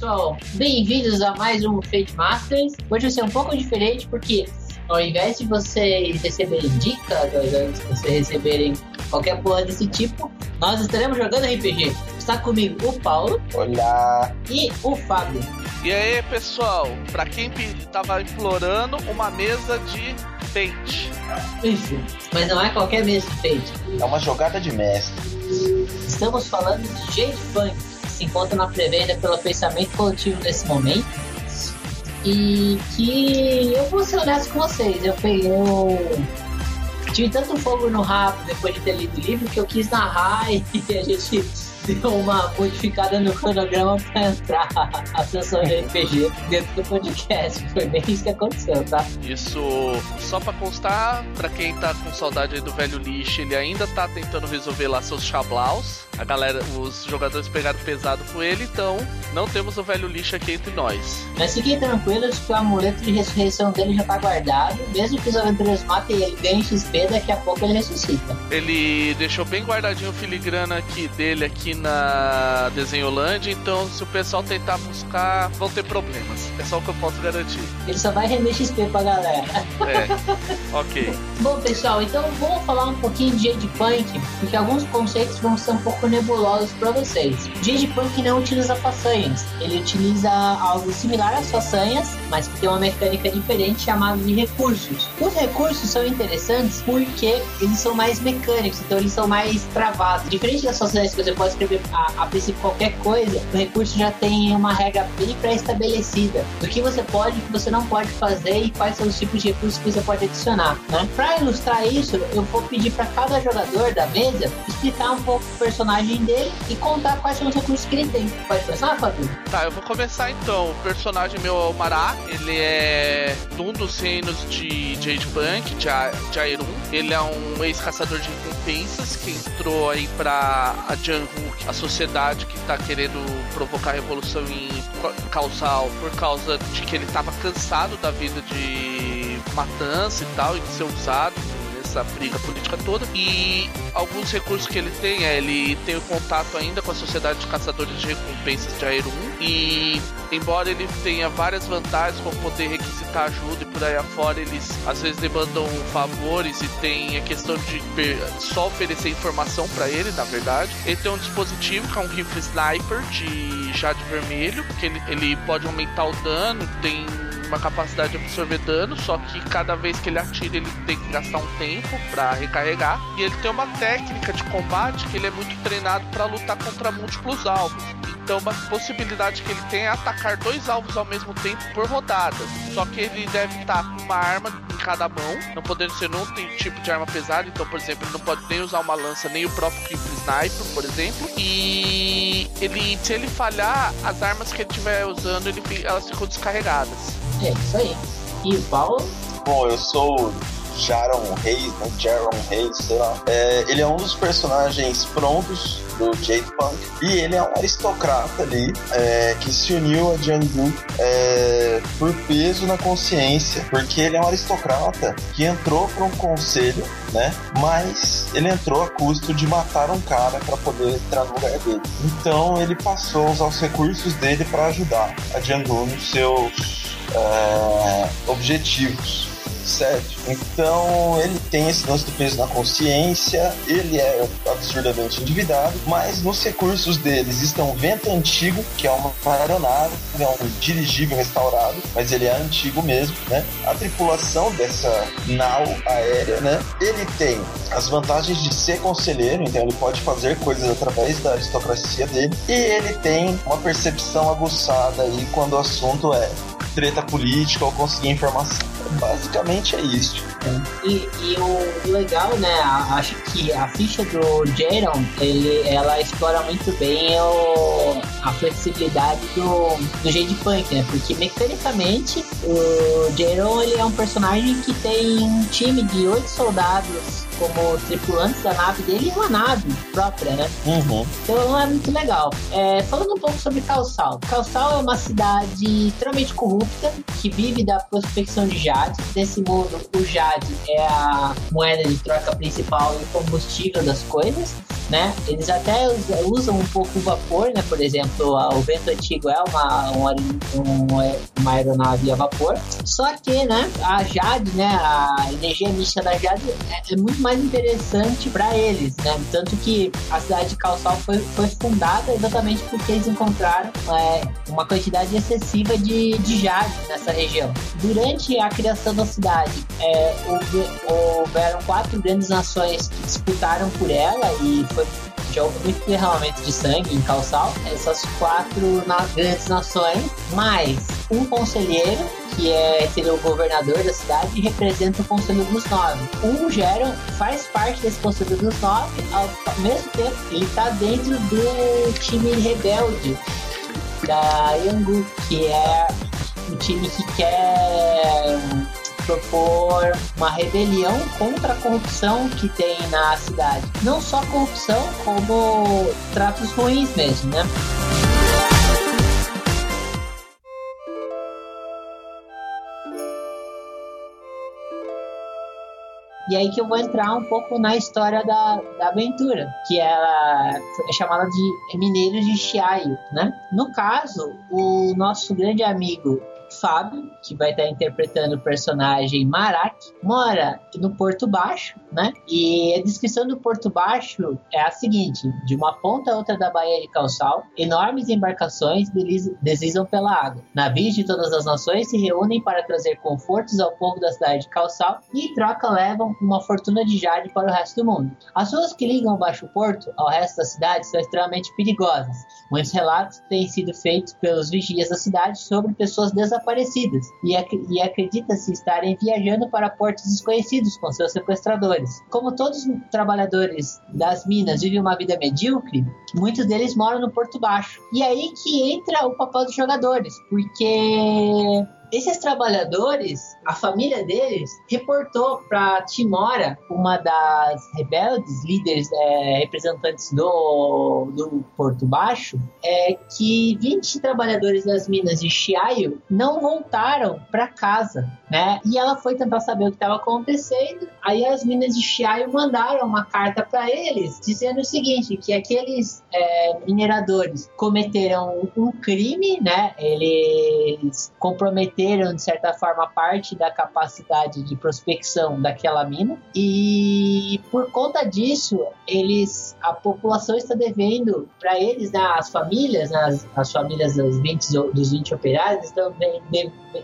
pessoal, bem-vindos a mais um Fate Masters. Hoje vai ser um pouco diferente porque ao invés de vocês receberem dicas, ao invés de vocês receberem qualquer porra desse tipo, nós estaremos jogando RPG. Está comigo o Paulo. Olá. E o Fábio. E aí, pessoal, para quem estava implorando uma mesa de Fate. Isso, mas não é qualquer mesa de Fate. É uma jogada de mestre. Estamos falando de Jade Funk, se encontra na pré-venda pelo pensamento coletivo nesse momento. E que eu vou ser honesto com vocês, eu. Eu tive tanto fogo no rabo depois de ter lido o livro que eu quis narrar e a gente deu uma modificada no cronograma para entrar a sessão de RPG dentro do podcast. Foi bem isso que aconteceu, tá? Isso, só para constar, para quem tá com saudade do velho lixo, ele ainda tá tentando resolver lá seus chablaus. A galera, os jogadores pegaram pesado com ele, então não temos o velho lixo aqui entre nós. Mas fiquem tranquilos que o amuleto de ressurreição dele já tá guardado. Mesmo que os aventureiros matem ele ganhem XP, daqui a pouco ele ressuscita. Ele deixou bem guardadinho o filigrana aqui dele aqui na Desenholândia, então se o pessoal tentar buscar, vão ter problemas. É só o que eu posso garantir. Ele só vai render XP pra galera. É, ok. Bom, pessoal, então vamos falar um pouquinho de Jade Punk, porque alguns conceitos vão ser um pouco nebulosos para vocês. Jade Punk não utiliza façanhas, ele utiliza algo similar às façanhas, mas que tem uma mecânica diferente chamada de recursos. Os recursos são interessantes porque eles são mais mecânicos, então eles são mais travados. Diferente das façanhas que você pode escrever a, a princípio qualquer coisa, o recurso já tem uma regra bem pré-estabelecida do que você pode e o que você não pode fazer e quais são os tipos de recursos que você pode adicionar. Né? Para ilustrar isso, eu vou pedir para cada jogador da mesa explicar um pouco o personagem dele e contar quais são os recursos que ele tem. Pode começar, Fábio? Tá, eu vou começar então. O personagem meu é o Mará, ele é um dos reinos de Jade Punk, de, A de. Ele é um ex-caçador de recompensas que entrou aí pra a Janhu, a sociedade que tá querendo provocar revolução em Causal por causa de que ele tava cansado da vida de matança e tal, e de ser usado essa briga política toda. E alguns recursos que ele tem é ele tem o contato ainda com a sociedade de caçadores de recompensas de Aerum. E embora ele tenha várias vantagens como poder requisitar ajuda e por aí afora, eles às vezes demandam favores e tem a questão de só oferecer informação para ele, na verdade. Ele tem um dispositivo que é um rifle sniper de jade vermelho, que ele, ele pode aumentar o dano, tem uma capacidade de absorver dano, só que cada vez que ele atira ele tem que gastar um tempo para recarregar. E ele tem uma técnica de combate que ele é muito treinado para lutar contra múltiplos alvos. Então uma possibilidade que ele tem é atacar dois alvos ao mesmo tempo por rodada. Só que ele deve estar com uma arma em cada mão, não podendo ser nenhum tipo de arma pesada. Então, por exemplo, ele não pode nem usar uma lança, nem o próprio rifle sniper, por exemplo. E ele, se ele falhar, as armas que ele estiver usando, ele, elas ficam descarregadas. É isso aí. E o Paulo? Bom, eu sou Jaron Reis, né? Jaron Reis, sei lá. É, ele é um dos personagens prontos do Jade Punk e ele é um aristocrata ali é, que se uniu a Jiangsu é, por peso na consciência, porque ele é um aristocrata que entrou para um conselho, né? Mas ele entrou a custo de matar um cara para poder entrar no lugar dele. Então ele passou a usar os recursos dele para ajudar a Jiangsu nos seus uh, objetivos, certo? Então ele tem esse lance do peso na consciência, ele é absurdamente endividado, mas nos recursos deles estão vento antigo, que é uma aeronave, é um dirigível restaurado, mas ele é antigo mesmo, né? A tripulação dessa nau aérea, né? Ele tem as vantagens de ser conselheiro, então ele pode fazer coisas através da aristocracia dele, e ele tem uma percepção aguçada aí quando o assunto é treta política ou conseguir informação. Basicamente é isso. E, e o legal, né? Acho que a ficha do Jaron, ele, ela explora muito bem o, a flexibilidade do, do Jade Punk, né? Porque mecanicamente o Jaron ele é um personagem que tem um time de oito soldados como tripulantes da nave dele e uma nave própria, né? Uhum. Então é muito legal. É, falando um pouco sobre Calçal. Calçal é uma cidade extremamente corrupta que vive da prospecção de jade. Nesse mundo, o jade é a moeda de troca principal e combustível das coisas. Né? Eles até usam um pouco o vapor, né? Por exemplo, o vento antigo é uma, uma, uma aeronave a vapor. Só que, né? A Jade, né? A energia mística da Jade é, é muito mais interessante para eles, né? Tanto que a cidade de Calçal foi, foi fundada exatamente porque eles encontraram é, uma quantidade excessiva de, de Jade nessa região. Durante a criação da cidade, é, houveram quatro grandes nações que disputaram por ela e foi já houve muito derramamento de sangue em Calçal. Essas quatro grandes nações, mais um conselheiro, que é seria o governador da cidade, e representa o Conselho dos Nove. O Geron faz parte desse Conselho dos Nove, ao mesmo tempo ele está dentro do time rebelde da Yangu, que é o time que quer propor uma rebelião contra a corrupção que tem na cidade. Não só corrupção, como tratos ruins mesmo, né? E aí que eu vou entrar um pouco na história da, da aventura, que ela é chamada de Mineiros de Chiaio, né? No caso, o nosso grande amigo Fábio, que vai estar interpretando o personagem Marak, mora no Porto Baixo, né? E a descrição do Porto Baixo é a seguinte: de uma ponta a outra da Baía de Calçal, enormes embarcações deslizam pela água. Navios de todas as nações se reúnem para trazer confortos ao povo da cidade de Calçal e, em troca, levam uma fortuna de jade para o resto do mundo. As ruas que ligam o Baixo Porto ao resto da cidade são extremamente perigosas. Muitos relatos têm sido feitos pelos vigias da cidade sobre pessoas desaparecidas e, ac e acredita-se estarem viajando para portos desconhecidos com seus sequestradores. Como todos os trabalhadores das minas vivem uma vida medíocre, muitos deles moram no Porto Baixo. E é aí que entra o papel dos jogadores, porque esses trabalhadores, a família deles, reportou para Timora, uma das rebeldes, líderes, é, representantes do, do Porto Baixo, é, que 20 trabalhadores das minas de Chiaio não voltaram para casa, né? E ela foi tentar saber o que estava acontecendo. Aí as minas de Chiaio mandaram uma carta para eles dizendo o seguinte, que aqueles é, mineradores cometeram um crime, né? Eles comprometeram perderam, de certa forma, parte da capacidade de prospecção daquela mina. E por conta disso, eles, a população está devendo para eles, né, as famílias, né, as, as, famílias dos 20, dos 20 operários, estão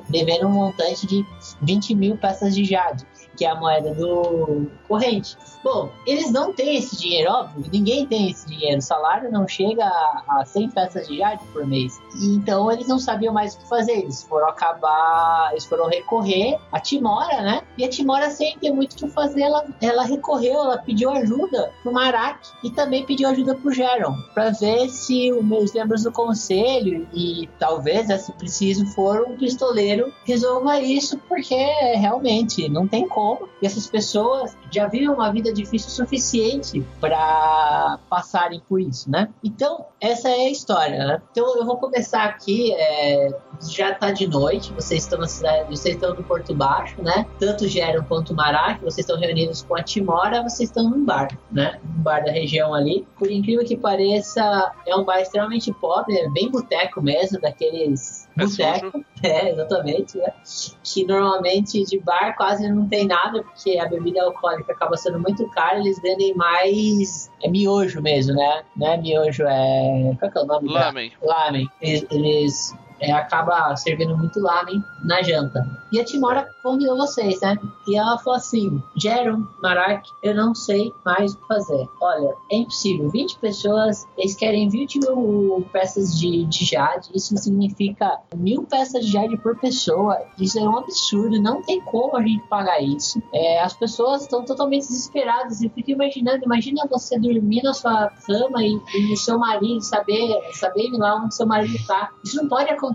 devendo um montante de 20 mil peças de jade que é a moeda do corrente. Bom, eles não têm esse dinheiro, óbvio, ninguém tem esse dinheiro. O salário não chega a, a 100 peças de jade por mês. Então eles não sabiam mais o que fazer. Eles foram acabar, eles foram recorrer a Timora, né? E a Timora, sem ter muito o que fazer, ela, ela recorreu, ela pediu ajuda pro Marak e também pediu ajuda pro Geron, para ver se os membros do conselho e talvez, né, se preciso for, um pistoleiro resolva isso, porque realmente não tem como como essas pessoas já vivem uma vida difícil o suficiente para passarem por isso, né? Então, essa é a história, né? Então, eu vou começar aqui, é, já tá de noite, vocês estão na cidade, vocês estão no Porto Baixo, né? Tanto Geron quanto que vocês estão reunidos com a Timora, vocês estão num bar, né? Um bar da região ali. Por incrível que pareça, é um bar extremamente pobre, é bem boteco mesmo, daqueles boteco, é, exatamente, né? Que normalmente de bar quase não tem nada, porque a bebida alcoólica acaba sendo muito cara, eles vendem mais. É miojo mesmo, né? Não é miojo, é. Qual é o nome? Lamen. Lamen. Eles, eles é, acaba servindo muito lamen na janta. E a Timora convidou vocês, né? E ela falou assim: Jeron, Marak, eu não sei mais o que fazer. Olha, é impossível. 20 pessoas, eles querem 20 mil peças de, de jade. Isso significa mil peças de jade por pessoa. Isso é um absurdo. Não tem como a gente pagar isso. É, as pessoas estão totalmente desesperadas. Eu fico imaginando: imagina você dormir na sua cama e, e o seu marido saber, saber lá onde seu marido está. Isso não pode acontecer.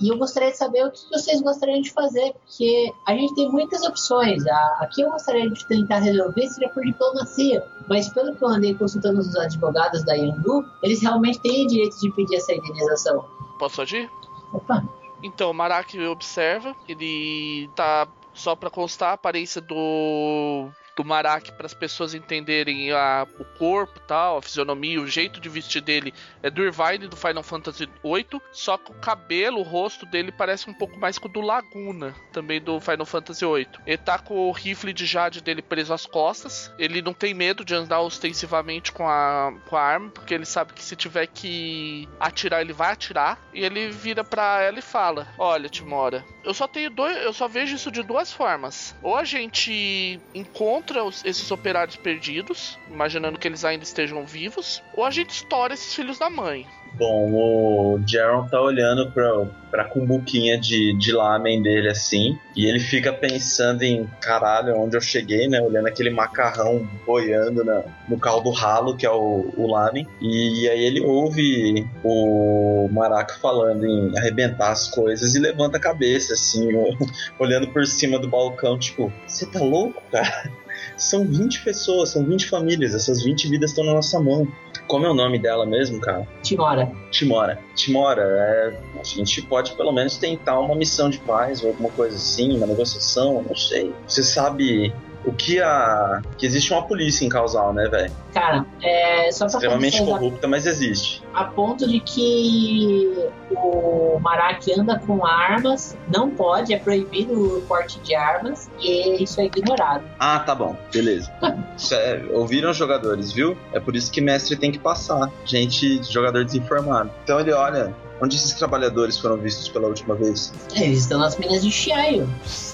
E eu gostaria de saber o que vocês gostariam de fazer, porque a gente tem muitas opções. Aqui eu gostaria de tentar resolver seria por diplomacia, mas pelo que eu andei consultando os advogados da Yandu, eles realmente têm direito de pedir essa indenização. Posso agir? Opa. Então, o Marak observa, ele tá só para constar a aparência do do Marak para as pessoas entenderem a, o corpo tal, a fisionomia, o jeito de vestir dele é do Irvine do Final Fantasy VIII, só que o cabelo, o rosto dele parece um pouco mais com o do Laguna, também do Final Fantasy VIII. Ele tá com o rifle de jade dele preso às costas, ele não tem medo de andar ostensivamente com a, com a arma, porque ele sabe que se tiver que atirar, ele vai atirar, e ele vira para ela e fala: Olha, Timora, eu só tenho dois. Eu só vejo isso de duas formas. Ou a gente encontra os, esses operários perdidos, imaginando que eles ainda estejam vivos, ou a gente estoura esses filhos da mãe. Bom, o Jaron tá olhando pra, pra cumbuquinha de, de lamen dele assim, e ele fica pensando em caralho, onde eu cheguei, né? Olhando aquele macarrão boiando na, no caldo ralo, que é o, o lamen, e, e aí ele ouve o Maraca falando em arrebentar as coisas e levanta a cabeça, assim, olhando por cima do balcão, tipo, você tá louco, cara? São 20 pessoas, são 20 famílias, essas 20 vidas estão na nossa mão. Como é o nome dela mesmo, cara? Timora. Timora. Timora, é, a gente pode pelo menos tentar uma missão de paz ou alguma coisa assim, uma negociação, não sei. Você sabe o que a. que existe uma polícia em Causal, né, velho? Cara, é só pra Extremamente corrupta, mas existe. A ponto de que o Marak anda com armas, não pode, é proibido o porte de armas, e isso é ignorado. Ah, tá bom, beleza. é, ouviram os jogadores, viu? É por isso que mestre tem que passar. Gente, jogador desinformado. Então ele olha, Onde esses trabalhadores foram vistos pela última vez? Eles estão nas minas de Chiaio.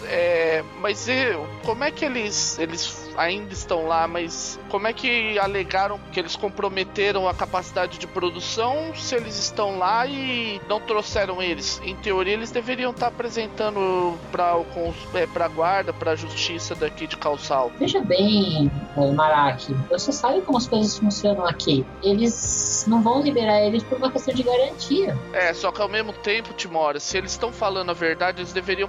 É, mas eu, como é que eles, eles ainda estão lá? Mas como é que alegaram que eles comprometeram a capacidade de produção se eles estão lá e não trouxeram eles? Em teoria, eles deveriam estar apresentando para é, a guarda, para a justiça daqui de Calçal. Veja bem, é, Maraki, você sabe como as coisas funcionam aqui. Eles não vão liberar eles por uma questão de garantia. É, só que ao mesmo tempo, Timora, se eles estão falando a verdade, eles deveriam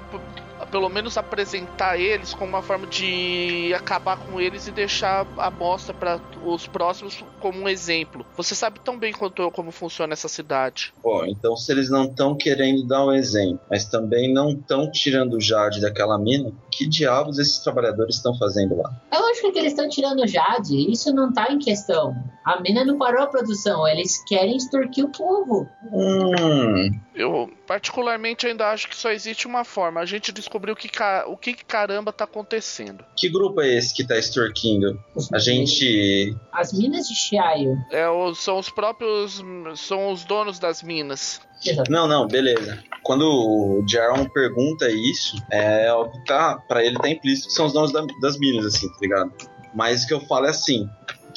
pelo menos apresentar eles como uma forma de acabar com eles e deixar a bosta para os próximos como um exemplo. Você sabe tão bem quanto eu como funciona essa cidade. Bom, então se eles não estão querendo dar um exemplo, mas também não estão tirando o Jade daquela mina, que diabos esses trabalhadores estão fazendo lá? É lógico que eles estão tirando o Jade, isso não tá em questão. A mina não parou a produção, eles querem extorquir o povo. Hum. Eu particularmente ainda acho que só existe uma forma. A gente descobriu que o que caramba tá acontecendo. Que grupo é esse que tá extorquindo? A gente. As minas de Chiaio. É, são os próprios. São os donos das minas. Exato. Não, não, beleza. Quando o Jaron pergunta isso, é óbvio que tá, pra ele tá implícito que são os donos da, das minas, assim, tá ligado? Mas o que eu falo é assim: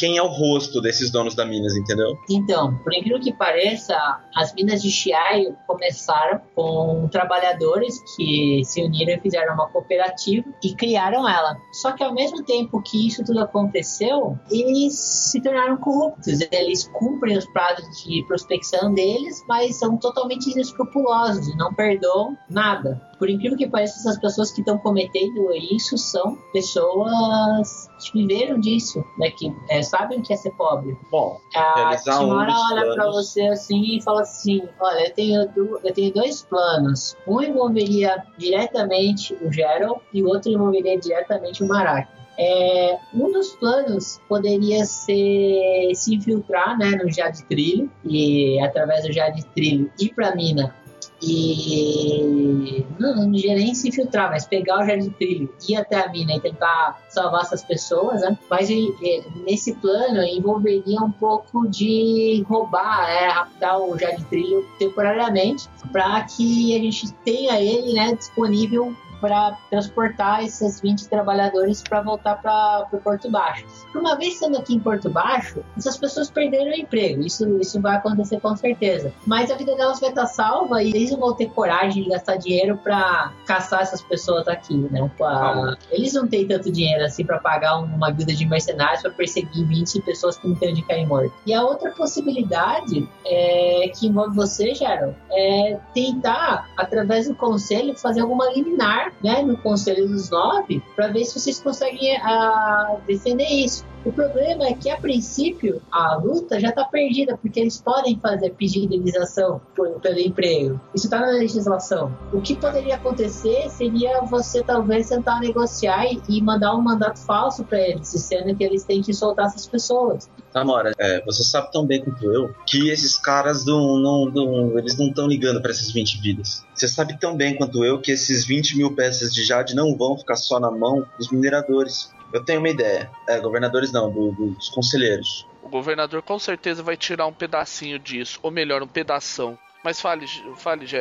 quem é o rosto desses donos da minas, entendeu? Então, por incrível que pareça, as minas de Chiaio começaram com trabalhadores que se uniram e fizeram uma cooperativa e criaram ela. Só que ao mesmo tempo que isso tudo aconteceu, eles se tornaram corruptos. Eles cumprem os prazos de prospecção deles, mas são totalmente inescrupulosos e não perdoam nada por incrível que pareça, essas pessoas que estão cometendo isso são pessoas que viveram disso, né? Que é, sabem o que é ser pobre. Bom, a senhora olha para você assim e fala assim: Olha, eu tenho, eu tenho dois planos. Um envolveria diretamente o Gerald e o outro envolveria diretamente o Marak. É, um dos planos poderia ser se infiltrar né, no Jade Trilho e através do Jade Trilho ir para a mina e não, não nem se infiltrar, mas pegar o jardim de trilho, ir até a mina e tentar salvar essas pessoas, né? Mas nesse plano envolveria um pouco de roubar, é, raptar o jardim de trilho temporariamente, para que a gente tenha ele né, disponível para transportar esses 20 trabalhadores para voltar para o Porto Baixo. Uma vez estando aqui em Porto Baixo, essas pessoas perderam o emprego, isso, isso vai acontecer com certeza. Mas a vida delas vai estar salva e eles não vão ter coragem de gastar dinheiro para caçar essas pessoas aqui, né? A, eles não têm tanto dinheiro assim para pagar uma guilda de mercenários para perseguir 20 pessoas que não têm onde cair morto. E a outra possibilidade é, que envolve você, Gerald, é tentar, através do conselho, fazer alguma liminar né, no Conselho dos Nove para ver se vocês conseguem uh, defender isso. O problema é que, a princípio, a luta já está perdida, porque eles podem fazer pedir indenização por, pelo emprego. Isso está na legislação. O que poderia acontecer seria você talvez tentar negociar e mandar um mandato falso para eles, sendo que eles têm que soltar essas pessoas. Tamara, é, você sabe tão bem quanto eu que esses caras não, não, não eles não estão ligando para essas 20 vidas. Você sabe tão bem quanto eu que esses 20 mil peças de jade não vão ficar só na mão dos mineradores. Eu tenho uma ideia. É, governadores não, do, dos conselheiros. O governador com certeza vai tirar um pedacinho disso, ou melhor, um pedação. Mas fale, fale, já,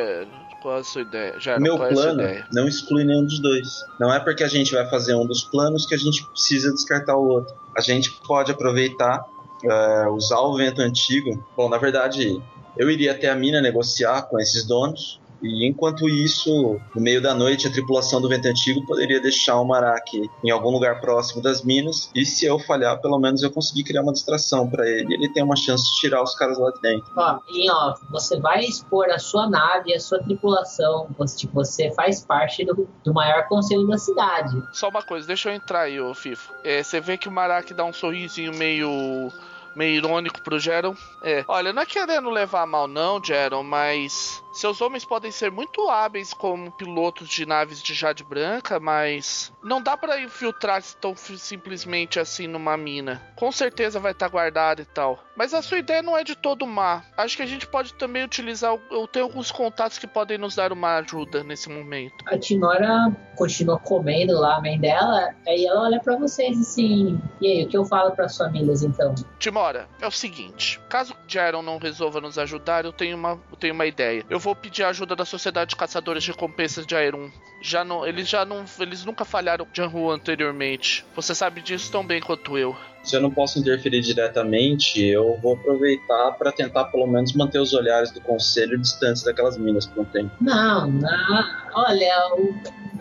qual é a sua ideia? Meu é plano não exclui nenhum dos dois. Não é porque a gente vai fazer um dos planos que a gente precisa descartar o outro. A gente pode aproveitar, uh, usar o vento antigo. Bom, na verdade, eu iria até a mina negociar com esses donos e enquanto isso, no meio da noite, a tripulação do Vento Antigo poderia deixar o Maraki em algum lugar próximo das minas. E se eu falhar, pelo menos eu conseguir criar uma distração para ele. Ele tem uma chance de tirar os caras lá de dentro. Ó, em off, você vai expor a sua nave e a sua tripulação. Você, tipo, você faz parte do, do maior conselho da cidade. Só uma coisa, deixa eu entrar aí, ô Fifo. É, você vê que o Maraki dá um sorrisinho meio meio irônico pro Jaron. É, olha, não é querendo levar mal não, Jaron, mas seus homens podem ser muito hábeis como pilotos de naves de jade branca, mas não dá para infiltrar tão simplesmente assim numa mina. Com certeza vai estar tá guardado e tal. Mas a sua ideia não é de todo má. Acho que a gente pode também utilizar. Eu tenho alguns contatos que podem nos dar uma ajuda nesse momento. A Tinora continua comendo lá a mãe dela, aí ela olha para vocês assim: e aí, o que eu falo para as famílias então? Timora, é o seguinte: caso Jaron não resolva nos ajudar, eu tenho uma, eu tenho uma ideia. Eu vou pedir a ajuda da Sociedade de Caçadores de Recompensas de Aerum. Já não, eles já não, eles nunca falharam Janhu anteriormente. Você sabe disso tão bem quanto eu. Se eu não posso interferir diretamente, eu vou aproveitar para tentar pelo menos manter os olhares do conselho distantes daquelas minas por um tempo. Não, não. Olha, o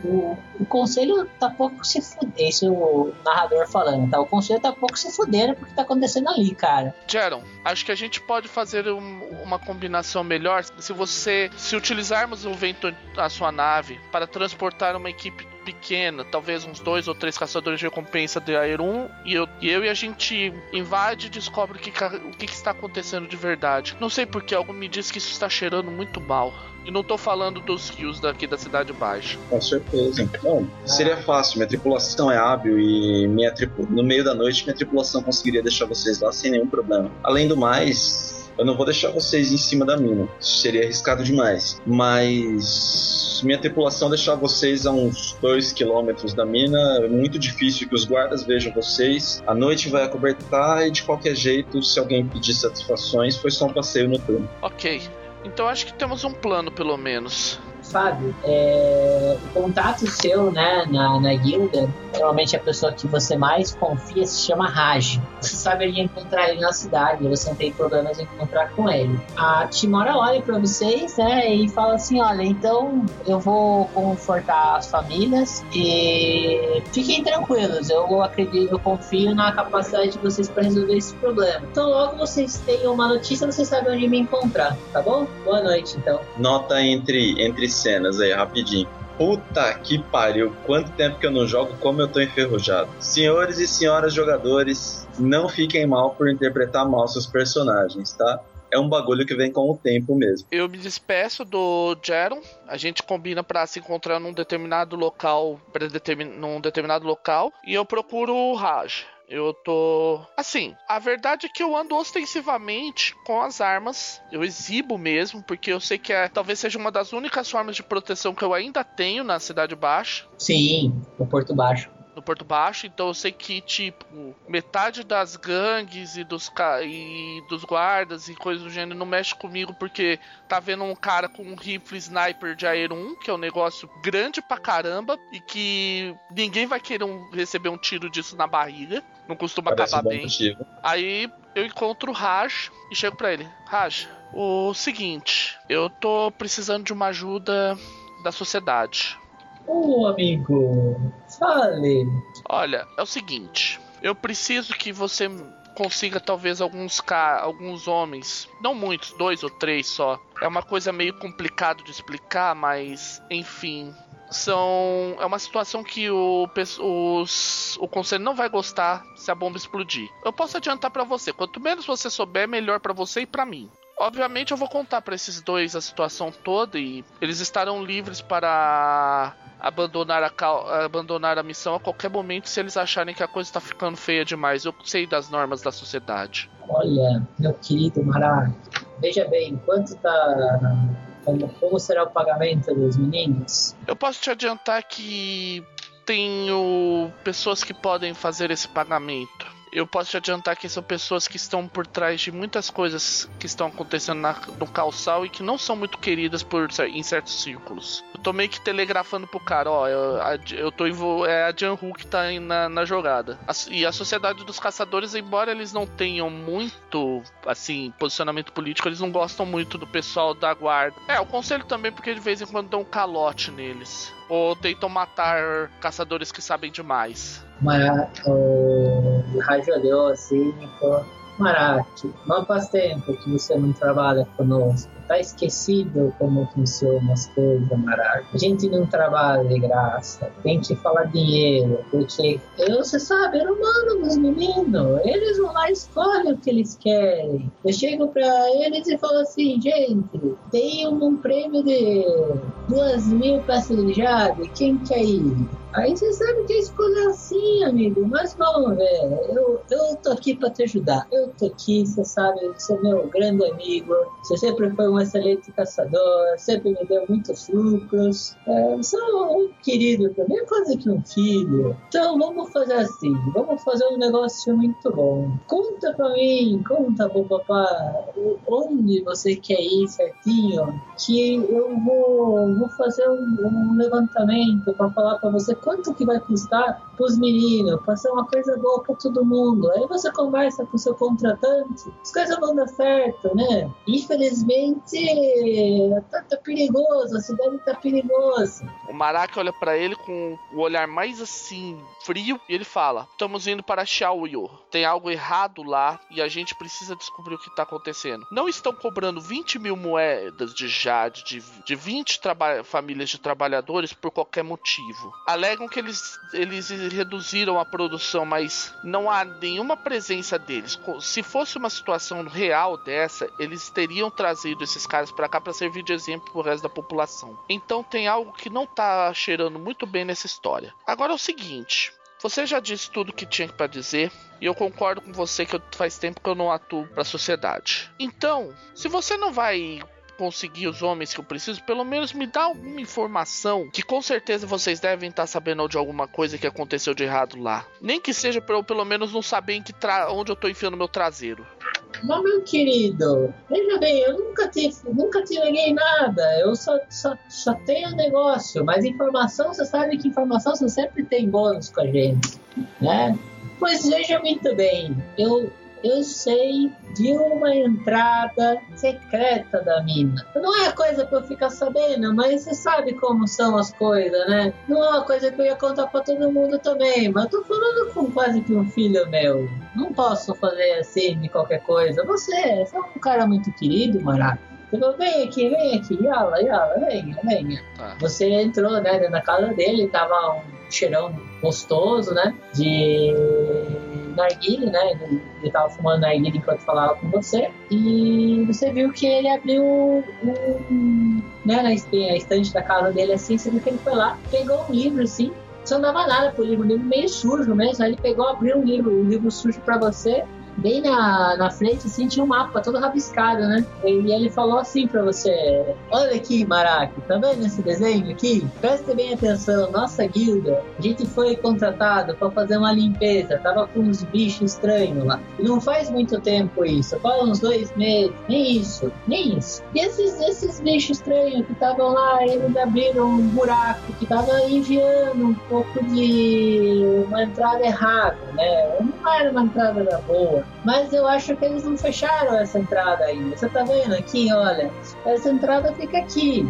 o, o conselho tá pouco se fudendo. Esse é o narrador falando, tá? O conselho tá pouco se fudendo porque tá acontecendo ali, cara. Jaron, acho que a gente pode fazer um, uma combinação melhor se você. Se utilizarmos o vento da sua nave para transportar uma equipe pequena, talvez uns dois ou três caçadores de recompensa de Aerum, e eu, e eu e a gente invade e descobre o que, o que, que está acontecendo de verdade. Não sei porque algo me diz que isso está cheirando muito mal. E não tô falando dos rios daqui da Cidade Baixa. Com certeza. Bom, seria fácil. Minha tripulação é hábil e minha tripu... no meio da noite minha tripulação conseguiria deixar vocês lá sem nenhum problema. Além do mais, eu não vou deixar vocês em cima da mina. Isso seria arriscado demais. Mas minha tripulação deixar vocês a uns 2 quilômetros da mina é muito difícil que os guardas vejam vocês. A noite vai acobertar e de qualquer jeito, se alguém pedir satisfações, foi só um passeio noturno. Ok. Então acho que temos um plano, pelo menos. Fábio, é, o contato seu né, na, na guilda, normalmente a pessoa que você mais confia se chama Raj. Você saberia encontrar ele na cidade, você não tem problemas em encontrar com ele. A Timora olha para vocês né, e fala assim: Olha, então eu vou confortar as famílias e fiquem tranquilos, eu acredito, eu confio na capacidade de vocês para resolver esse problema. Então, logo vocês tenham uma notícia, vocês sabem onde me encontrar, tá bom? Boa noite, então. Nota entre, entre cenas aí, rapidinho. Puta que pariu, quanto tempo que eu não jogo, como eu tô enferrujado. Senhores e senhoras jogadores, não fiquem mal por interpretar mal seus personagens, tá? É um bagulho que vem com o tempo mesmo. Eu me despeço do Jaron. A gente combina para se encontrar num determinado local, num determinado local, e eu procuro o Raj. Eu tô. Assim, a verdade é que eu ando ostensivamente com as armas. Eu exibo mesmo, porque eu sei que é, talvez seja uma das únicas formas de proteção que eu ainda tenho na Cidade Baixa. Sim, no Porto Baixo no Porto Baixo, então eu sei que, tipo, metade das gangues e dos, e dos guardas e coisas do gênero não mexe comigo porque tá vendo um cara com um rifle sniper de Aero 1, que é um negócio grande pra caramba e que ninguém vai querer um, receber um tiro disso na barriga. Não costuma Parece acabar um bem. Motivo. Aí eu encontro o Raj e chego pra ele: Raj, o seguinte, eu tô precisando de uma ajuda da sociedade. Ô, oh, amigo, fale. Olha, é o seguinte. Eu preciso que você consiga talvez alguns alguns homens, não muitos, dois ou três só. É uma coisa meio complicado de explicar, mas enfim, são é uma situação que o, os, o conselho não vai gostar se a bomba explodir. Eu posso adiantar para você, quanto menos você souber, melhor para você e para mim. Obviamente eu vou contar para esses dois a situação toda e eles estarão livres para abandonar a, abandonar a missão a qualquer momento se eles acharem que a coisa está ficando feia demais. Eu sei das normas da sociedade. Olha, meu querido Mará, veja bem, quanto tá. Como, como será o pagamento dos meninos? Eu posso te adiantar que tenho pessoas que podem fazer esse pagamento eu posso te adiantar que são pessoas que estão por trás de muitas coisas que estão acontecendo na, no calçal e que não são muito queridas por em certos círculos. Eu tô meio que telegrafando pro cara, ó, eu, eu tô é a Janhu que tá na, na jogada. A, e a sociedade dos caçadores, embora eles não tenham muito, assim, posicionamento político, eles não gostam muito do pessoal da guarda. É, o conselho também, porque de vez em quando dão um calote neles. Ou tentam matar caçadores que sabem demais. Mas o rádio olhou assim e falou: Marati, não faz tempo que você não trabalha conosco. Tá esquecido como funcionam as coisas, Marati. A gente não trabalha de graça. Tem que falar dinheiro. Porque eu, você sabe, era humano dos meninos. Eles vão lá e escolhem o que eles querem. Eu chego pra eles e falo assim, gente, tem um prêmio de duas mil peças. Quem quer ir? Aí você sabe que a escolha é assim, amigo. Mas vamos ver. Eu, eu tô aqui para te ajudar. Eu tô aqui, você sabe, você é meu grande amigo. Você sempre foi um excelente caçador. Sempre me deu muitos lucros. É, você é um querido também, quase que um filho. Então vamos fazer assim. Vamos fazer um negócio muito bom. Conta pra mim, conta pro papai onde você quer ir certinho. Que eu vou, vou fazer um, um levantamento para falar para você quanto que vai custar para os meninos, para ser uma coisa boa para todo mundo. Aí você conversa com o seu contratante, as coisas vão dar certo, né? Infelizmente, tá, tá perigoso, a cidade tá perigosa. O Maraca olha para ele com o olhar mais assim, frio, e ele fala: Estamos indo para Xiaoyu. Tem algo errado lá e a gente precisa descobrir o que tá acontecendo. Não estão cobrando 20 mil moedas de jade de, de 20 famílias de trabalhadores por qualquer motivo. Ale alegam que eles, eles reduziram a produção, mas não há nenhuma presença deles. Se fosse uma situação real dessa, eles teriam trazido esses caras para cá para servir de exemplo pro resto da população. Então tem algo que não tá cheirando muito bem nessa história. Agora é o seguinte, você já disse tudo que tinha para dizer e eu concordo com você que faz tempo que eu não atuo para a sociedade. Então, se você não vai conseguir os homens que eu preciso, pelo menos me dá alguma informação que com certeza vocês devem estar sabendo de alguma coisa que aconteceu de errado lá. Nem que seja eu pelo menos não saber em que onde eu tô enfiando meu traseiro. Mas meu querido, veja bem, eu nunca te, nunca te neguei nada, eu só, só, só tenho negócio, mas informação, você sabe que informação você sempre tem bônus com a gente, né? Pois veja muito bem, eu eu sei de uma entrada secreta da mina. Não é coisa pra eu ficar sabendo, mas você sabe como são as coisas, né? Não é uma coisa que eu ia contar pra todo mundo também, mas eu tô falando com quase que um filho meu. Não posso fazer assim de qualquer coisa. Você, você é um cara muito querido, Maraca. Falou, vem aqui, vem aqui, Yala, Yala, venha, venha. Ah. Você entrou, né, na casa dele, tava um cheirão gostoso, né, de narguile, né? Ele, ele tava fumando narguile enquanto falava com você. E você viu que ele abriu um, né, na estante da casa dele assim, você viu que ele foi lá, pegou um livro assim, você não dava nada pro livro, um livro meio sujo mesmo. Aí ele pegou, abriu um livro, um livro sujo para você bem na, na frente, assim, tinha um mapa todo rabiscado, né? E ele falou assim pra você: Olha aqui, Maraca, tá vendo esse desenho aqui? Preste bem atenção, nossa guilda, a gente foi contratado para fazer uma limpeza, tava com uns bichos estranhos lá. E não faz muito tempo isso, faz uns dois meses, nem isso, nem isso. E esses, esses bichos estranhos que estavam lá, eles abriram um buraco que tava enviando um pouco de uma entrada errada, né? Não era uma entrada boa. Mas eu acho que eles não fecharam essa entrada ainda. Você tá vendo aqui, olha, essa entrada fica aqui.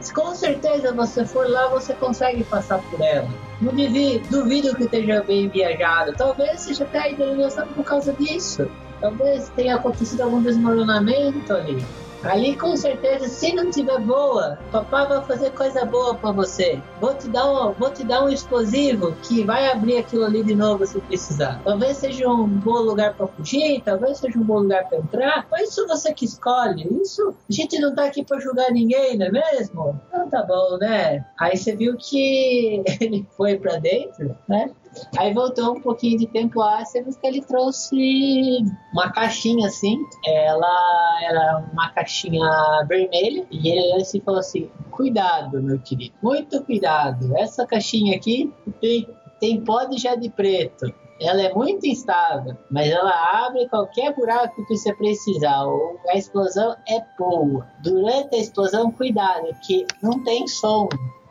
Se com certeza você for lá, você consegue passar por ela. Não duvido, duvido que esteja bem viajado. Talvez seja até indenização por causa disso. Talvez tenha acontecido algum desmoronamento ali. Ali com certeza, se não tiver boa, papai vai fazer coisa boa para você. Vou te dar um, vou te dar um explosivo que vai abrir aquilo ali de novo se precisar. Talvez seja um bom lugar para fugir, talvez seja um bom lugar para entrar. Mas isso você que escolhe. Isso a gente não tá aqui para julgar ninguém, não é mesmo? Então tá bom, né? Aí você viu que ele foi para dentro, né? Aí voltou um pouquinho de tempo você viu que ele trouxe uma caixinha assim. Ela era uma caixinha vermelha. E ele assim falou assim: Cuidado, meu querido, muito cuidado. Essa caixinha aqui tem, tem pó de de preto. Ela é muito instável, mas ela abre qualquer buraco que você precisar. A explosão é boa. Durante a explosão, cuidado, que não tem som.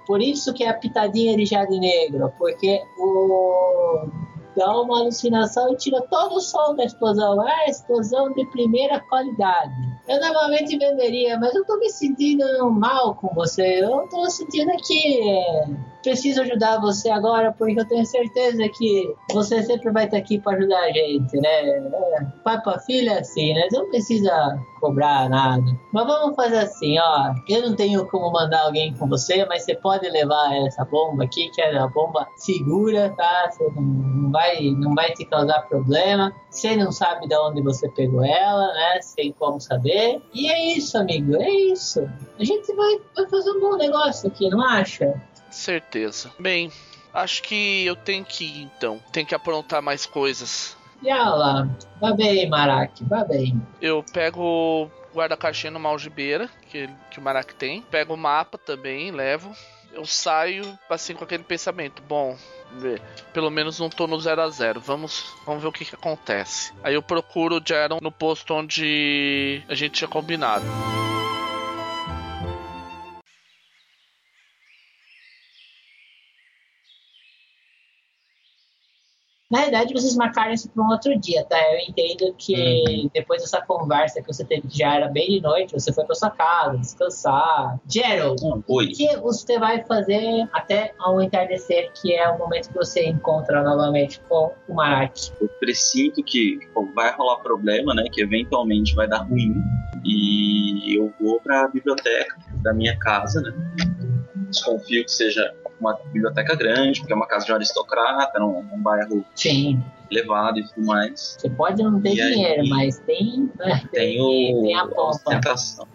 Por isso que é a pitadinha de jardim negro, porque o dá uma alucinação e tira todo o som da explosão. É explosão de primeira qualidade. Eu normalmente venderia, mas eu tô me sentindo mal com você. Eu tô sentindo que preciso ajudar você agora, porque eu tenho certeza que você sempre vai estar aqui para ajudar a gente, né? É, pai para filha assim, né? Não precisa cobrar nada. Mas vamos fazer assim, ó. Eu não tenho como mandar alguém com você, mas você pode levar essa bomba aqui, que é uma bomba segura, tá? Você não vai, não vai te causar problema. Você não sabe de onde você pegou ela, né? Sem como saber. E é isso, amigo, é isso. A gente vai, vai fazer um bom negócio aqui, não acha? Certeza. Bem, acho que eu tenho que ir então. Tenho que aprontar mais coisas. Yala, vá bem, Marak, vá bem. Eu pego o guarda-caixinha numa algibeira que, que o Marak tem. Pego o mapa também, levo. Eu saio assim com aquele pensamento. Bom, pelo menos não tô no 0 a 0 vamos, vamos ver o que, que acontece. Aí eu procuro o Jaron no posto onde a gente tinha combinado. Na verdade, vocês marcaram isso para um outro dia, tá? Eu entendo que uhum. depois dessa conversa que você teve, que já era bem de noite, você foi para sua casa, descansar. Gerald, o que você vai fazer até ao entardecer, que é o momento que você encontra novamente com o Marak? Eu presinto que vai rolar problema, né? Que eventualmente vai dar ruim. E eu vou para a biblioteca da minha casa, né? Desconfio que seja uma biblioteca grande, porque é uma casa de um aristocrata, num, num bairro Sim levado e tudo mais. Você pode não ter e dinheiro, aí, mas tem, né, tem, tem, o, tem a pompa.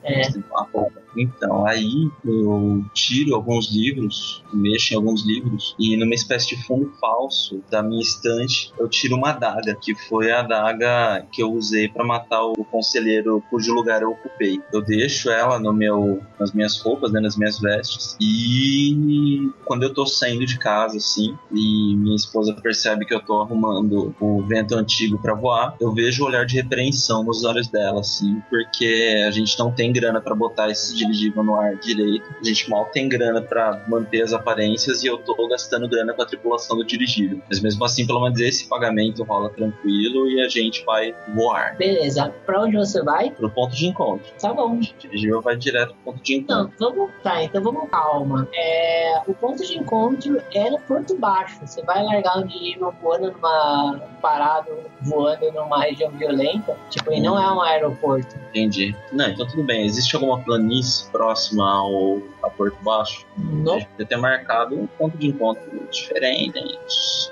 É. A pompa. Então, aí eu tiro alguns livros, mexo em alguns livros, e numa espécie de fundo falso da minha estante, eu tiro uma adaga, que foi a adaga que eu usei para matar o conselheiro cujo lugar eu ocupei. Eu deixo ela no meu, nas minhas roupas, né, nas minhas vestes, e quando eu tô saindo de casa, assim, e minha esposa percebe que eu tô arrumando o vento antigo para voar, eu vejo o olhar de repreensão nos olhos dela, assim, porque a gente não tem grana para botar esses dirigível no ar direito. A gente mal tem grana para manter as aparências e eu tô gastando grana com a tripulação do dirigível. Mas mesmo assim, pelo menos esse pagamento rola tranquilo e a gente vai voar. Beleza. Pra onde você vai? Pro ponto de encontro. Tá bom. O dirigível vai direto pro ponto de encontro. Não, vamos. Tá, então vamos calma. É, o ponto de encontro é no Porto Baixo. Você vai largar um dirigível voando numa. Parado, voando numa região violenta. Tipo, e não é um aeroporto. Entendi. Não, então tudo bem. Existe alguma planície próxima ao a Porto Baixo. Não. Já ter marcado um ponto de encontro diferente.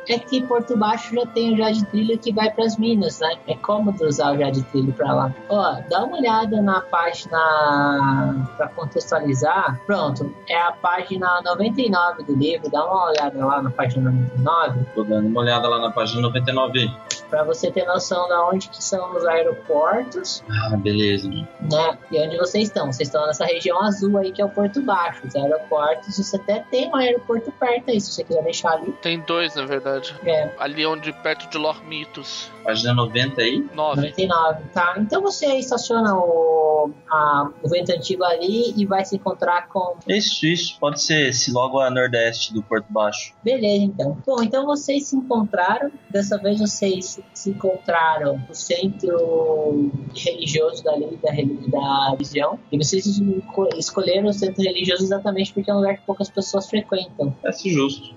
É que Porto Baixo já tem o Jade Trilho que vai para as Minas, né? É cômodo usar o Jade Trilho para lá. Ó, dá uma olhada na página para contextualizar. Pronto, é a página 99 do livro. Dá uma olhada lá na página 99. Tô dando uma olhada lá na página 99 para você ter noção de onde que são os aeroportos. Ah, beleza. Né? E onde vocês estão. Vocês estão nessa região azul aí, que é o Porto Baixo. Os aeroportos, você até tem um aeroporto perto aí, se você quiser deixar ali. Tem dois, na verdade. É. Ali onde, perto de Lormitos. Página 90 aí? 9. 99, tá. Então você estaciona o, a, o vento antigo ali e vai se encontrar com... Isso, isso. Pode ser se logo a nordeste do Porto Baixo. Beleza, então. Bom, então vocês se encontraram. Dessa vez vocês se encontraram no centro religioso dali, da, da religião e vocês escolheram o centro religioso exatamente porque é um lugar que poucas pessoas frequentam. Parece justo.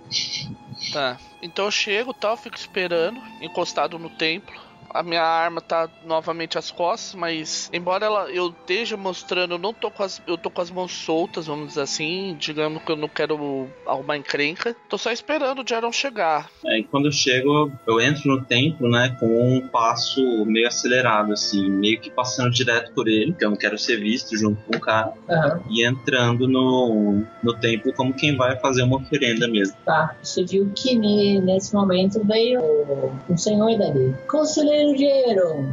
Tá. Então eu chego tal, fico esperando, encostado no templo a minha arma tá novamente às costas, mas embora ela, eu esteja mostrando, eu não tô com as, eu tô com as mãos soltas, vamos dizer assim, digamos que eu não quero arrumar encrenca. Tô só esperando o Jaron chegar. É, e quando eu chego, eu entro no templo, né, com um passo meio acelerado, assim, meio que passando direto por ele, porque eu não quero ser visto junto com o cara, uhum. e entrando no, no templo como quem vai fazer uma oferenda mesmo. Tá, você viu que nesse momento veio um senhor dali. Conselheiro estrangeiro.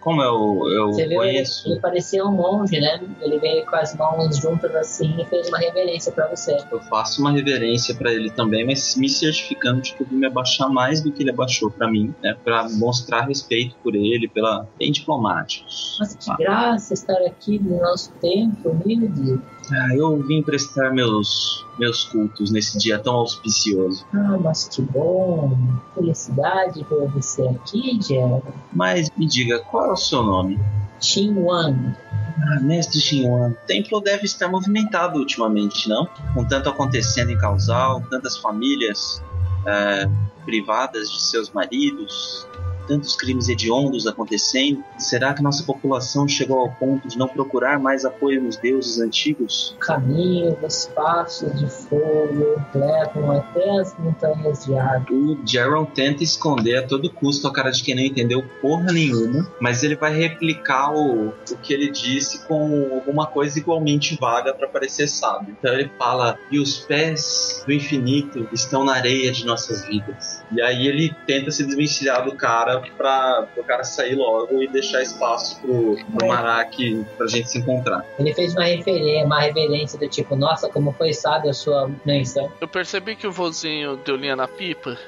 Como eu, eu Você viu conheço? Ele, ele parecia um monge, né? Ele veio com as mãos juntas assim e fez uma reverência para você. Eu faço uma reverência para ele também, mas me certificando de que eu vou me abaixar mais do que ele abaixou para mim, né? Para mostrar respeito por ele, pela bem diplomáticos. Mas que graça estar aqui no nosso templo, humilde. Ah, eu vim prestar meus, meus cultos nesse dia tão auspicioso. Ah, mas que bom. Felicidade por você aqui, Jerry. Mas me diga, qual é o seu nome? Xinhuan. Ah, mestre Xinhuan, o templo deve estar movimentado ultimamente, não? Com tanto acontecendo em Causal, tantas famílias é, privadas de seus maridos, tantos crimes hediondos acontecendo? Será que nossa população chegou ao ponto de não procurar mais apoio nos deuses antigos? Caminho dos passos de fogo levam até as montanhas de água. O Jaron tenta esconder a todo custo a cara de quem não entendeu porra nenhuma, mas ele vai replicar o, o que ele disse com alguma coisa igualmente vaga para parecer sábio. Então ele fala: E os pés do infinito estão na areia de nossas vidas. E aí ele tenta se desvencilhar do cara para o cara sair logo e deixar espaço pro, pro é. Marak pra gente se encontrar. Ele fez uma referência, uma reverência do tipo, nossa, como foi sábio a sua menção. Eu percebi que o vozinho deu linha na pipa.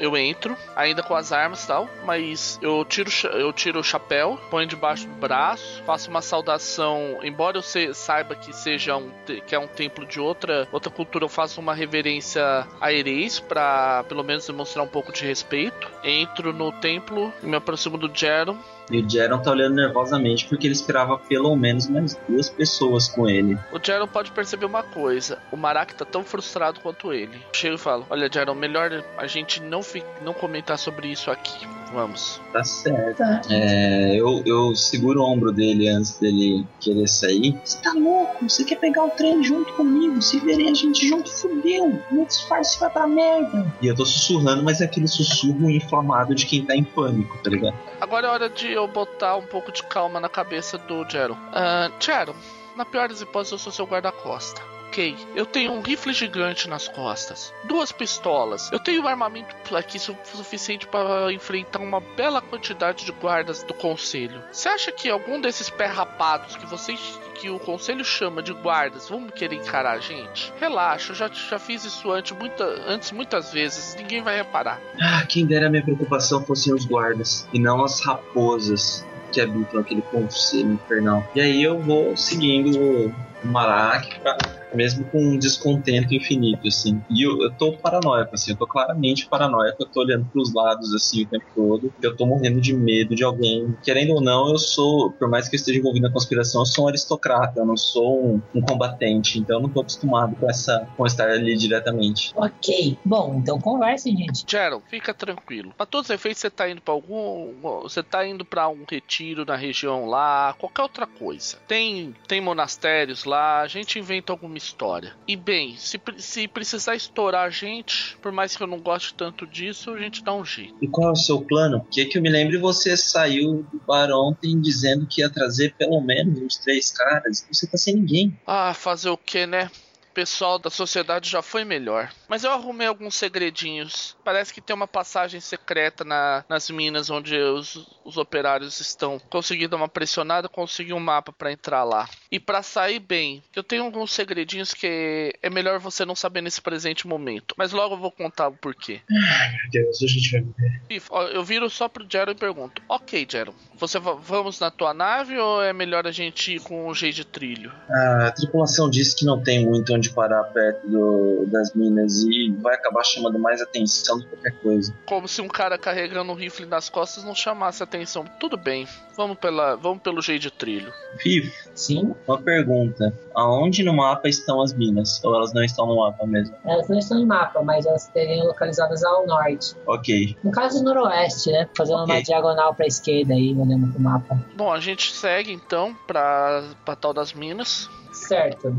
Eu entro, ainda com as armas e tal, mas eu tiro, eu tiro o chapéu, ponho debaixo do braço, faço uma saudação, embora eu saiba que seja um, que é um templo de outra, outra cultura, eu faço uma reverência a Ereis para pelo menos demonstrar um pouco de respeito. Entro no templo, me aproximo do Jeron e o Jaron tá olhando nervosamente porque ele esperava pelo menos mais duas pessoas com ele. O Jaron pode perceber uma coisa: o Marak tá tão frustrado quanto ele. Chego e falo: Olha, Jaron, melhor a gente não, não comentar sobre isso aqui. Vamos. Tá certo. Tá. É, eu, eu seguro o ombro dele antes dele querer sair. Você tá louco? Você quer pegar o trem junto comigo? Se verem a gente junto, fudeu. Meu disfarce vai pra merda. E eu tô sussurrando, mas é aquele sussurro inflamado de quem tá em pânico, tá ligado? Agora é hora de eu botar um pouco de calma na cabeça do Jero. Uh, Jero, na pior das hipóteses, eu sou seu guarda-costa. Ok, eu tenho um rifle gigante nas costas, duas pistolas, eu tenho um armamento aqui suficiente para enfrentar uma bela quantidade de guardas do conselho. Você acha que algum desses pé rapados que vocês que o conselho chama de guardas vão querer encarar a gente? Relaxa, eu já, já fiz isso antes, muita, antes muitas vezes, ninguém vai reparar. Ah, quem dera minha preocupação fossem os guardas e não as raposas que habitam aquele conselho infernal. E aí eu vou seguindo o Marak pra mesmo com um descontento infinito, assim. E eu, eu tô paranoico, assim, eu tô claramente paranoico, eu tô olhando pros lados, assim, o tempo todo, eu tô morrendo de medo de alguém. Querendo ou não, eu sou, por mais que eu esteja envolvido na conspiração, eu sou um aristocrata, eu não sou um, um combatente, então eu não tô acostumado com essa, com estar ali diretamente. Ok, bom, então converse, gente. Gerald, fica tranquilo. Pra todos os efeitos, você tá indo pra algum, você tá indo pra um retiro na região lá, qualquer outra coisa. Tem, tem monastérios lá, a gente inventa alguma história. E bem, se, se precisar estourar a gente, por mais que eu não goste tanto disso, a gente dá um jeito. E qual é o seu plano? Que que eu me lembre você saiu do bar ontem dizendo que ia trazer pelo menos uns três caras. Você tá sem ninguém. Ah, fazer o que, né? Pessoal da sociedade já foi melhor. Mas eu arrumei alguns segredinhos. Parece que tem uma passagem secreta na, nas minas onde os, os operários estão. Consegui dar uma pressionada, consegui um mapa para entrar lá. E para sair bem, eu tenho alguns segredinhos que é melhor você não saber nesse presente momento. Mas logo eu vou contar o porquê. Ai, meu Deus, a gente vai morrer. Eu viro só pro Jero e pergunto: Ok, Jero, Você vamos na tua nave ou é melhor a gente ir com o jeito de trilho? A tripulação disse que não tem muito onde parar perto do, das minas e vai acabar chamando mais atenção do que qualquer coisa. Como se um cara carregando um rifle nas costas não chamasse atenção. Tudo bem, vamos, pela, vamos pelo jeito de trilho. Fif, Sim? uma pergunta. Aonde no mapa estão as minas? Ou elas não estão no mapa mesmo? Elas não estão em mapa, mas elas estariam localizadas ao norte. Ok. No caso, noroeste, né? Fazendo Ok. uma diagonal pra esquerda aí, olhando pro mapa. Bom, a gente segue então pra, pra tal das minas. Certo.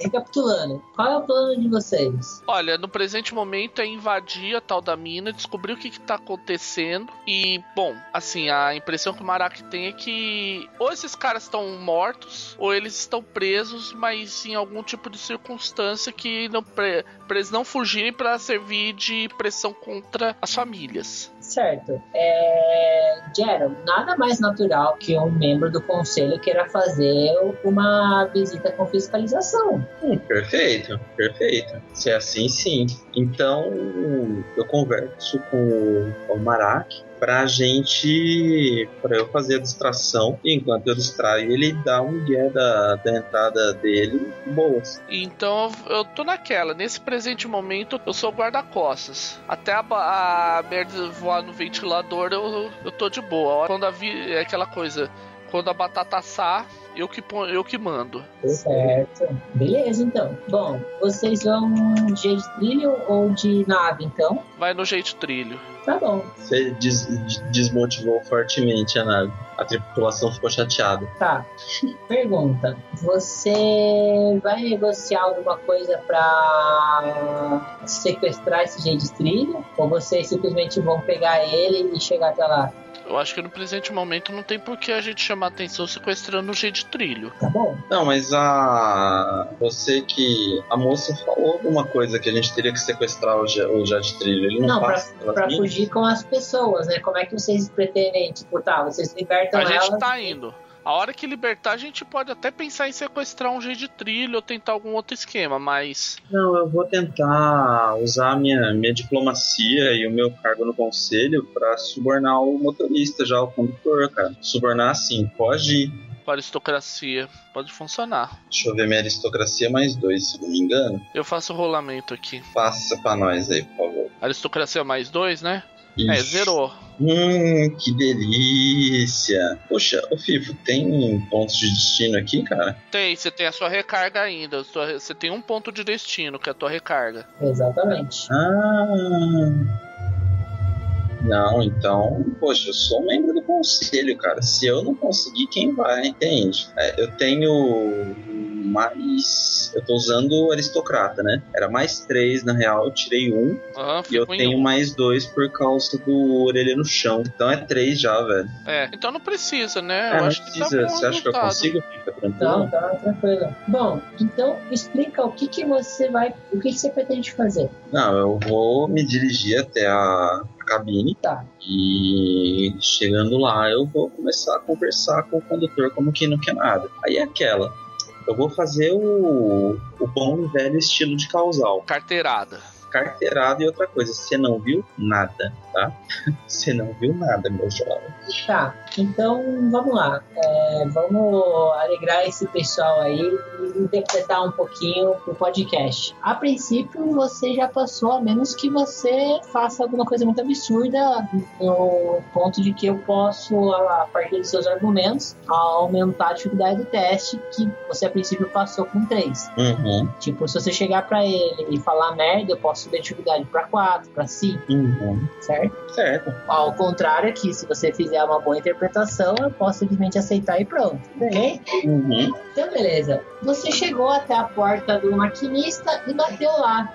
Recapitulando, qual é o plano de vocês? Olha, no presente momento é invadir a tal da mina, descobrir o que, que tá acontecendo. E, bom, assim, a impressão que o Marak tem é que ou esses caras estão mortos, ou eles estão presos, mas em algum tipo de circunstância que não pra eles não fugirem pra servir de pressão contra as famílias. Certo. É... Gerald, nada mais natural que um membro do conselho queira fazer uma visita com fiscalização. Hum, perfeito, perfeito. Se é assim, sim. Então eu converso com o Marak pra gente. pra eu fazer a distração. Enquanto eu distraio, ele dá um guia da, da entrada dele. Boas. Então eu tô naquela. Nesse presente momento eu sou guarda-costas. Até a, a merda voar no ventilador eu, eu tô de boa. Quando a vi, é aquela coisa. Quando a batata assar, eu que, eu que mando. Certo. Beleza, então. Bom, vocês vão de trilho ou de nave, então? Vai no jeito trilho. Tá bom. Você des- desmotivou fortemente a nave. A tripulação ficou chateada. Tá. Pergunta: Você vai negociar alguma coisa pra sequestrar esse jeito de trilho? Ou vocês simplesmente vão pegar ele e chegar até lá? Eu acho que no presente momento não tem por que a gente chamar atenção sequestrando o jeito de trilho. Tá bom. Não, mas a. Você que. A moça falou alguma coisa que a gente teria que sequestrar o, Ja- o Jet Trilho. Ele não, Não, pra, passa pra minas? fugir com as pessoas, né? Como é que vocês pretendem? Tipo, tá, vocês libertam A gente elas. tá indo. A hora que libertar, a gente pode até pensar em sequestrar um jeito de trilho ou tentar algum outro esquema, mas Não, eu vou tentar usar a minha, minha diplomacia e o meu cargo no conselho pra subornar o motorista, já o condutor, cara. Subornar assim, pode ir. para aristocracia pode funcionar. Deixa eu ver minha aristocracia mais dois, se não me engano. Eu faço o rolamento aqui. Passa pra nós aí, por favor. Aristocracia mais dois, né? É, zerou. Hum, que delícia. Poxa, ô Fifo, tem pontos de destino aqui, cara? Tem, você tem a sua recarga ainda. sua- Você tem um ponto de destino, que é a tua recarga. Exatamente. Ah. Não, então, poxa, eu sou membro do conselho, cara. Se eu não conseguir, quem vai? Entende? É, eu tenho mais. Eu tô usando o aristocrata, né? Era mais três, na real, eu tirei um. Aham, E eu tenho um. mais dois por causa do orelha no chão. Então é três já, velho. É, então não precisa, né? É, eu não acho que tá precisa. Você acha que eu consigo? Fica tranquilo. Não, tá tranquilo. Bom, então explica o que, que você vai. O que, que você pretende fazer. Não, eu vou me dirigir até a cabine. Tá. E chegando lá, eu vou começar a conversar com o condutor como quem não quer nada. Aí é aquela. Eu vou fazer o, o bom e velho estilo de causal. Carteirada. Carteirada e outra coisa. Você não viu nada, tá? Você não viu nada, meu jovem. Tá, então vamos lá. É, vamos alegrar esse pessoal aí e interpretar um pouquinho o podcast. A princípio, você já passou, a menos que você faça alguma coisa muito absurda, no ponto de que eu posso, a partir dos seus argumentos, aumentar a dificuldade do teste, que você a princípio passou com 3. Uhum, Tipo, se você chegar pra ele e falar merda, eu posso subir a dificuldade pra 4, pra 5, uhum. certo? Certo. Ao contrário aqui, se você fizer uma boa interpretação, eu posso simplesmente aceitar e pronto. Ok? Uhum. Então, beleza. Você chegou até a porta do maquinista e bateu lá.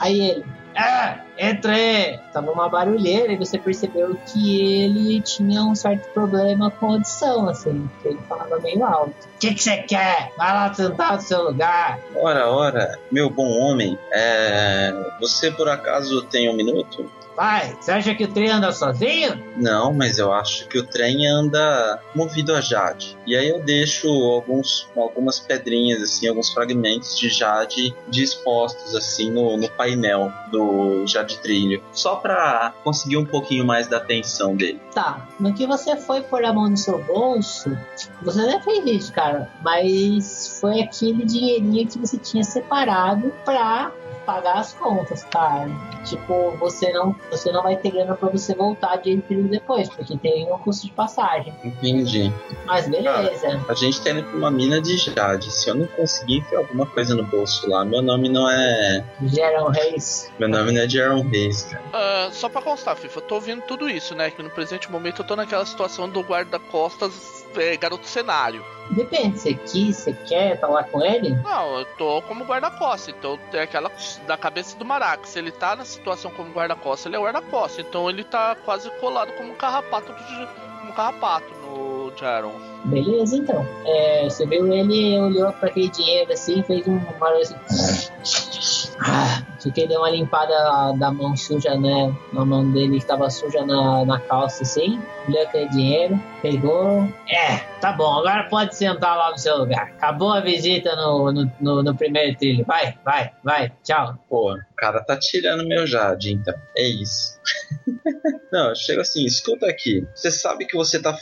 Aí ele. Ah, entre! Tava uma barulheira e você percebeu que ele tinha um certo problema com audição, assim. que Ele falava meio alto. O que que você quer? Vai lá sentar no seu lugar. Ora, ora, meu bom homem, é... você por acaso tem um minuto? Vai, você acha que o trem anda sozinho? Não, mas eu acho que o trem anda movido a jade. E aí eu deixo alguns, algumas pedrinhas, assim, alguns fragmentos de jade dispostos, assim, no, no painel do Jade de trilho, só pra conseguir um pouquinho mais da atenção dele. Tá, no que você foi pôr a mão no seu bolso, você não fez isso, cara, mas foi aquele dinheirinho que você tinha separado pra pagar as contas, cara. Tipo, você não, você não vai ter grana pra você voltar de período depois, porque tem um custo de passagem. Entendi. Mas beleza. Cara, a gente tá indo pra uma mina de Jade. Se eu não conseguir enfiar alguma coisa no bolso lá, meu nome não é. Geron Reis. Meu nome não é Geron Reis, cara. Uh, só pra constar, FIFA, eu tô ouvindo tudo isso, né? Que no presente momento eu tô naquela situação do guarda-costas é, garoto cenário. Depende, você quis, você quer falar com ele? Não, eu tô como guarda-costas, então tem aquela da cabeça do Maraca. Se ele tá na situação como guarda-costas, ele é guarda-costas. Então ele tá quase colado como um carrapato do, como um carrapato no Jaron. Beleza, então. É, você viu ele, olhou para aquele dinheiro assim, fez um barulho assim. Ah, que deu uma limpada da mão suja, né? Na mão dele que tava suja na, na calça assim. Olhou aquele dinheiro, pegou. É, tá bom, agora pode sentar lá no seu lugar. Acabou a visita no, no, no, no primeiro trilho. Vai, vai, vai, tchau. Pô, o cara tá tirando meu Jade, então. É isso. Não, chega assim, escuta aqui. Você sabe que você tá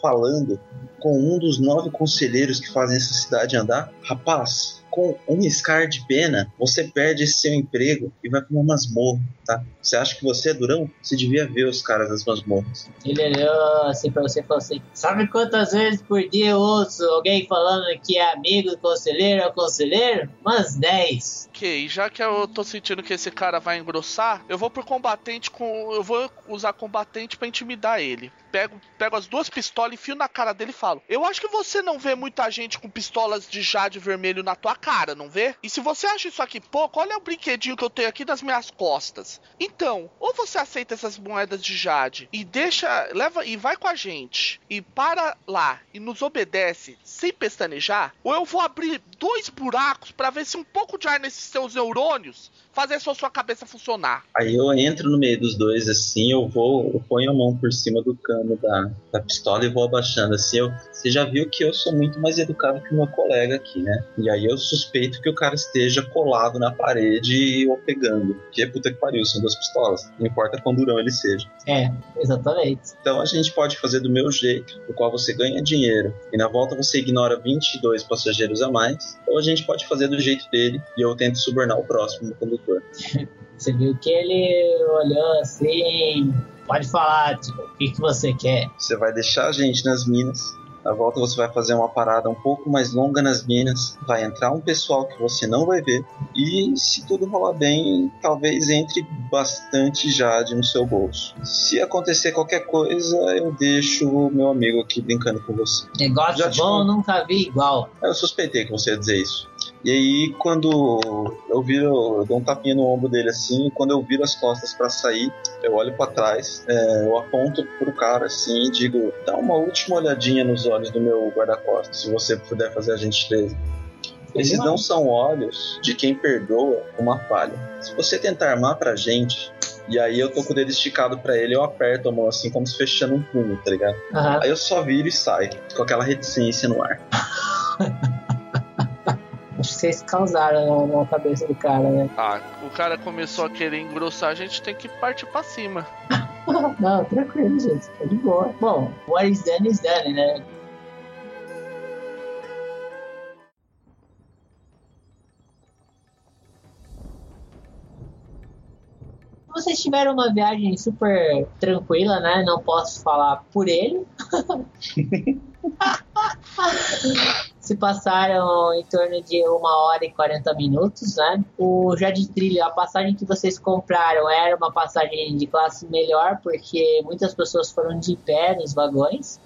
falando com um dos nove conselheiros que fazem essa cidade andar? Rapaz, com um escar de pena, você perde seu emprego e vai para uma masmorra, tá? Você acha que você é durão? Você devia ver os caras das masmorras. Ele olhou assim pra você e falou assim: Sabe quantas vezes por dia eu ouço alguém falando que é amigo do conselheiro ou conselheiro? Umas 10. Ok, já que eu tô sentindo que esse cara vai engrossar, eu vou pro combatente com. Eu vou usar combatente para intimidar ele. Pego, pego as duas pistolas, enfio na cara dele e falo: Eu acho que você não vê muita gente com pistolas de jade vermelho na tua cara, não vê? E se você acha isso aqui pouco, olha o brinquedinho que eu tenho aqui nas minhas costas. Então, ou você aceita essas moedas de jade e deixa, leva e vai com a gente e para lá e nos obedece sem pestanejar, ou eu vou abrir dois buracos para ver se um pouco de ar nesses seus neurônios fazer só sua cabeça funcionar. Aí eu entro no meio dos dois assim, eu vou, eu ponho a mão por cima do cano da, da pistola e vou abaixando assim. Eu, você já viu que eu sou muito mais educado que o meu colega aqui, né? E aí eu suspeito que o cara esteja colado na parede ou pegando. Que puta que pariu, são duas pistolas. Não importa quão durão ele seja. É, exatamente. Então a gente pode fazer do meu jeito, no qual você ganha dinheiro e na volta você ignora 22 passageiros a mais, ou a gente pode fazer do jeito dele e eu tento subornar o próximo condutor. Você viu que ele olhou assim. Pode falar, tipo, o que, que você quer? Você vai deixar a gente nas minas. Na volta você vai fazer uma parada um pouco mais longa nas minas. Vai entrar um pessoal que você não vai ver. E se tudo rolar bem, talvez entre bastante jade no seu bolso. Se acontecer qualquer coisa, eu deixo o meu amigo aqui brincando com você. Negócio Já bom, te... nunca vi igual. Eu suspeitei que você ia dizer isso. E aí, quando eu viro, eu dou um tapinha no ombro dele assim, e quando eu viro as costas para sair, eu olho para trás, é, eu aponto pro cara assim e digo: dá uma última olhadinha nos olhos do meu guarda-costas, se você puder fazer a gentileza. Esses não são olhos de quem perdoa uma falha. Se você tentar armar pra gente, e aí eu tô com o dedo esticado para ele, eu aperto a mão assim, como se fechando um punho, tá ligado? Uhum. Aí eu só viro e saio, com aquela reticência no ar. Vocês causaram na, cabeça do cara, né? Ah, o cara começou a querer engrossar, a gente tem que partir pra cima. Não, tranquilo, gente. Tá de boa. Bom, what is done is done, né? vocês tiveram uma viagem super tranquila, né? Não posso falar por ele. se passaram em torno de uma hora e 40 minutos, né? O Jardim Trilha, a passagem que vocês compraram era uma passagem de classe melhor, porque muitas pessoas foram de pé nos vagões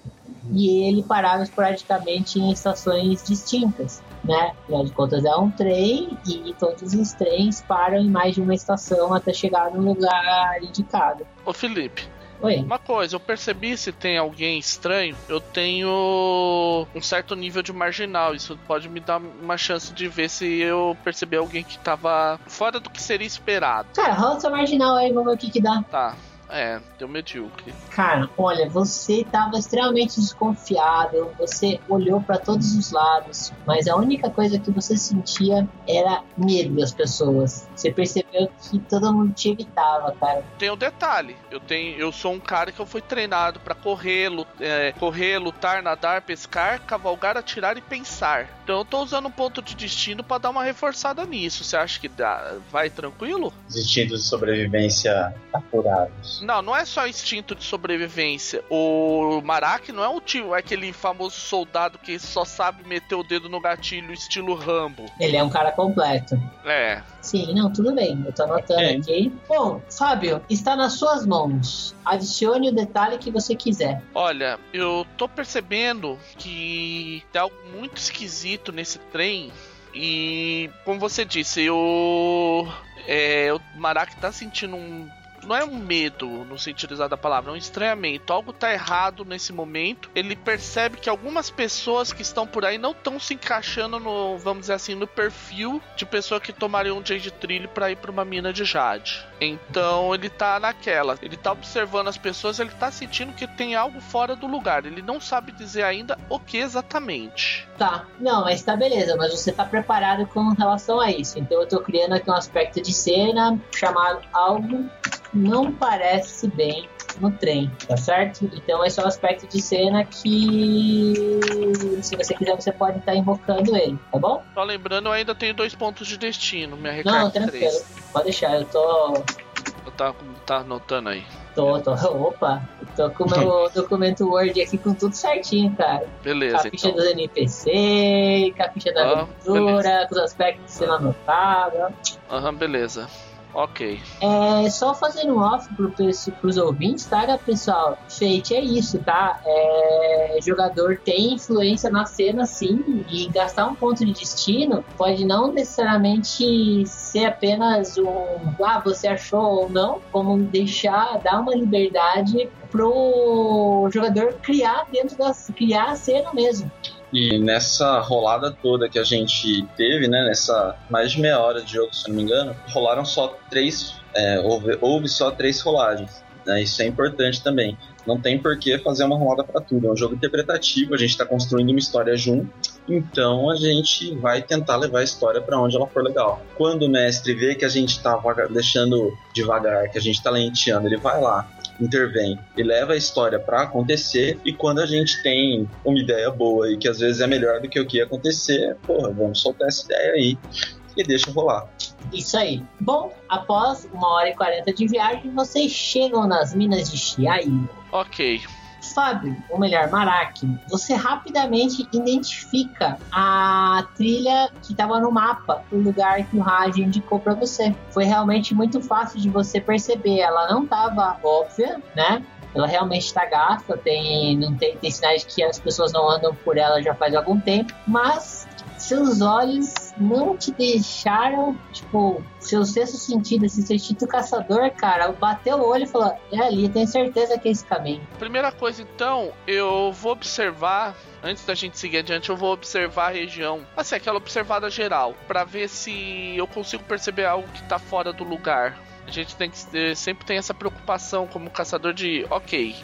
e ele parava esporadicamente em estações distintas, né? Afinal de contas, é um trem e todos os trens param em mais de uma estação até chegar no lugar indicado. Ô Felipe, Oi. Uma coisa, eu percebi se tem alguém estranho, eu tenho um certo nível de marginal. Isso pode me dar uma chance de ver se eu perceber alguém que tava fora do que seria esperado. Cara, rola seu marginal aí, vamos ver o que que dá. Tá. É, deu medíocre. Cara, olha, você estava extremamente desconfiado, você olhou para todos os lados, mas a única coisa que você sentia era medo das pessoas. você percebeu que todo mundo te evitava, cara. Tem um detalhe, eu tenho, eu sou um cara que eu fui treinado para correr, é, correr, lutar, nadar, pescar, cavalgar, atirar e pensar. Então eu tô usando um ponto de destino para dar uma reforçada nisso. Você acha que dá, vai tranquilo? Os instintos de sobrevivência apurados. Não, não é só instinto de sobrevivência. O Marak não é o tio, é aquele famoso soldado que só sabe meter o dedo no gatilho, estilo Rambo. Ele é um cara completo. É. Sim, não, tudo bem. Eu tô anotando é. aqui. Bom, Fábio, está nas suas mãos. Adicione o detalhe que você quiser. Olha, eu tô percebendo que tem algo muito esquisito nesse trem. E, como você disse, o, é, o Marak tá sentindo um não é um medo no sentido exato da palavra, é um estranhamento. Algo tá errado nesse momento. Ele percebe que algumas pessoas que estão por aí não estão se encaixando no, vamos dizer assim, no perfil de pessoa que tomaria um Jade Trilho para ir para uma mina de Jade. Então ele tá naquela. Ele tá observando as pessoas, ele tá sentindo que tem algo fora do lugar. Ele não sabe dizer ainda o que exatamente. Tá, não, mas tá beleza, mas você tá preparado com relação a isso. Então eu tô criando aqui um aspecto de cena chamado algo não parece bem no trem, tá certo? Então esse é o aspecto de cena que se você quiser você pode estar tá invocando ele, tá bom? Só lembrando, eu ainda tenho dois pontos de destino, minha recarga Não, tranquilo, três. pode deixar, eu tô... Eu tá, tá anotando aí. Tô, tô, opa, tô com o meu documento Word aqui com tudo certinho, cara. Beleza, Com a ficha então. dos NPC, com a ficha da ah, aventura, com os aspectos sendo anotados. Aham, beleza. Ok. É, só fazendo um off pro, pros ouvintes, tá, pessoal? Fate é isso, tá? É, jogador tem influência na cena, sim, e gastar um ponto de destino pode não necessariamente ser apenas um, ah, você achou ou não, como deixar, dar uma liberdade pro jogador criar dentro da criar a cena mesmo. E nessa rolada toda que a gente teve, né, nessa mais de meia hora de jogo, se não me engano, rolaram só três, é, houve, houve só três rolagens. Né, isso é importante também. Não tem por que fazer uma rolada para tudo. É um jogo interpretativo, a gente está construindo uma história junto, então a gente vai tentar levar a história para onde ela for legal. Quando o mestre vê que a gente está deixando devagar, que a gente está lenteando, ele vai lá, intervém e leva a história para acontecer. E quando a gente tem uma ideia boa e que às vezes é melhor do que o que ia acontecer, porra, vamos soltar essa ideia aí e deixa rolar. Isso aí. Bom, após uma hora e quarenta de viagem, vocês chegam nas minas de Chiai. Ok. Fábio, ou melhor, Maraki, você rapidamente identifica a trilha que estava no mapa, o lugar que o Raj indicou para você. Foi realmente muito fácil de você perceber. Ela não estava óbvia, né? Ela realmente está gasta, tem, não tem, tem sinais que as pessoas não andam por ela já faz algum tempo, mas seus olhos não te deixaram, tipo, seu sexto sentido, esse seu instinto caçador, cara, bateu o olho e falou: é ali, tenho certeza que é esse caminho. Primeira coisa, então, eu vou observar. Antes da gente seguir adiante, eu vou observar a região, assim, aquela observada geral, para ver se eu consigo perceber algo que tá fora do lugar. A gente tem que sempre tem essa preocupação como caçador de, ok,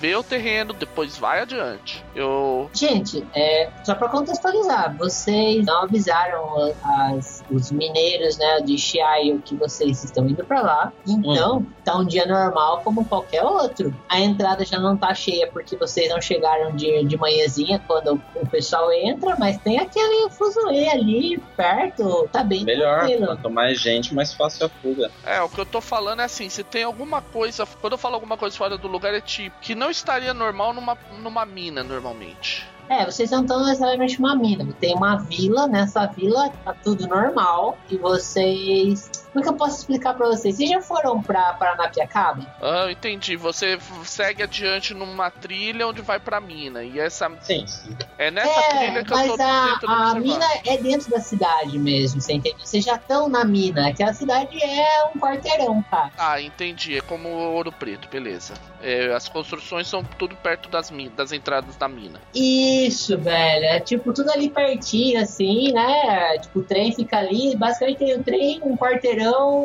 vê o terreno, depois vai adiante. Eu. Gente, é, só para contextualizar, vocês não avisaram as, os mineiros né, de Chiaio que vocês estão indo para lá. Então, uhum. tá um dia normal como qualquer outro. A entrada já não tá cheia porque vocês não chegaram de, de manhãzinha quando o pessoal entra, mas tem aquele fuzuê ali perto, tá bem Melhor, tranquilo. quanto mais gente, mais fácil a fuga. É, o que eu tô falando é assim, se tem alguma coisa, quando eu falo alguma coisa fora do lugar é tipo, que não estaria normal numa, numa mina normalmente. É, vocês não estão necessariamente uma mina. Tem uma vila, nessa vila tá tudo normal e vocês como é que eu posso explicar pra vocês? Vocês já foram pra Paranapiacaba? Ah, entendi. Você segue adiante numa trilha onde vai pra mina. E essa. Sim, sim. É nessa é, trilha que mas eu tô a, a mina é dentro da cidade mesmo, você entende? Vocês já estão na mina. Aquela cidade é um quarteirão, cara. Ah, entendi. É como Ouro Preto, beleza. É, as construções são tudo perto das, minas, das entradas da mina. Isso, velho. É tipo tudo ali pertinho, assim, né? Tipo, o trem fica ali. Basicamente tem o trem, um quarteirão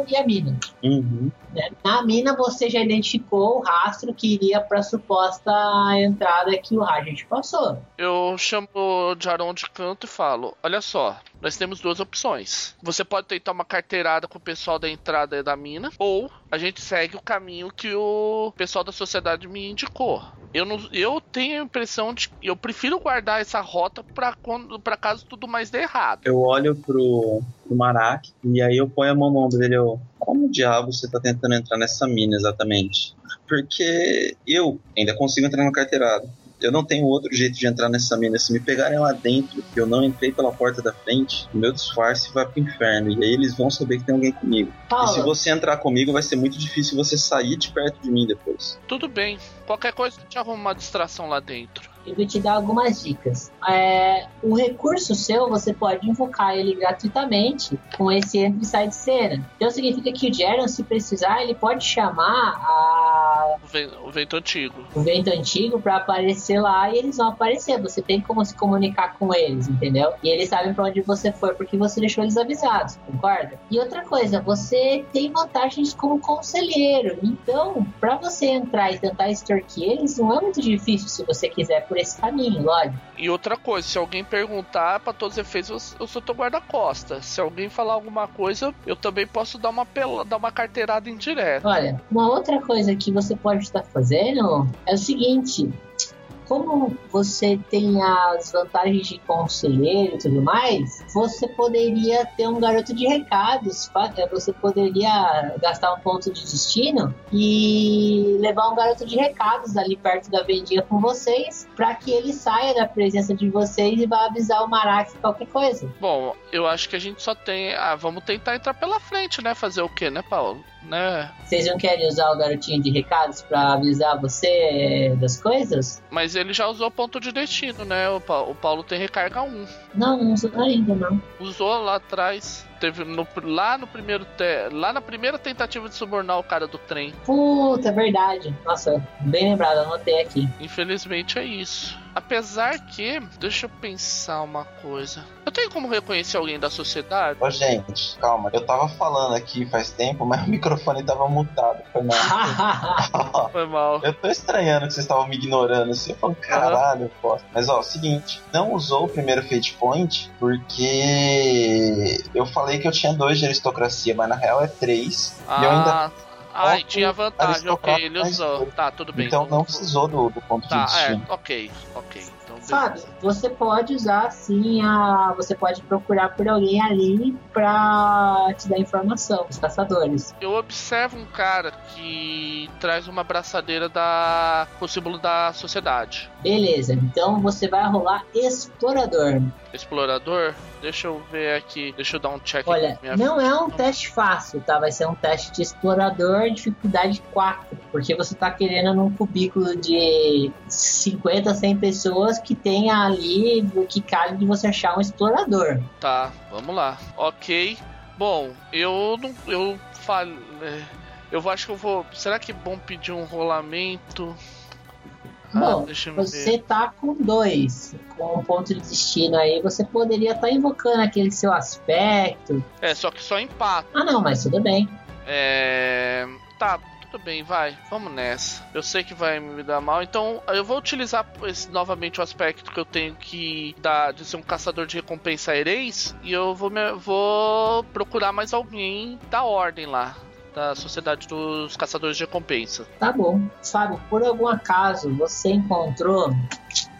e a. Uhum. Né? Na mina você já identificou o rastro que iria para a suposta entrada que o Rajat passou. Eu chamo o Jaron de canto e falo: Olha só, nós temos duas opções. Você pode tentar uma carteirada com o pessoal da entrada da mina, ou a gente segue o caminho que o pessoal da sociedade me indicou. Eu, não, eu tenho a impressão de que eu prefiro guardar essa rota para quando para caso tudo mais dê errado. Eu olho pro, pro Marak e aí eu ponho a mão no ombro dele. Eu, como diabo você tá tentando entrar nessa mina exatamente? Porque eu ainda consigo entrar no carteirado. Eu não tenho outro jeito de entrar nessa mina. Se me pegarem lá dentro, eu não entrei pela porta da frente, o meu disfarce vai pro inferno. E aí eles vão saber que tem alguém comigo. E se você entrar comigo, vai ser muito difícil você sair de perto de mim depois. Tudo bem. Qualquer coisa, a gente arruma uma distração lá dentro eu vou te dar algumas dicas. É, o recurso seu, você pode invocar ele gratuitamente com esse entra e sai de cena. Então significa que o Jaron, se precisar, ele pode chamar a... o, vento, antigo. O vento antigo para aparecer lá e eles vão aparecer. Você tem como se comunicar com eles, entendeu? E eles sabem para onde você foi porque você deixou eles avisados, concorda? E outra coisa, você tem vantagens como conselheiro. Então, para você entrar e tentar extorquir eles, não é muito difícil se você quiser. Por esse caminho, lógico. E outra coisa, se alguém perguntar, para todos os efeitos, eu sou teu guarda-costa. Se alguém falar alguma coisa, eu também posso dar uma, pela, dar uma carteirada indireta. Olha, uma outra coisa que você pode estar fazendo é o seguinte: como você tem as vantagens de conselheiro e tudo mais, você poderia ter um garoto de recados. É, você poderia gastar um ponto de destino e levar um garoto de recados ali perto da vendinha com vocês, para que ele saia da presença de vocês e vá avisar o Marak qualquer coisa. Bom, eu acho que a gente só tem. Ah, vamos tentar entrar pela frente, né? Fazer o quê, né, Paulo? Né? Vocês não querem usar o garotinho de recados para avisar você das coisas? Mas ele já usou ponto de destino, né? O, pa o Paulo tem recarga 1. Não, não usou ainda, não. Usou lá atrás. Teve no, lá no primeiro te, lá na primeira tentativa de subornar o cara do trem. Puta, é verdade. Nossa, bem lembrado, anotei aqui. Infelizmente é isso. Apesar que, deixa eu pensar uma coisa. Eu tenho como reconhecer alguém da sociedade? Ô, gente, calma. Eu tava falando aqui faz tempo, mas o microfone tava mutado. Foi mal. Foi mal. Eu tô estranhando que vocês estavam me ignorando assim. Eu falo, caralho, eu posso. Mas ó, seguinte, não usou o primeiro Fate Point porque eu falei que eu tinha dois de aristocracia, mas na real é três. Ah. E eu ainda ah, e tinha vantagem, ok, ele usou. Tá, tudo bem. Então não precisou do, do ponto tá, de destino. É, ok, ok. Sabe, você pode usar sim a. Você pode procurar por alguém ali pra te dar informação, os caçadores. Eu observo um cara que traz uma braçadeira da. com o símbolo da sociedade. Beleza, então você vai rolar explorador. Explorador? Deixa eu ver aqui, deixa eu dar um check. Olha, não é um teste fácil, tá? Vai ser um teste de explorador, dificuldade 4, porque você tá querendo num cubículo de 50, 100 pessoas que tenha ali que cabe de você achar um explorador. Tá, vamos lá. Ok. Bom, eu não. Eu falo. É, eu acho que eu vou. Será que é bom pedir um rolamento? Ah, Bom, você ver. tá com dois, com um ponto de destino aí, você poderia estar tá invocando aquele seu aspecto. É, só que só empata. Ah não, mas tudo bem. É. Tá, tudo bem, vai, vamos nessa. Eu sei que vai me dar mal, então eu vou utilizar esse, novamente o aspecto que eu tenho que dar de ser um caçador de recompensa hereis e eu vou, me, vou procurar mais alguém da ordem lá da Sociedade dos Caçadores de Recompensa. Tá bom. Fábio, por algum acaso você encontrou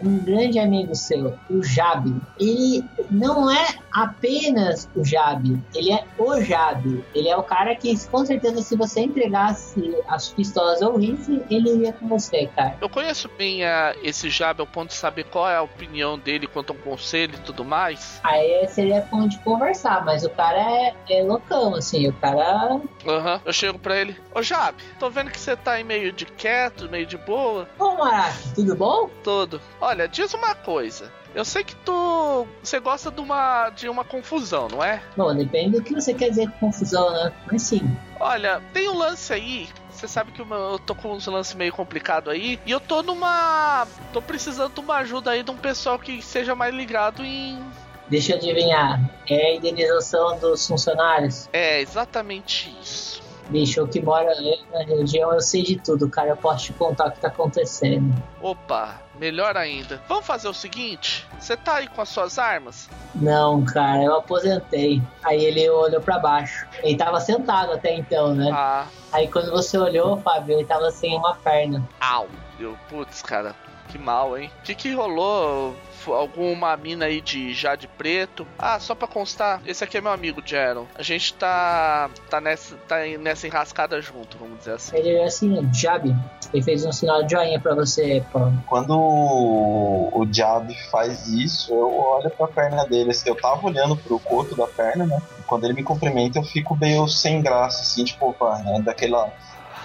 um grande amigo seu, o Jabi. Ele não é apenas o Jabi, ele é o Jabi. Ele é o cara que, com certeza, se você entregasse as pistolas ou o rifle, ele iria com você, cara. Eu conheço bem uh, esse Jabi ao ponto de saber qual é a opinião dele quanto a um conselho e tudo mais. Aí seria ponto de conversar, mas o cara é, é loucão, assim, o cara. Aham, uhum. eu chego pra ele: Ô Jabi, tô vendo que você tá aí meio de quieto, meio de boa. Ô Maraca, tudo bom? Tudo. Olha, diz uma coisa. Eu sei que tu. Você gosta de uma, de uma confusão, não é? Bom, depende do que você quer dizer com confusão, né? Mas sim. Olha, tem um lance aí. Você sabe que eu tô com uns lances meio complicado aí. E eu tô numa. tô precisando de uma ajuda aí de um pessoal que seja mais ligado em. Deixa eu adivinhar. É a indenização dos funcionários? É, exatamente isso. Bicho, eu que mora na região, eu sei de tudo, cara. Eu posso te contar o que tá acontecendo. Opa, melhor ainda. Vamos fazer o seguinte: você tá aí com as suas armas? Não, cara, eu aposentei. Aí ele olhou para baixo. Ele tava sentado até então, né? Ah. Aí quando você olhou, Fábio, ele tava sem uma perna. Au! Eu, putz, cara, que mal, hein? O que, que rolou? Alguma mina aí de Jade Preto. Ah, só pra constar, esse aqui é meu amigo Jaron. A gente tá, tá, nessa, tá nessa enrascada junto, vamos dizer assim. Ele é assim, Jab. Ele fez um sinal de joinha pra você, pô. Quando o Jab faz isso, eu olho pra perna dele. Assim, eu tava olhando pro corpo da perna, né? Quando ele me cumprimenta, eu fico meio sem graça, assim, tipo, opa, né? Daquela.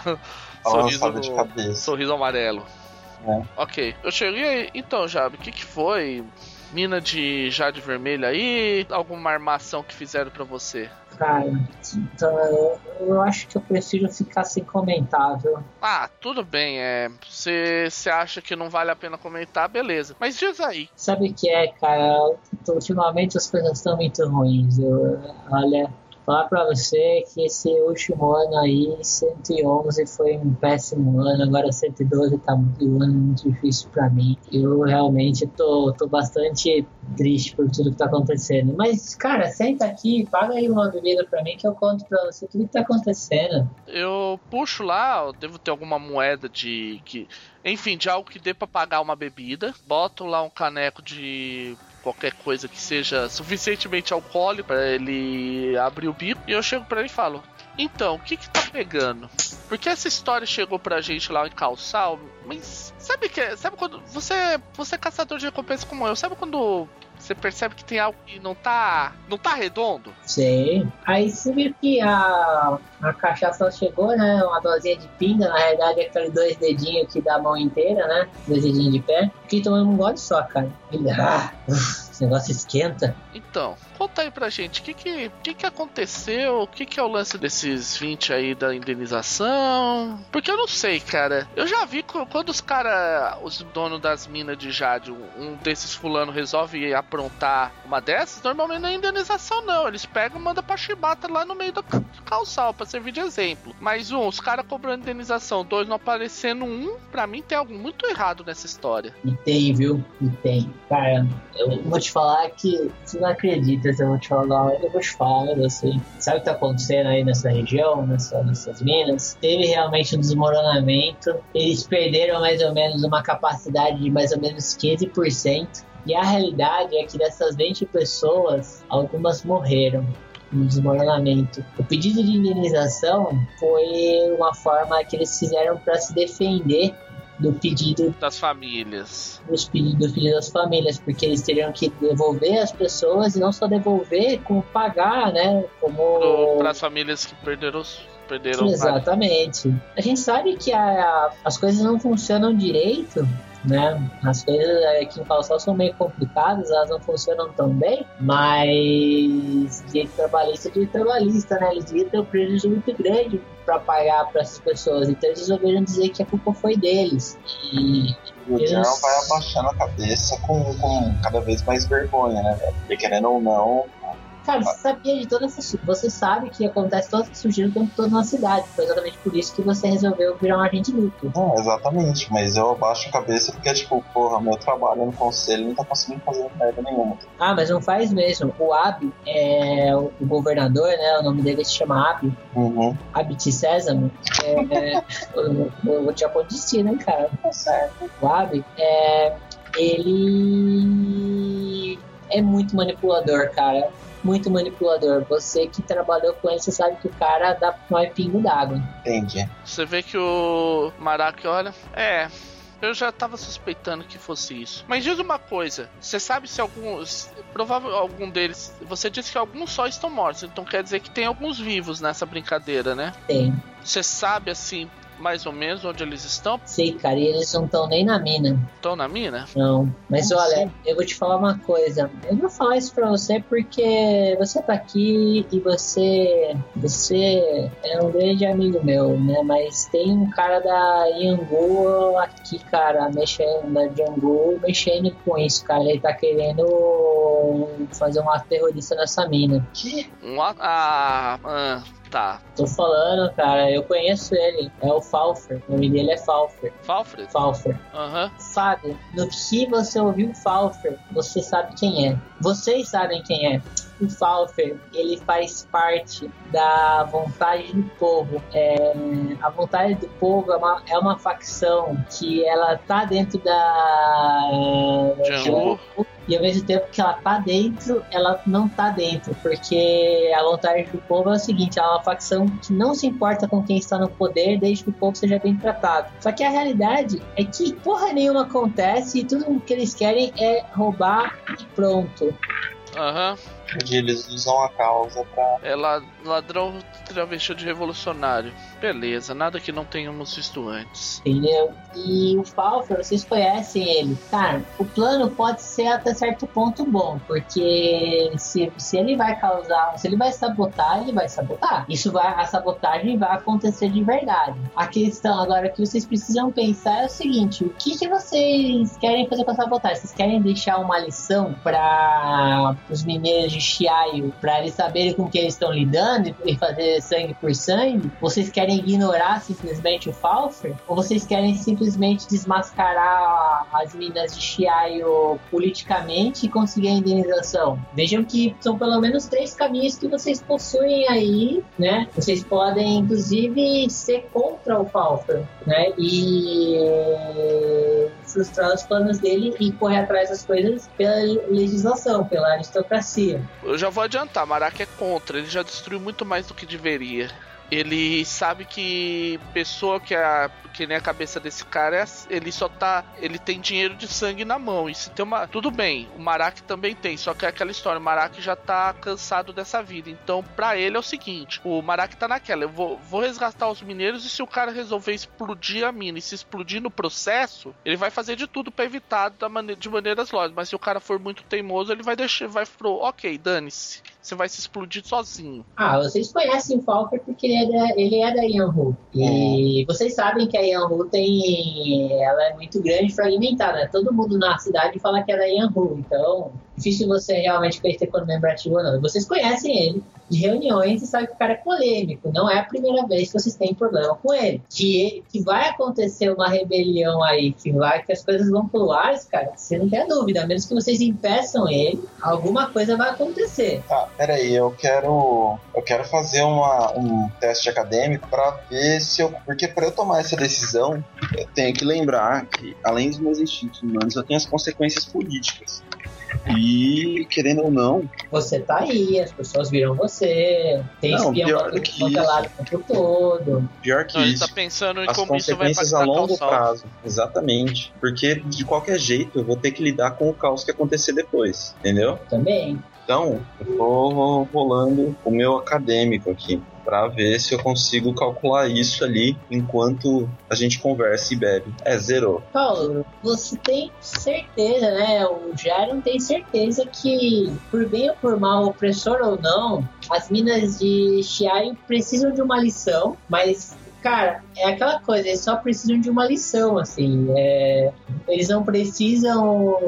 sorriso, de cabeça. sorriso amarelo. É. Ok, eu cheguei. Então, Jab, o que, que foi? Mina de Jade Vermelha aí? Alguma armação que fizeram para você? Cara, então, eu acho que eu prefiro ficar sem comentar, viu? Ah, tudo bem, é. Você acha que não vale a pena comentar, beleza. Mas diz aí. Sabe o que é, cara? Ultimamente as coisas estão muito ruins. Eu, olha, falar para você que esse último ano aí, 111 foi um péssimo ano, agora 112 tá muito, um ano muito difícil para mim. Eu realmente tô, tô bastante triste por tudo que tá acontecendo. Mas, cara, senta aqui, paga aí uma bebida pra mim que eu conto pra você tudo que tá acontecendo. Eu puxo lá, eu devo ter alguma moeda de. que enfim, de algo que dê pra pagar uma bebida. Boto lá um caneco de qualquer coisa que seja suficientemente alcoólico para ele abrir o bico. E eu chego para ele e falo: Então, o que que tá pegando? Porque essa história chegou pra gente lá em Calçal, mas sabe que sabe quando você você é caçador de recompensa como eu, sabe quando você percebe que tem algo que não tá não tá redondo? Sim. Aí você viu que a, a cachaça chegou, né? Uma dosinha de pinga, na realidade é aquele dois dedinhos que dá a mão inteira, né? Dois dedinhos de pé. Que tomando um gole só, cara. Ele, ah, esse negócio esquenta. Então, conta aí pra gente, o que que, que que aconteceu? O que que é o lance desses 20 aí da indenização? Porque eu não sei, cara. Eu já vi quando os caras, os donos das minas de Jade, um desses fulano resolve aprontar uma dessas, normalmente não é indenização não. Eles pegam e mandam pra chibata lá no meio do calçal pra servir de exemplo. Mas um, os caras cobrando indenização, dois não aparecendo um, pra mim tem algo muito errado nessa história. E tem, viu? E tem. Cara, eu vou te falar que não acredita se eu vou te falar, eu vou te falar, assim. Sabe o que tá acontecendo aí nessa região, nessa, nessas minas? Teve realmente um desmoronamento. Eles perderam mais ou menos uma capacidade de mais ou menos 15%. E a realidade é que dessas 20 pessoas, algumas morreram no desmoronamento. O pedido de indenização foi uma forma que eles fizeram para se defender do pedido das famílias. Dos pedidos, do pedido das famílias, porque eles teriam que devolver as pessoas e não só devolver, como pagar, né? Como para as famílias que perderam os perderam Exatamente. A gente sabe que a, as coisas não funcionam direito né? As coisas aqui em Calçal são meio complicadas, elas não funcionam tão bem, mas direito trabalhista é direito trabalhista, né? Eles deviam ter um prejuízo muito grande para pagar para essas pessoas, então eles resolveram dizer que a culpa foi deles. E o eles... vai abaixando a cabeça com, com cada vez mais vergonha, né? Porque querendo ou não, Cara, você sabia de toda essa. Você sabe que acontece toda essa sujeira o tempo todo na cidade. Foi exatamente por isso que você resolveu virar um agente luto. É, exatamente. Mas eu abaixo a cabeça porque, tipo, porra, meu trabalho no conselho não tá conseguindo fazer merda nenhuma. Ah, mas não faz mesmo. O Ab, é, o governador, né? O nome dele se chama Ab. Uhum. Abit Sésamo. É, eu, eu vou te acontecer, né, cara? Tá certo. O Ab, é, ele é muito manipulador, cara muito manipulador. Você que trabalhou com ele, você sabe que o cara dá mais pingo d'água. Entendi. Você vê que o Maraki olha. É. Eu já tava suspeitando que fosse isso. Mas diz uma coisa: você sabe se alguns. Provável algum deles. Você disse que alguns só estão mortos, então quer dizer que tem alguns vivos nessa brincadeira, né? Tem. Você sabe assim mais ou menos onde eles estão? Sei, cara, e eles não estão nem na mina. Estão na mina? Não. Mas Como olha, assim? eu vou te falar uma coisa. Eu vou falar isso pra você porque você tá aqui e você. Você é um grande amigo meu, né? Mas tem um cara da Yangu aqui, cara, mexendo, da Yangu, mexendo com isso, cara. Ele tá querendo fazer um ato terrorista nessa mina. Que? Um ato. Ah, ah tá. Tô falando, cara, eu conheço ele. É o Falfer. O nome dele é Falfer. Falfred? Falfer. Aham. Fábio, no que você ouviu Falfer, você sabe quem é. Vocês sabem quem é. O Falfer, ele faz parte da vontade do povo. É, a vontade do povo é uma, é uma facção que ela tá dentro da. Jango. E ao mesmo tempo que ela tá dentro, ela não tá dentro. Porque a vontade do povo é o seguinte: ela é uma facção que não se importa com quem está no poder, desde que o povo seja bem tratado. Só que a realidade é que porra nenhuma acontece e tudo que eles querem é roubar e pronto. Aham. Onde eles usam a causa pra. É la- ladrão travesti de revolucionário. Beleza, nada que não tenhamos visto antes. Entendeu? E o Falfer, vocês conhecem ele. Cara, o plano pode ser até certo ponto bom, porque se, se ele vai causar, se ele vai sabotar, ele vai sabotar. Isso vai, a sabotagem vai acontecer de verdade. A questão agora que vocês precisam pensar é o seguinte: o que, que vocês querem fazer com a sabotagem? Vocês querem deixar uma lição para os mineiros de Chiaio, para eles saberem com que eles estão lidando e fazer sangue por sangue? Vocês querem ignorar simplesmente o Falfer? Ou vocês querem simplesmente desmascarar as minas de Chiaio politicamente e conseguir a indenização? Vejam que são pelo menos três caminhos que vocês possuem aí, né? Vocês podem, inclusive, ser contra o Falfer, né? E frustrar os planos dele e correr atrás das coisas pela legislação, pela aristocracia. Eu já vou adiantar, Marak é contra, ele já destruiu muito mais do que deveria. Ele sabe que pessoa que é que nem a cabeça desse cara, é, ele só tá. Ele tem dinheiro de sangue na mão. E se tem uma. Tudo bem, o Marak também tem, só que é aquela história: o Marak já tá cansado dessa vida. Então, pra ele é o seguinte: o Marak tá naquela, eu vou, vou resgatar os mineiros e se o cara resolver explodir a mina e se explodir no processo, ele vai fazer de tudo pra evitar da mane de maneiras lógicas. Mas se o cara for muito teimoso, ele vai deixar. Vai pro. Ok, dane-se. Você vai se explodir sozinho. Ah, vocês conhecem o Falker porque ele é da, ele é da Yanhu. E vocês sabem que a Yanhu tem. Ela é muito grande e fragmentada. né? Todo mundo na cidade fala que ela é Yanhu. Então, difícil você realmente conhecer quando lembrativo ou não. Vocês conhecem ele de reuniões e sabem que o cara é polêmico. Não é a primeira vez que vocês têm problema com ele. Que, que vai acontecer uma rebelião aí, que vai que as coisas vão pro ar, cara, você não tem dúvida. A menos que vocês impeçam ele, alguma coisa vai acontecer. Tá, peraí, eu quero. Eu quero fazer uma, um teste acadêmico pra ver se eu. Porque pra eu tomar essa decisão, eu tenho que lembrar que, além dos meus instintos humanos, eu tenho as consequências políticas. E, querendo ou não, Você tá aí, as pessoas viram você, tem Não, espião pior pra que tudo quanto é isso. lado o tempo todo. pior que Não, ele isso. tá pensando em as como isso vai consequências a longo prazo. Exatamente. Porque de qualquer jeito eu vou ter que lidar com o caos que acontecer depois, entendeu? Também. Então, eu vou rolando o meu acadêmico aqui pra ver se eu consigo calcular isso ali enquanto a gente conversa e bebe. É, zerou. Paulo, você tem certeza, né? O Jaron tem certeza que, por bem ou por mal, opressor ou não, as minas de Chiaio precisam de uma lição, mas. Cara, é aquela coisa, eles só precisam de uma lição, assim. é, eles não precisam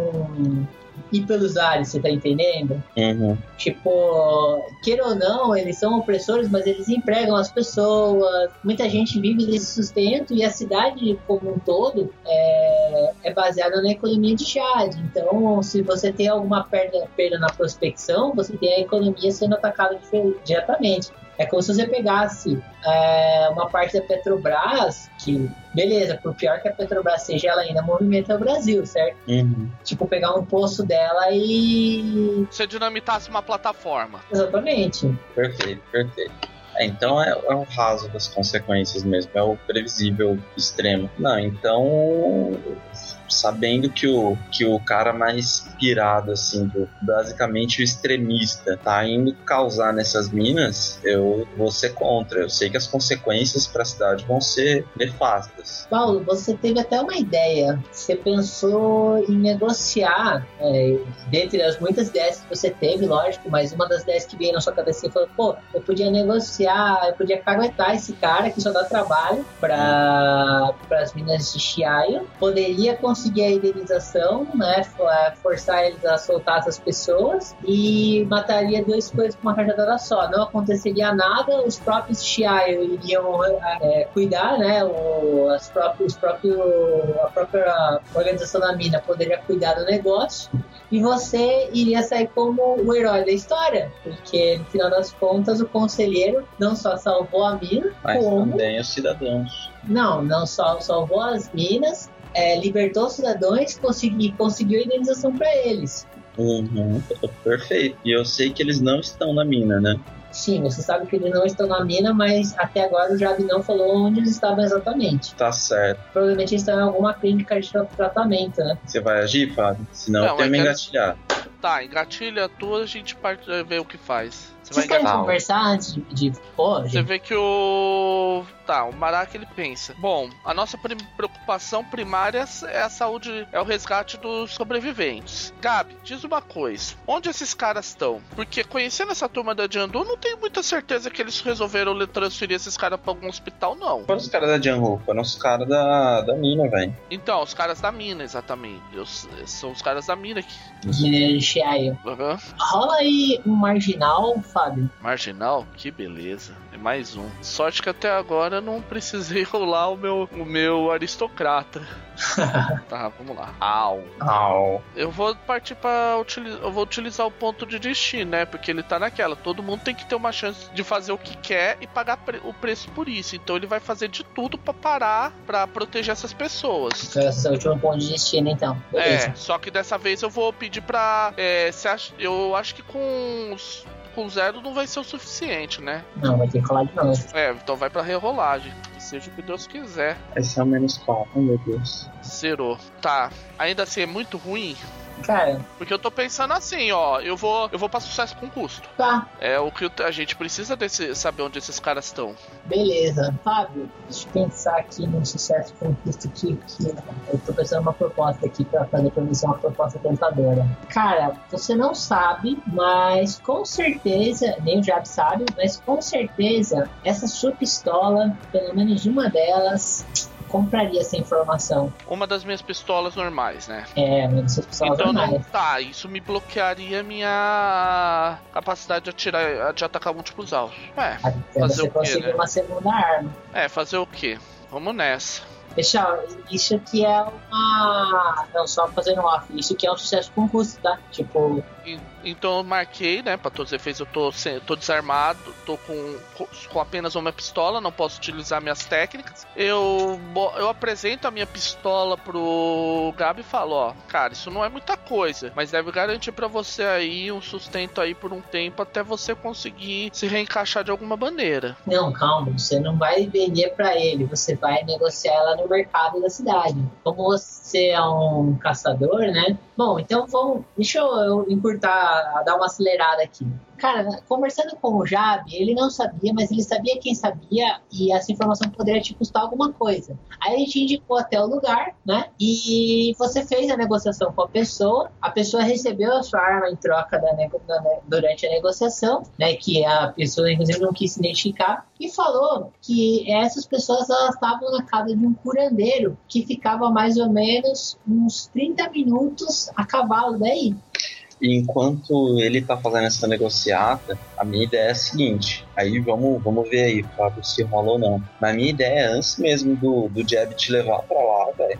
ir pelos ares, você tá entendendo? Uhum. Tipo, queira ou não, eles são opressores, mas eles empregam as pessoas. Muita gente vive desse sustento e a cidade como um todo é, é baseada na economia de Chad. Então, se você tem alguma perda, perda na prospecção, você tem a economia sendo atacada diretamente. É como se você pegasse é, uma parte da Petrobras, que, beleza, por pior que a Petrobras seja, ela ainda movimenta o Brasil, certo? Uhum. Tipo, pegar um poço dela e Se dinamitasse uma plataforma. Exatamente. Perfeito, perfeito. É, então é, é o raso das consequências mesmo, é o previsível extremo. Não, então sabendo que o, que o cara mais pirado, assim, do, basicamente o extremista, tá indo causar nessas minas, eu vou ser contra. Eu sei que as consequências para a cidade vão ser nefastas. Paulo, você teve até uma ideia. você pensou em negociar, é, dentre as muitas ideias que você teve, lógico, mas uma das ideias que veio na sua cabeça foi, pô, eu podia negociar, eu podia caguetar esse cara que só dá trabalho para as minas de Chiaio, poderia conseguir a indenização, né, forçar eles a soltar essas pessoas e mataria dois coisas com uma cajadada só. Não aconteceria nada, os próprios Chiaio iriam é, cuidar, né, o, as próprios, os próprios, a própria organização da mina poderia cuidar do negócio e você iria sair como o herói da história, porque no final das contas o conselheiro não só salvou a mina, mas como... também os cidadãos. Não, não só salvou as minas, é, libertou os cidadãos e conseguiu indenização para eles. Uhum, perfeito. E eu sei que eles não estão na mina, né? Sim, você sabe que eles não estão na mina, mas até agora o Jab não falou onde eles estavam exatamente. Tá certo. Provavelmente estão em alguma clínica de tratamento, né? Você vai agir, Fábio? Senão não, eu tenho que me engatilhar. Tá, engatilha a tua, a gente parte ver o que faz. Você Vocês querem conversar antes de, de Você vê que o. Tá, o Maraca ele pensa. Bom, a nossa preocupação primária é a saúde, é o resgate dos sobreviventes. Gabi, diz uma coisa: onde esses caras estão? Porque conhecendo essa turma da Jandu, não tenho muita certeza que eles resolveram transferir esses caras pra algum hospital, não. Foram os caras da Jandu, foram os caras da, da mina, velho. Então, os caras da mina, exatamente. Eu, são os caras da mina aqui. Chiaio. Uhum. Rola aí um marginal Fábio. Marginal? Que beleza. É mais um. Sorte que até agora não precisei rolar o meu, o meu aristocrata. tá, vamos lá. Au. Au. Eu vou partir para utilizar. Eu vou utilizar o ponto de destino, né? Porque ele tá naquela. Todo mundo tem que ter uma chance de fazer o que quer e pagar pre o preço por isso. Então ele vai fazer de tudo para parar, para proteger essas pessoas. Esse é o último ponto de destino, então. Beleza. É, só que dessa vez eu vou pedir pra. É, acha, eu acho que com os com zero não vai ser o suficiente, né? Não, vai ter que rolar de novo. É, então vai pra rerolagem. Que seja o que Deus quiser. Esse é o menos 4, meu Deus. Zerou. Tá. Ainda assim é muito ruim. Cara. Porque eu tô pensando assim, ó, eu vou, eu vou pra sucesso com custo. Tá. É o que a gente precisa desse, saber onde esses caras estão. Beleza. Fábio, deixa eu pensar aqui no sucesso com custo aqui, que eu tô pensando uma proposta aqui pra fazer pra ser uma proposta tentadora. Cara, você não sabe, mas com certeza, nem o Jab sabe, mas com certeza, essa sua pistola, pelo menos uma delas, compraria essa informação. Uma das minhas pistolas normais, né? É, uma das suas pistolas então, normais. Não, tá, isso me bloquearia minha capacidade de atirar, de atacar múltiplos alvos. É, Até fazer você o quê, né? uma segunda arma. É, fazer o quê? Vamos nessa. Pessoal, isso aqui é uma. Não, só fazendo um off. Isso aqui é um sucesso com custo, tá? Tipo, então eu marquei, né? Pra todos os efeitos, eu tô, tô desarmado, tô com, com apenas uma pistola, não posso utilizar minhas técnicas. Eu, eu apresento a minha pistola pro Gabi e falo: Ó, cara, isso não é muita coisa, mas deve garantir para você aí um sustento aí por um tempo até você conseguir se reencaixar de alguma maneira. Não, calma, você não vai vender para ele, você vai negociar ela no mercado da cidade. Como você é um caçador, né? Bom, então vamos. Deixa eu encurtar, dar uma acelerada aqui. Cara, conversando com o Jab, ele não sabia, mas ele sabia quem sabia e essa informação poderia te custar alguma coisa. Aí a gente indicou até o lugar, né? E você fez a negociação com a pessoa, a pessoa recebeu a sua arma em troca da durante a negociação, né? Que a pessoa, inclusive, não quis se identificar e falou que essas pessoas elas estavam na casa de um curandeiro que ficava mais ou menos uns 30 minutos a cavalo daí. E enquanto ele tá fazendo essa negociata, a minha ideia é a seguinte: aí vamos, vamos ver aí, Fábio, se rola ou não. Mas minha ideia é, antes mesmo do, do Jeb te levar pra lá, velho,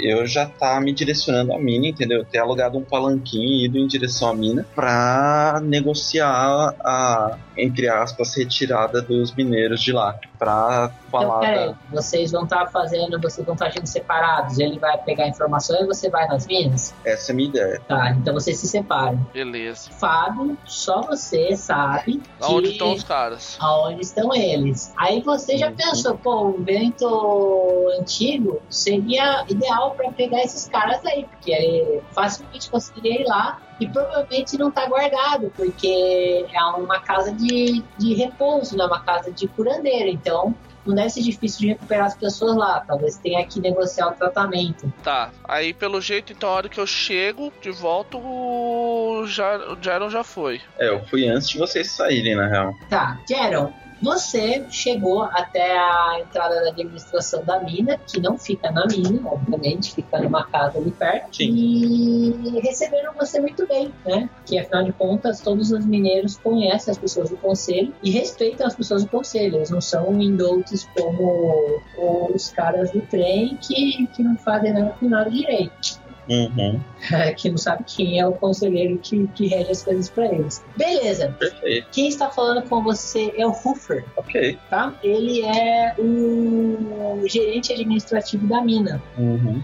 eu já tá me direcionando a mina, entendeu? Ter alugado um palanquinho e ido em direção à mina pra negociar a, entre aspas, retirada dos mineiros de lá. Pra falar. Então, peraí, da... vocês vão estar tá fazendo, vocês vão estar tá agindo separados. Ele vai pegar a informação e você vai nas minas? Essa é a minha ideia. Tá, então vocês se separam. Beleza. Fábio, só você sabe. Aonde estão os caras? Aonde estão eles. Aí você já uhum. pensou, pô, um vento antigo seria ideal para pegar esses caras aí, porque ele facilmente conseguiria ir lá e provavelmente não está guardado, porque é uma casa de, de repouso, não é uma casa de curandeiro. Então, não deve ser difícil de recuperar as pessoas lá. Talvez tenha que negociar o tratamento. Tá. Aí, pelo jeito, então, a hora que eu chego de volta, o, já, o Jaron já foi. É, eu fui antes de vocês saírem, na real. Tá, Jaron, você chegou até a entrada da administração da mina, que não fica na mina, obviamente, fica numa casa ali perto. Sim. E receberam você muito bem, né? Que afinal de contas, todos os mineiros conhecem as pessoas do conselho e respeitam as pessoas do conselho. Eles não são indultos como os caras do trem que, que não fazem nada com nada direito. Uhum. que não sabe quem é o conselheiro que, que rege as coisas pra eles. Beleza. Perfeito. Quem está falando com você é o Huffer, Ok. tá? Ele é o gerente administrativo da mina. Uhum.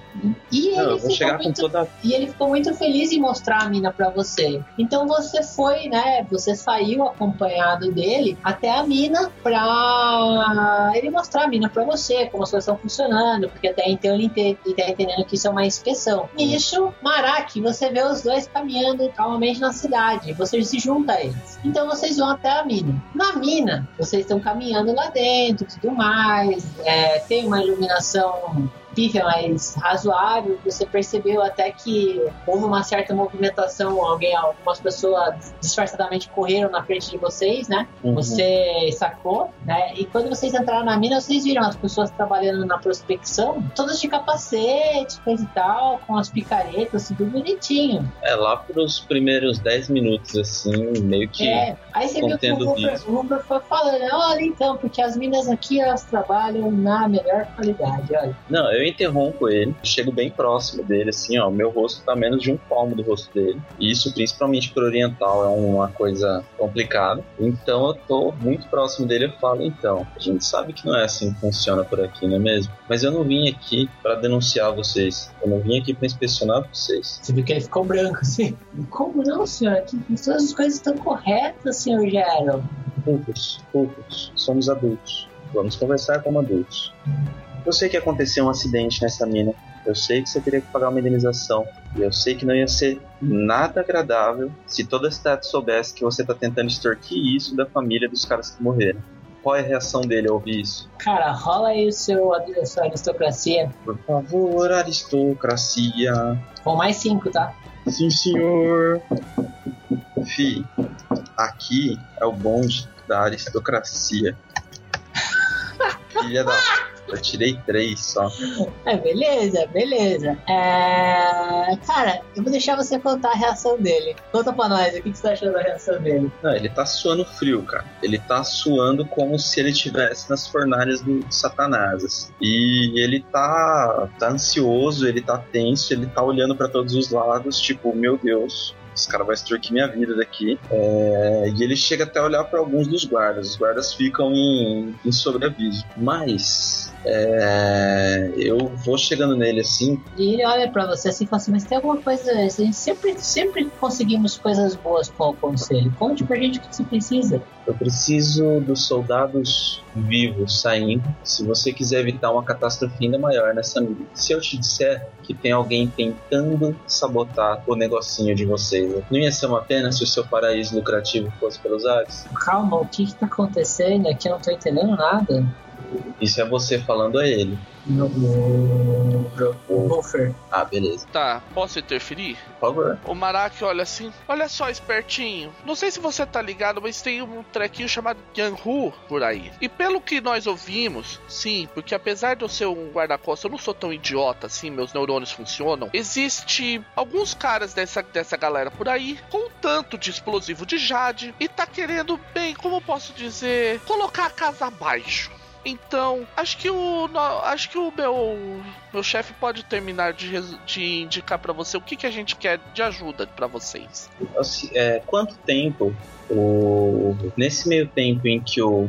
E ele, Não, ficou muito, toda. e ele ficou muito feliz em mostrar a mina pra você. Então você foi, né? Você saiu acompanhado dele até a mina pra ele mostrar a mina pra você, como as coisas estão funcionando, porque até então ele ele tá entendendo que isso é uma inspeção. Nisso, Maraki, você vê os dois caminhando calmamente na cidade. Você se junta a eles. Então vocês vão até a mina. Na mina, vocês estão caminhando lá dentro, tudo mais. é, tem uma iluminação pífia, mas razoável. Você percebeu até que houve uma certa movimentação, alguém, algumas pessoas disfarçadamente correram na frente de vocês, né? Uhum. Você sacou, né? E quando vocês entraram na mina, vocês viram as pessoas trabalhando na prospecção, todas de capacete, coisa e tal, com as picaretas, tudo bonitinho. É, lá pros primeiros 10 minutos, assim, meio que. É, aí você viu que o Rupert, o Rupert foi falando, olha então, porque as minas aqui elas trabalham na melhor qualidade, olha. Não, eu interrompo ele, chego bem próximo dele, assim, ó. Meu rosto tá menos de um palmo do rosto dele. E isso, principalmente pro oriental, é uma coisa complicada. Então eu tô muito próximo dele e falo, então, a gente sabe que não é assim que funciona por aqui, não é mesmo? Mas eu não vim aqui pra denunciar vocês. Eu não vim aqui pra inspecionar vocês. Você viu que ele ficou branco assim. Como não, senhor? Aqui todas as coisas estão corretas, senhor Gerald. Poucos, poucos. Somos adultos. Vamos conversar como adultos. Eu sei que aconteceu um acidente nessa mina. Eu sei que você teria que pagar uma indenização. E eu sei que não ia ser nada agradável se toda a cidade soubesse que você tá tentando extorquir isso da família dos caras que morreram. Qual é a reação dele ao ouvir isso? Cara, rola aí o seu, sua aristocracia. Por favor, aristocracia. Com mais cinco, tá? Sim, senhor. Fi, aqui é o bonde da aristocracia. Filha da. Eu tirei três só. É, beleza, beleza. É... Cara, eu vou deixar você contar a reação dele. Conta pra nós, o que que você tá achando da reação dele? Não, ele tá suando frio, cara. Ele tá suando como se ele estivesse nas fornalhas do Satanás. assim. E ele tá, tá ansioso, ele tá tenso, ele tá olhando pra todos os lados, tipo, meu Deus. Esse cara vai extorquir minha vida daqui. É, e ele chega até a olhar pra alguns dos guardas. Os guardas ficam em, em sobreaviso. Mas é, eu vou chegando nele assim, E ele olha pra você assim e fala assim, mas tem alguma coisa... A gente sempre, sempre conseguimos coisas boas com o conselho. Conte pra gente o que você precisa. Eu preciso dos soldados vivos saindo. Se você quiser evitar uma catástrofe ainda maior nessa mina. Se eu te disser que tem alguém tentando sabotar o negocinho de vocês, não ia ser uma pena se o seu paraíso lucrativo fosse pelos ares? Calma, o que que tá acontecendo aqui? Eu não tô entendendo nada. Isso é você falando a ele. No, Buffer. Ah, beleza. Tá, posso interferir? Por favor. O Maraki olha assim, olha só, espertinho. Não sei se você tá ligado, mas tem um trequinho chamado Yanhu por aí. E pelo que nós ouvimos, sim, porque apesar de eu ser um guarda-costas, eu não sou tão idiota assim, meus neurônios funcionam. Existe alguns caras dessa, dessa galera por aí com um tanto de explosivo de jade e tá querendo, bem, como eu posso dizer, colocar a casa abaixo. Então, acho que o acho que o meu meu chefe pode terminar de, de indicar pra você o que, que a gente quer de ajuda pra vocês. Assim, é, quanto tempo o nesse meio tempo em que o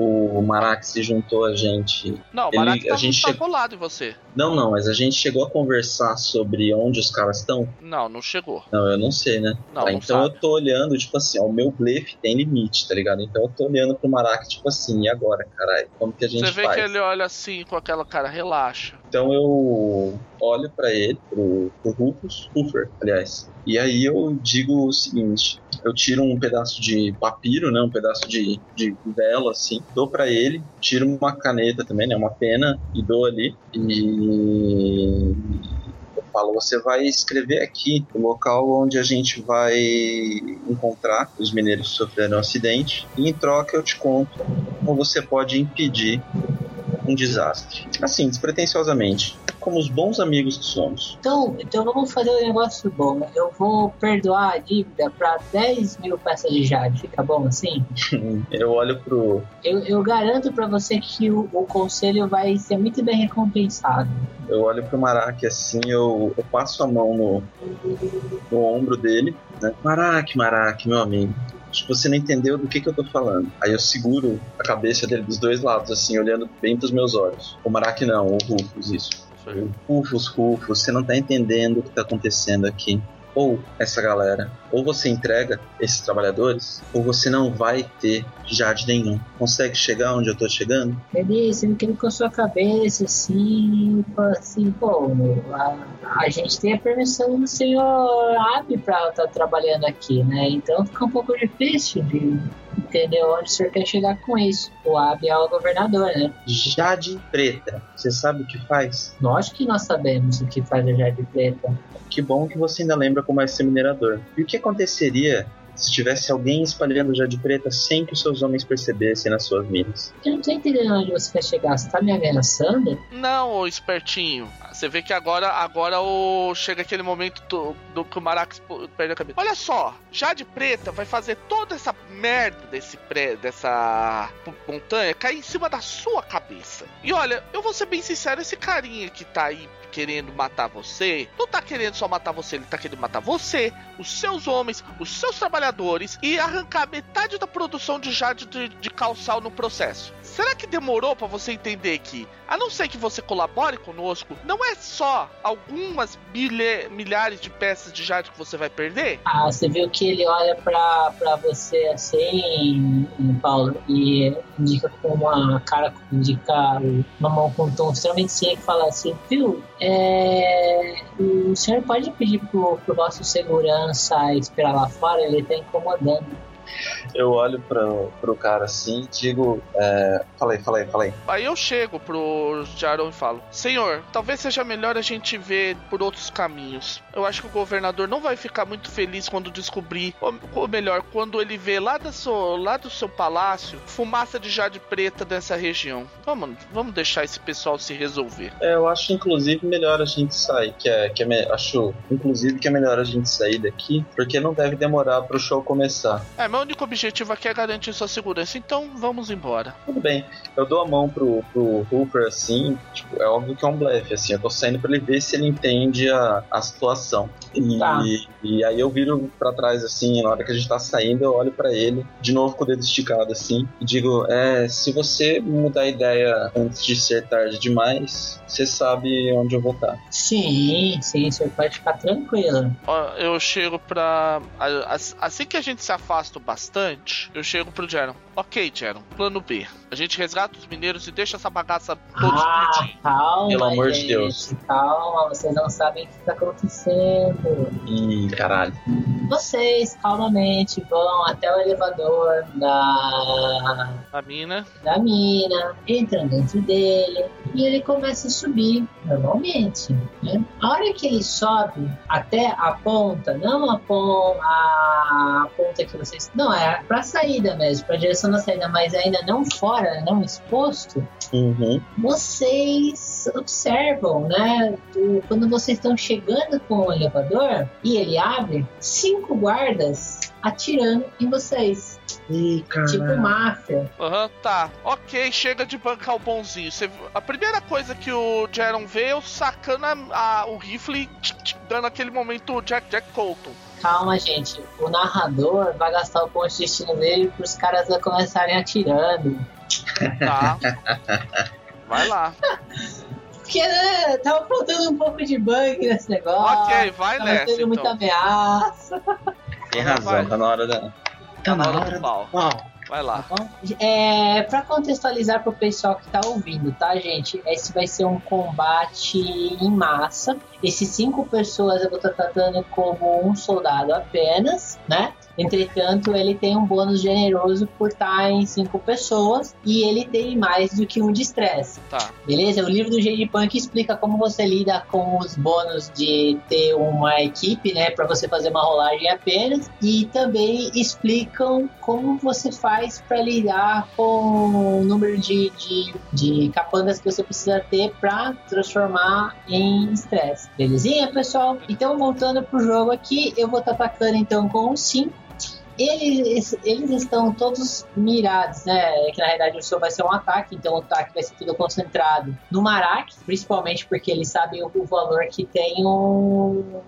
o Marak se juntou a gente Não, o Ele- Maraki a tá, gente tá chegou- colado em você. Não, não, mas a gente chegou a conversar sobre onde os caras estão. Não, não chegou. Não, eu não sei, né? Não, Tá, não então sabe. eu tô olhando, tipo assim, ó, o meu blefe tem limite, tá ligado? Então eu tô olhando pro Marak, tipo assim, e agora, caralho? Como que a gente Você vê faz? que ele olha assim com aquela cara, relaxa. Então eu olho para ele, pro, pro Rufus, Ruffer, aliás. E aí eu digo o seguinte: eu tiro um pedaço de papiro, né, um pedaço de, de vela, assim, dou para ele, tiro uma caneta também, né, uma pena, e dou ali. E falo, você vai escrever aqui o local onde a gente vai encontrar os mineiros que sofreram um acidente, e em troca eu te conto como você pode impedir um desastre. Assim, despretensiosamente como os bons amigos que somos. Então, então vamos fazer um negócio bom. Eu vou perdoar a dívida para 10 mil peças de jade. Fica bom assim? eu olho pro. Eu, eu garanto para você que o, o, conselho vai ser muito bem recompensado. Eu olho pro Marak assim, eu, eu passo a mão no, no ombro dele. Né? Marak, Marak, meu amigo Acho que você não entendeu do que, que eu tô falando. Aí eu seguro a cabeça dele dos dois lados, assim, olhando bem pros meus olhos. O Marak não, o Rufus, isso. Rufus, Rufus, você não tá entendendo o que tá acontecendo aqui. Ou essa galera, ou você entrega esses trabalhadores, ou você não vai ter jade nenhum. Consegue chegar onde eu tô chegando? Ele, quer com a sua cabeça, assim, assim, pô, a, a, gente tem a permissão do senhor Ab pra estar tá trabalhando aqui, né? Então fica um pouco difícil de entendeu onde o senhor quer chegar com isso. O Ab é o governador, né? Jade Preta, você sabe o que faz? Lógico que nós sabemos o que faz a Jade Preta. Que bom que você ainda lembra como é ser minerador. E o que aconteceria se tivesse alguém espalhando Jade Preta sem que os seus homens percebessem nas suas minas. Eu não tô entendendo onde você quer chegar. Você tá me ameaçando? Não, ô espertinho. Você vê que agora, agora o... chega aquele momento do, do que o Marax perde a cabeça. Olha só, Jade Preta vai fazer toda essa merda desse pré, dessa montanha cair em cima da sua cabeça. E olha, eu vou ser bem sincero, esse carinha que tá aí querendo matar você, não tá querendo só matar você, ele tá querendo matar você, os seus homens, os seus trabalhadores e arrancar metade da produção de jade de, de calçal no processo. Será que demorou para você entender que, a não ser que você colabore conosco, não é só algumas milha, milhares de peças de jade que você vai perder? Ah, você viu que ele olha para você assim, Paulo, e indica com uma cara, indica uma mão com um tom extremamente sério e fala assim, viu, é, o senhor pode pedir pro, pro nosso segurança esperar lá fora? Ele tá incomodando. Eu olho pro, pro cara assim digo. É... Falei, falei, falei. Aí eu chego pro Jaron e falo: Senhor, talvez seja melhor a gente ver por outros caminhos. Eu acho que o governador não vai ficar muito feliz quando descobrir, ou, melhor, quando ele vê lá do seu, lá do seu palácio fumaça de jade preta dessa região. Vamos, vamos deixar esse pessoal se resolver. É, eu acho inclusive melhor a gente sair, que é, que é acho inclusive que é melhor a gente sair daqui, porque não deve demorar pro show começar. É, meu único objetivo aqui é garantir sua segurança, então vamos embora. Tudo bem. Eu dou a mão pro, pro Hooper assim, tipo, é óbvio que é um blefe, assim, eu tô saindo pra ele ver se ele entende a, a situação. E, tá. e aí eu viro para trás assim, na hora que a gente tá saindo, eu olho para ele, de novo com o dedo esticado assim, e digo: É, se você mudar a ideia antes de ser tarde demais, você sabe onde eu vou estar. Sim, sim, você pode ficar tranquilo. Eu chego pra. Assim que a gente se afasta bastante, eu chego pro Jaron. Ok, Jaron, plano B. A gente resgata os mineiros e deixa essa bagaça toda ah. Calma, Pelo amor gente, de Deus. Calma, vocês não sabem o que tá acontecendo. Ih, caralho. Vocês calmamente vão até o elevador da. Da mina. Da mina, entram dentro dele e ele começa a subir normalmente. Né? A hora que ele sobe até a ponta, não a ponta, a ponta que vocês. Não, é pra saída mesmo, pra direção da saída, mas ainda não fora, não exposto. Uhum. Vocês observam, né? Do, quando vocês estão chegando com o elevador e ele abre, cinco guardas atirando em vocês. Ih, tipo máfia. Aham, uhum, tá. Ok, chega de bancar o bonzinho. Você, a primeira coisa que o Jaron vê é eu sacando a, a, o rifle e dando aquele momento Jack Jack Colton. Calma, gente. O narrador vai gastar o ponto de destino dele para os caras começarem atirando. Tá. Vai lá. Porque né, tava faltando um pouco de bug nesse negócio. Ok, vai tava nessa. Tendo então. muita ameaça. Tem razão, vai. tá na hora da. Tá, tá na hora, do pau. Uau. Vai lá. Tá? É, pra contextualizar pro pessoal que tá ouvindo, tá, gente? Esse vai ser um combate em massa. Esses cinco pessoas eu vou estar tratando como um soldado apenas, né? Entretanto, ele tem um bônus generoso por estar em cinco pessoas e ele tem mais do que um de estresse. Tá. Beleza? O livro do Jade Punk explica como você lida com os bônus de ter uma equipe, né, para você fazer uma rolagem apenas e também explicam como você faz para lidar com o número de, de, de capangas que você precisa ter para transformar em estresse. Belezinha, pessoal? Então, voltando pro jogo aqui, eu vou estar atacando então com 5 eles, eles estão todos mirados, né? Que na realidade o seu vai ser um ataque, então o ataque vai ser tudo concentrado no Marak, principalmente porque eles sabem o, o valor que tem um,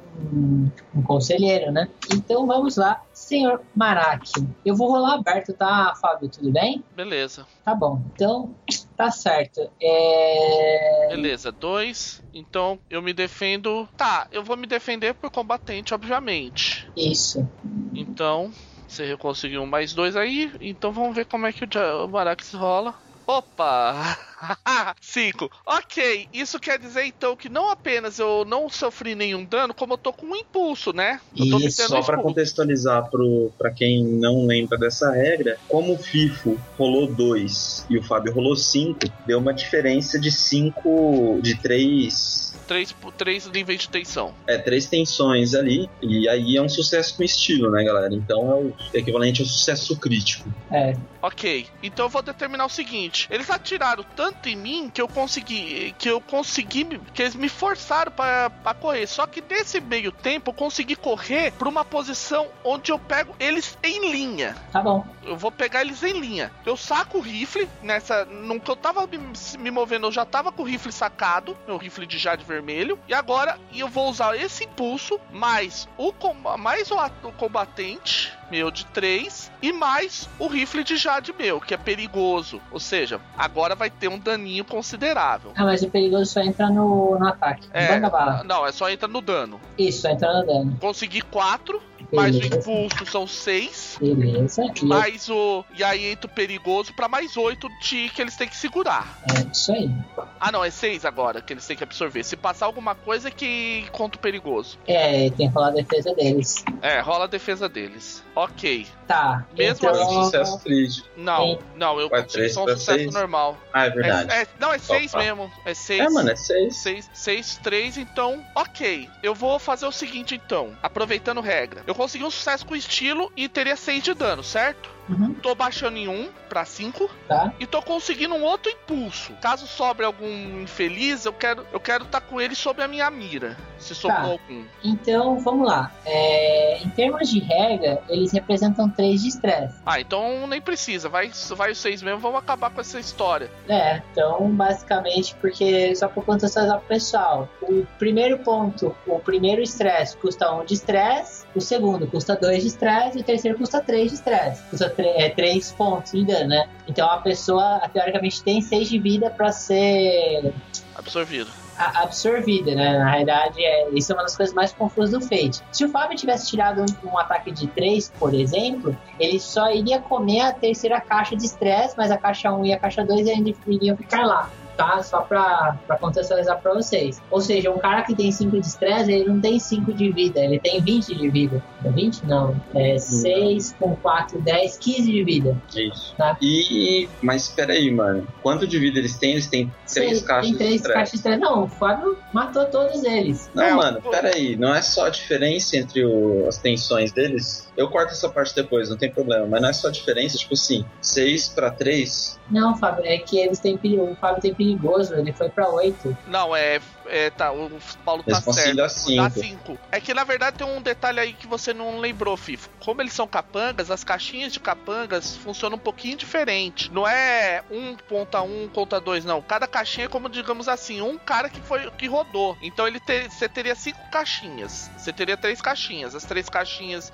um conselheiro, né? Então vamos lá, senhor Marak. Eu vou rolar aberto, tá, Fábio? Tudo bem? Beleza. Tá bom. Então, tá certo. É... Beleza, dois. Então eu me defendo. Tá, eu vou me defender por combatente, obviamente. Isso. Então, você conseguiu mais dois aí, então vamos ver como é que o, Barax rola. Opa! 5. Ok, isso quer dizer então que não apenas eu não sofri nenhum dano, como eu tô com um impulso, né? E só para contextualizar para quem não lembra dessa regra, como o FIFO rolou 2 e o Fábio rolou 5, deu uma diferença de 5 de 3 três, três níveis de tensão. É, três tensões ali. E aí é um sucesso com estilo, né, galera? Então é o equivalente ao sucesso crítico. É. Ok. Então eu vou determinar o seguinte: eles atiraram tanto em mim que eu consegui. Que eu consegui. Que eles me forçaram para correr. Só que nesse meio tempo eu consegui correr pra uma posição onde eu pego eles em linha. Tá bom. Eu vou pegar eles em linha. Eu saco o rifle nessa. Nunca eu tava me, me movendo, eu já tava com o rifle sacado. Meu rifle de jade vermelho. E agora eu vou usar esse impulso, mais o, mais o, o combatente meu de 3 e mais o rifle de Jade meu, que é perigoso. Ou seja, agora vai ter um daninho considerável. Ah, mas o perigoso só entra no, no ataque. É, não, é só entra no dano. Isso, entra no dano. Consegui 4 mais o impulso são 6. Beleza. Mais o. E aí entra o perigoso pra mais 8 de que eles têm que segurar. É isso aí. Ah não, é 6 agora que eles têm que absorver. Se passar alguma coisa que conta o perigoso. É, tem que rolar a defesa deles. É, rola a defesa deles. Ok. Tá. Mesmo então... assim. sucesso crítico. Não, não, eu consegui só um sucesso seis? normal. Ah, é verdade. É, é, não, é 6 mesmo. É 6. É, mano, é 6. 6, 6, 3, então. Ok. Eu vou fazer o seguinte então. Aproveitando regra. Eu consegui um sucesso com estilo e teria 6 de dano, certo? Uhum. Tô baixando em 1 pra 5. Tá. E tô conseguindo um outro impulso. Caso sobre algum infeliz, eu quero eu quero estar tá com ele sob a minha mira. Se sobrou Tá. algum. Então, vamos lá. É, em termos de regra, eles representam 3 de estresse. Ah, então nem precisa. Vai, vai os 6 mesmo, vamos acabar com essa história. É, então, basicamente, porque só por contextualizar pro pessoal, o primeiro ponto, o primeiro estresse custa 1 um de estresse, o segundo custa 2 de estresse e o terceiro custa 3 de estresse. Custa 3 pontos de dano, né? Então a pessoa, teoricamente, tem 6 de vida pra ser Absorvido. absorvida, né? Na realidade, é, isso é uma das coisas mais confusas do Fate. Se o Fábio tivesse tirado um, um ataque de 3, por exemplo, ele só iria comer a terceira caixa de estresse, mas a caixa 1 e a caixa 2 ainda iriam ficar lá. Tá? Só pra, pra contextualizar pra vocês. Ou seja, um cara que tem 5 de estresse, ele não tem 5 de vida, ele tem 20 de vida. É 20? Não. É 6 com 4, 10, 15 de vida. Isso. Tá. E. Mas peraí, mano. Quanto de vida eles têm? Eles têm três Sei, caixas tem 3 de estresse. caixas de estresse. Não, o Fábio matou todos eles. Não, É, mano, peraí. Não é só a diferença entre o- as tensões deles. Eu corto essa parte depois, não tem problema. Mas não é só a diferença, tipo assim, 6 pra 3. Não, Fábio, é que eles têm. O Fábio tem perigoso, ele foi pra 8. Não, é. é tá, o Paulo tá certo. Dá cinco. 5. É que na verdade tem um detalhe aí que você não lembrou, Fifo. Como eles são capangas, as caixinhas de capangas funcionam um pouquinho diferente. Não é um conta um, conta dois, não. Cada caixinha é como, digamos assim, um cara que foi que rodou. Então ele te- você teria cinco caixinhas. Você teria três caixinhas. As três caixinhas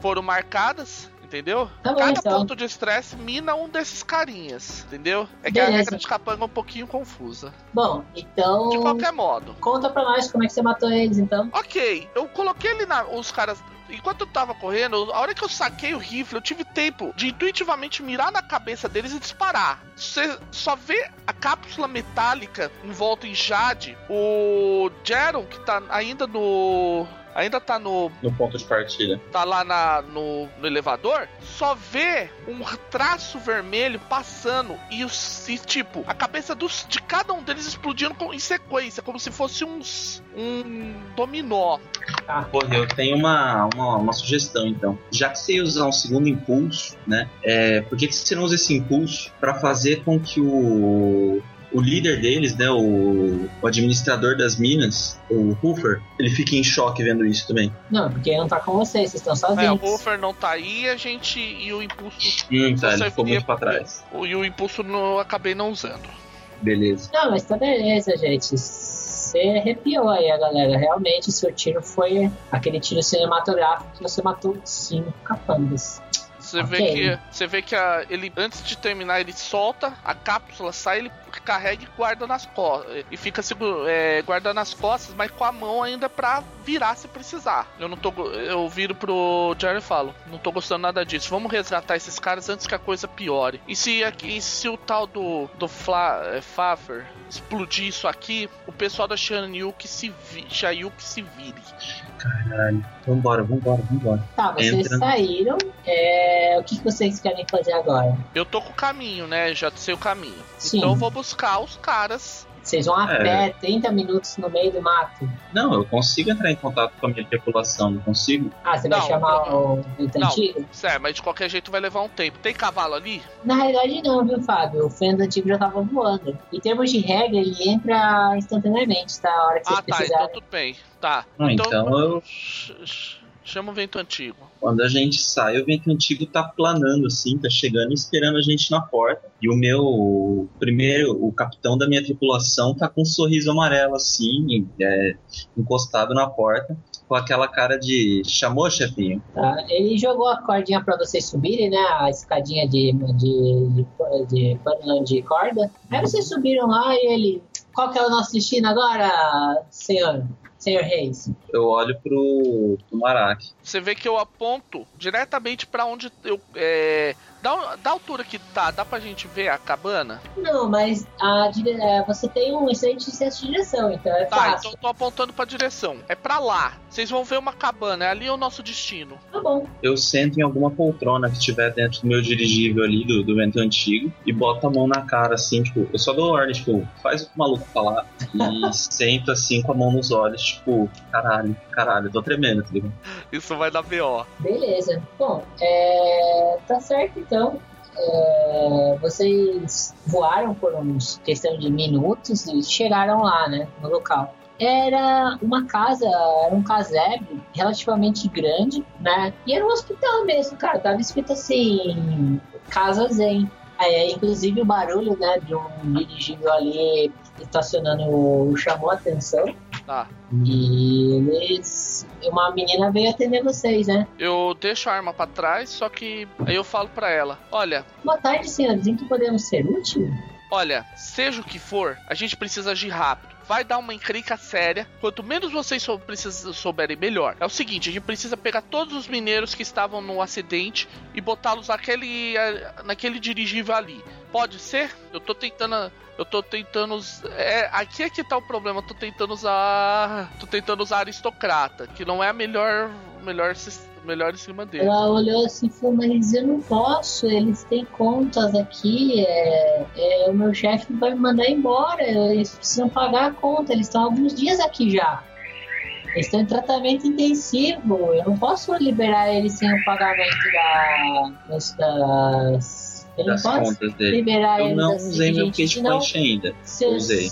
foram marcadas. Entendeu? Tá bom, Cada então. ponto de estresse mina um desses carinhas, entendeu? É que a Beleza. regra de capanga é um pouquinho confusa. Bom, então. De qualquer modo. Conta pra nós como é que você matou eles, então. Ok, eu coloquei ele na. Os caras. enquanto eu tava correndo, a hora que eu saquei o rifle, eu tive tempo de intuitivamente mirar na cabeça deles e disparar. Você só vê a cápsula metálica envolta em Jade, o Jaron, que tá ainda no ainda tá no. No ponto de partida. Tá lá na, no, no elevador, só vê um traço vermelho passando e, os, e tipo, a cabeça dos, de cada um deles explodindo com, em sequência, como se fosse uns, um dominó. Ah, porra, eu tenho uma, uma, uma, sugestão então. Já que você ia usar um segundo impulso, né? É, por que, que você não usa esse impulso para fazer com que o o líder deles, né, o, o, administrador das minas, o Hoofer, ele fica em choque vendo isso também. Não, porque ele não tá com vocês, vocês estão sozinhos. É, o Hoofer não tá aí a gente. E o impulso. Hum, tá, ele ficou muito pra trás. E o impulso não, acabei não usando. Beleza. Não, mas tá beleza, gente. Você arrepiou aí a galera. Realmente, seu tiro foi aquele tiro cinematográfico que você matou cinco capangas. Você okay. vê que, você vê que a, ele, antes de terminar, ele solta, a cápsula sai, ele carrega e guarda nas costas. E fica é, guardando nas costas, mas com a mão ainda pra virar se precisar. Eu não tô. Eu viro pro Jerry e falo: não tô gostando nada disso. Vamos resgatar esses caras antes que a coisa piore. E se, aqui, se o tal do, do Fla, é, Fafer explodir isso aqui, o pessoal da Shanyuk se, vi, se vire. Caralho. Vambora, vambora, vambora. Tá, vocês Entra. saíram. É... O que vocês querem fazer agora? Eu tô com o caminho, né? Já sei o caminho. Sim. Então eu vou buscar os caras vocês vão a é. pé 30 minutos no meio do mato? Não, eu consigo entrar em contato com a minha tripulação, não consigo? Ah, você vai chamar não, o vento antigo? Sério, mas de qualquer jeito vai levar um tempo. Tem cavalo ali? Na realidade não, viu, Fábio? O vento antigo já tava voando. Em termos de regra, ele entra instantaneamente, tá? A hora que vocês ah, tá, então tudo bem. Tá. Ah, então, então eu... Chama o vento antigo. Quando a gente sai, o vento antigo tá planando, assim, tá chegando e esperando a gente na porta. E o meu primeiro, o capitão da minha tripulação tá com um sorriso amarelo, assim, é, encostado na porta, com aquela cara de chamou, chefinho? Tá, ele jogou a cordinha para vocês subirem, né? A escadinha de, de, de, de, de corda. Aí vocês subiram lá e ele. Qual que é o nosso destino agora, senhor? Senhor Reis. Eu olho pro, pro Marak. Você vê que eu aponto diretamente para onde eu. É, da, da altura que tá, dá pra gente ver a cabana? Não, mas a, é, você tem um excelente senso de direção, então é tá, fácil. Tá, então eu tô apontando pra direção. É pra lá. Vocês vão ver uma cabana, é ali o nosso destino. Tá bom. Eu sento em alguma poltrona que estiver dentro do meu dirigível ali, do, do vento antigo, e boto a mão na cara, assim, tipo, eu só dou ordem, tipo, faz o maluco falar, e sento assim com a mão nos olhos, tipo, caralho, caralho, tô tremendo, tá ligado? Isso vai dar B.O. Beleza. Bom, é... tá certo então. É... Vocês voaram por uns questão de minutos e chegaram lá, né, no local era uma casa, era um casebre relativamente grande, né? E era um hospital mesmo, cara. Tava escrito assim, Casa Zen. É, inclusive o barulho, né, de um dirigível ali estacionando chamou a atenção. Tá. E eles. Uma menina veio atender vocês, né? Eu deixo a arma para trás, só que aí eu falo para ela: Olha. Boa tarde, senhores. Em que podemos ser útil? Olha, seja o que for, a gente precisa agir rápido vai dar uma encrenca séria. Quanto menos vocês sou, precisam, souberem, melhor. É o seguinte: a gente precisa pegar todos os mineiros que estavam no acidente e botá-los naquele, naquele dirigível ali. Pode ser? Eu tô tentando. Eu tô tentando. É, aqui é que tá o problema. Eu tô tentando usar. Tô tentando usar aristocrata, que não é a melhor. melhor melhor em cima dele. Ela olhou assim e falou, mas eu não posso, eles têm contas aqui, é, é, o meu chefe vai me mandar embora, eles precisam pagar a conta, eles estão alguns dias aqui já. Eles estão em tratamento intensivo, eu não posso liberar eles sem o pagamento da, das, das eu das contas dele. Eu não usei meu kit punch ainda. Se, usei.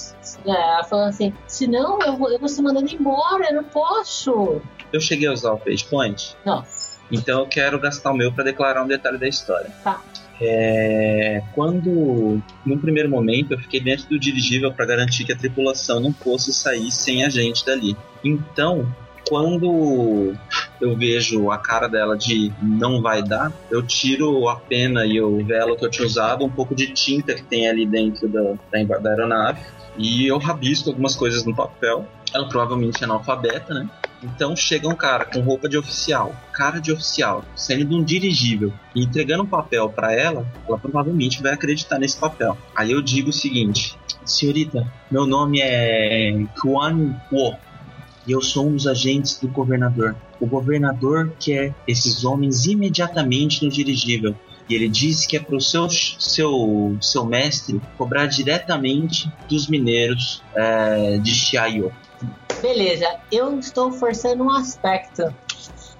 É, ela falou assim: senão eu vou, eu vou ser mandando embora, eu não posso. Eu cheguei a usar o page point? Não. Então eu quero gastar o meu para declarar um detalhe da história. Tá. É, quando, num primeiro momento, eu fiquei dentro do dirigível para garantir que a tripulação não fosse sair sem a gente dali. Então, quando eu vejo a cara dela de não vai dar, eu tiro a pena e o velo que eu tinha usado, um pouco de tinta que tem ali dentro da, da, da aeronave, e eu rabisco algumas coisas no papel. Ela provavelmente é analfabeta, né? Então chega um cara com roupa de oficial, cara de oficial, saindo de um dirigível e entregando um papel para ela, ela provavelmente vai acreditar nesse papel. Aí eu digo o seguinte: Senhorita, meu nome é Kuan Wo e eu sou um dos agentes do governador. O governador quer esses homens imediatamente no dirigível. E ele disse que é para o seu, seu, seu mestre cobrar diretamente dos mineiros é, de Xiaio. Beleza, eu estou forçando um aspecto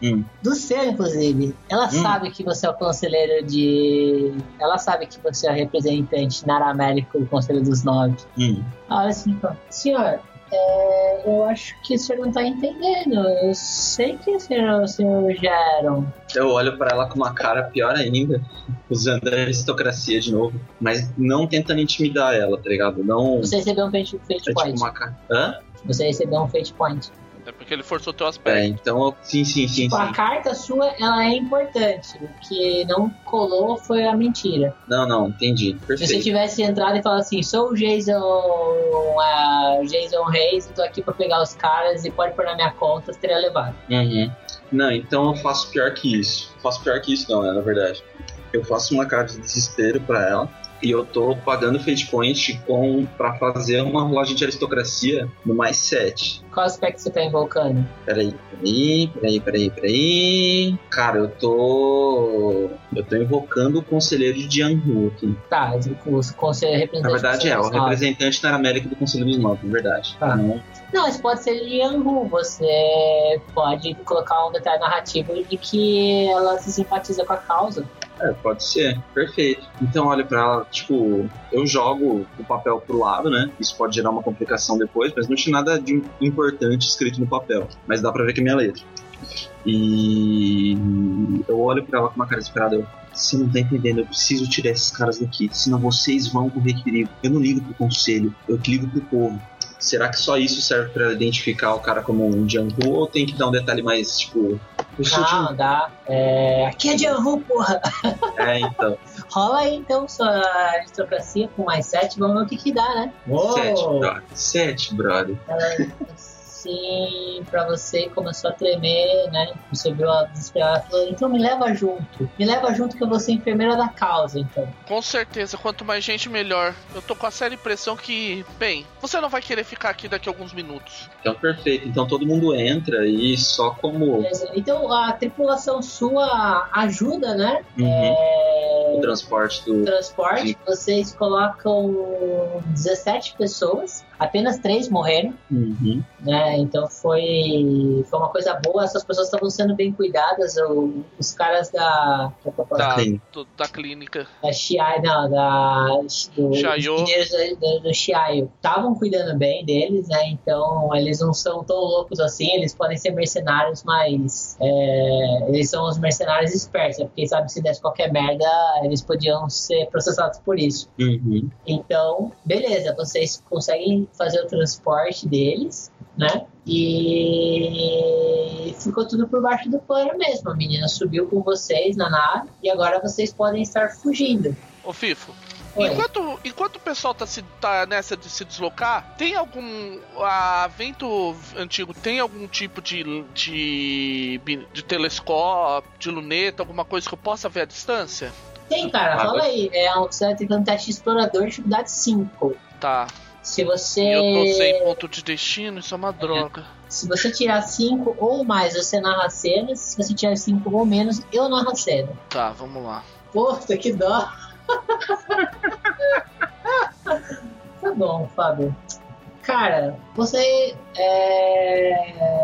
Hum. do seu, inclusive. Ela Hum. sabe que você é o conselheiro de. Ela sabe que você é o representante na América do Conselho dos Nove. Hum. Olha assim. Senhor, é, eu acho que o senhor não tá entendendo. Eu sei que o senhor, o senhor Jaron. Eu olho para ela com uma cara pior ainda, usando a aristocracia de novo, mas não tentando intimidar ela, tá ligado? Não. Você recebeu um fate, fate É tipo point. uma cara. Hã? Você recebeu um fate point. É porque ele forçou teu É, aspecto. então. eu- Sim, sim, sim, Tipo, a sim. carta sua, ela é importante. O que não colou foi a mentira. Não, não, entendi. Se você Perfeito. tivesse entrado e falado assim, sou o Jason, ah, Jason Reis, e tô aqui pra pegar os caras e pode pôr na minha conta, você teria levado. Uhum. Não, então eu faço pior que isso. Faço pior que isso, não, né, na verdade. Eu faço uma cara de desespero pra ela. E eu tô pagando Fate Point com, pra fazer uma rolagem de aristocracia no mais 7. Qual aspecto você tá invocando? Peraí, peraí, peraí, peraí, peraí. Cara, eu tô. Eu tô invocando o conselheiro de Jianghu aqui. Tá, o conselho representante. Na verdade é, o representante da América do Conselho dos Nove, na verdade. Tá. Não, mas pode ser de Yangu. Você pode colocar um detalhe narrativo de que ela se simpatiza com a causa. É, pode ser. Perfeito. Então, olha pra ela, tipo, eu jogo o papel pro lado, né? Isso pode gerar uma complicação depois, mas não tinha nada de importante escrito no papel. Mas dá pra ver que é minha letra. E eu olho pra ela com uma cara desesperada. Eu, você não tá entendendo, eu preciso tirar esses caras daqui, senão vocês vão correr perigo. Eu não ligo pro conselho, eu ligo pro povo. Será que só isso serve pra identificar o cara como um Django ou tem que dar um detalhe mais, tipo. Não, Django? dá. É... Aqui é Yangu, porra. É, então. Rola aí então sua aristocracia com mais 7, vamos ver o que que dá, né? Sete, brother. Sete, brother. Ela, assim, pra você, começou a tremer, né? Você viu ela desesperada, falou, então me leva junto. Me leva junto que eu vou ser enfermeira da causa, então. Com certeza, quanto mais gente, melhor. Eu tô com a séria impressão que, bem, você não vai querer ficar aqui daqui a alguns minutos. Então, perfeito. Então todo mundo entra e só como Beleza. Então a tripulação sua ajuda, né? Uhum. É, o transporte do. transporte, Sim. vocês colocam 17 pessoas, apenas 3 morreram, Uhum. né? Então foi, foi uma coisa boa, essas pessoas estavam sendo bem cuidadas, o- os caras da. Da, do- da clínica. da Chiai, não, da, do, engenheiros do, do Chiaio estavam cuidando bem deles, né? Então eles não são tão loucos assim, eles podem ser mercenários, mas é, eles são os mercenários espertos, né? porque sabe se desse qualquer merda, eles podiam ser processados por isso. Uhum. Então, beleza, vocês conseguem fazer o transporte deles, né? E ficou tudo por baixo do pano mesmo. A menina subiu com vocês na nave e agora vocês podem estar fugindo. Ô Fifo, Oi. enquanto, enquanto o pessoal tá, se, tá nessa de se deslocar, tem algum. A vento antigo tem algum tipo de, de. de telescópio, de luneta, alguma coisa que eu possa ver à distância? Tem, cara, Ah, fala aí. É um, você vai ter que um teste explorador dificuldade 5. Tá. Se você. Eu tô sem ponto de destino, isso é uma droga. Se você tirar 5 ou mais, você narra a cena. Se você tirar 5 ou menos, eu narro a cena. Tá, vamos lá. Puta, que dó. tá bom, Fábio. Cara, você é...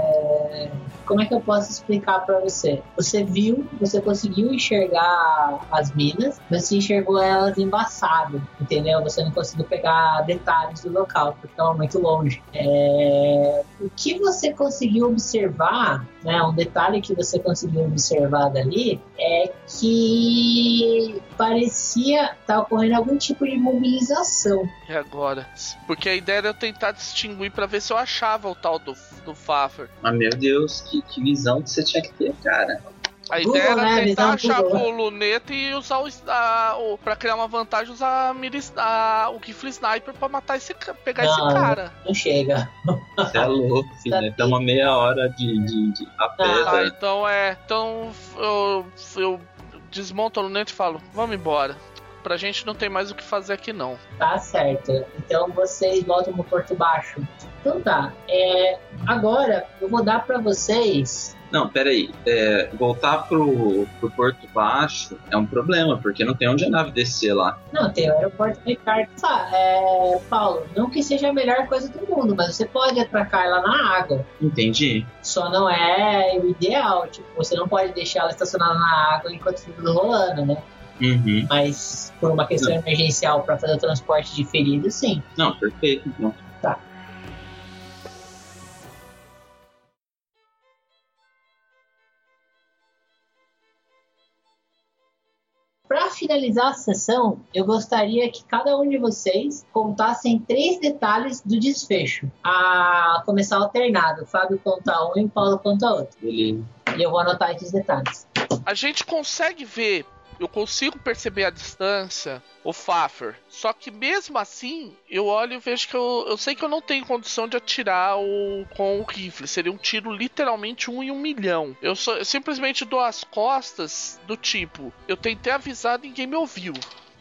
Como é que eu posso explicar pra você? Você viu, você conseguiu enxergar as minas, mas você enxergou elas embaçadas, entendeu? Você não conseguiu pegar detalhes do local, porque estavam muito longe. É, O que você conseguiu observar, né? Um detalhe que você conseguiu observar dali é que parecia estar ocorrendo algum tipo de mobilização. E agora? Porque a ideia era eu tentar distinguir pra ver se eu achava o tal do, do Faffer. Mas meu Deus, que, que visão que você tinha que ter, cara. A Google, ideia era né? tentar achar Google. o luneta e usar o, a, o. Pra criar uma vantagem, usar a, miris, a, o Kifle Sniper pra matar esse. pegar não, esse cara. Não chega. Você é louco, filho. Né? Tem uma meia hora de, de, de a ah, então é. Então eu, eu desmonto o luneta e falo, vamos embora pra gente não tem mais o que fazer aqui não. Tá certo. Então vocês voltam pro Porto Baixo. Então tá. É, agora eu vou dar para vocês. Não, peraí. É, voltar pro, pro Porto Baixo é um problema, porque não tem onde a nave descer lá. Não, tem o aeroporto Ricardo. Tá, é, Paulo, não que seja a melhor coisa do mundo, mas você pode atracar ela na água. Entendi. Só não é o ideal. Tipo, você não pode deixar ela estacionada na água enquanto tudo rolando, né? Uhum. Mas por uma questão não. emergencial para fazer o transporte de feridos, sim. Não, perfeito. Então. Tá. Para finalizar a sessão, eu gostaria que cada um de vocês contassem três detalhes do desfecho. A começar alternado. O Fábio conta um e o Paulo conta outro. Beleza. E eu vou anotar esses detalhes. A gente consegue ver eu consigo perceber a distância, o Faffer. Só que mesmo assim, eu olho e vejo que eu, eu sei que eu não tenho condição de atirar o, com o rifle. Seria um tiro literalmente um em um milhão. Eu, só, eu simplesmente dou as costas do tipo, eu tentei avisar, ninguém me ouviu.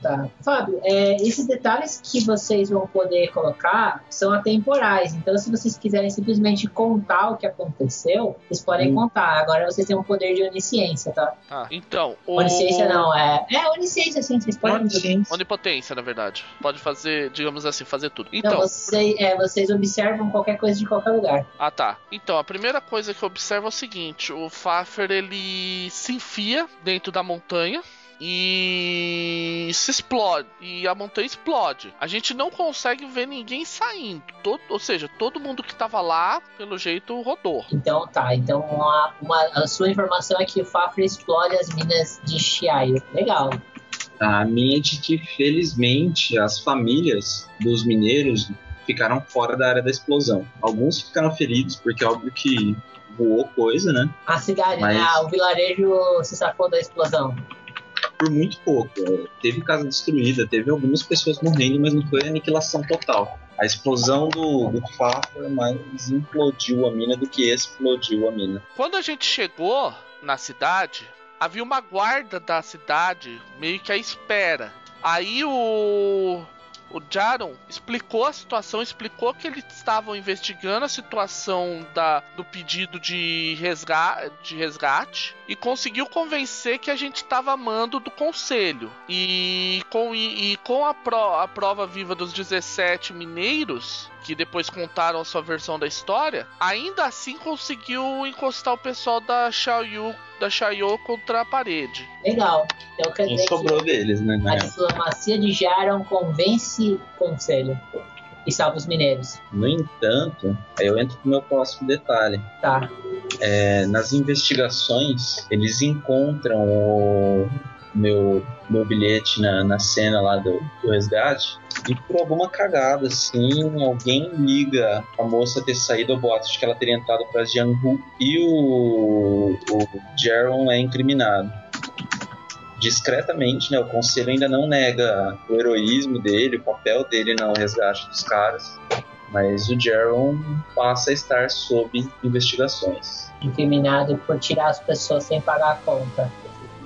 Tá. Fábio, é, esses detalhes que vocês vão poder colocar são atemporais. Então, se vocês quiserem simplesmente contar o que aconteceu, vocês podem hum. contar. Agora vocês têm um poder de onisciência, tá? Ah, então. O... Onisciência não, é. É onisciência, sim. Vocês podem. Onipotência. Onipotência, na verdade. Pode fazer, digamos assim, fazer tudo. Então. Não, você, é, vocês observam qualquer coisa de qualquer lugar. Ah, tá. Então, a primeira coisa que eu observo é o seguinte: o Faffer ele se enfia dentro da montanha e se explode e a montanha explode. A gente não consegue ver ninguém saindo. Todo, ou seja, todo mundo que estava lá, pelo jeito, rodou. Então tá. Então uma, uma, a sua informação é que o Fafra explode as minas de Chiaio. Legal. A minha é de que felizmente as famílias dos mineiros ficaram fora da área da explosão. Alguns ficaram feridos porque é óbvio que voou coisa, né? A cidade, Mas... né? O vilarejo se sacou da explosão por muito pouco. Teve casa destruída, teve algumas pessoas morrendo, mas não foi aniquilação total. A explosão do, do mais implodiu a mina do que explodiu a mina. Quando a gente chegou na cidade, havia uma guarda da cidade meio que à espera. Aí o o Jaron explicou a situação, explicou que eles estavam investigando a situação da, do pedido de, resga, de resgate e conseguiu convencer que a gente estava amando do conselho. E com, e, e com a, pro, a prova viva dos 17 mineiros, que depois contaram a sua versão da história, ainda assim conseguiu encostar o pessoal da Xiaoyu da Xiao contra a parede. Legal. Então quer dizer sobrou que deles, né? A diplomacia de Jaron convence o conselho e salva os mineiros. No entanto, eu entro no meu próximo detalhe. Tá. É, nas investigações, eles encontram o meu, meu bilhete na, na cena lá do, do resgate. E por alguma cagada, assim, alguém liga a moça ter saído ao boato de que ela teria entrado para Jianghu e o, o Jaron é incriminado. Discretamente, né? O conselho ainda não nega o heroísmo dele, o papel dele no resgate dos caras. Mas o Jaron passa a estar sob investigações. Incriminado por tirar as pessoas sem pagar a conta.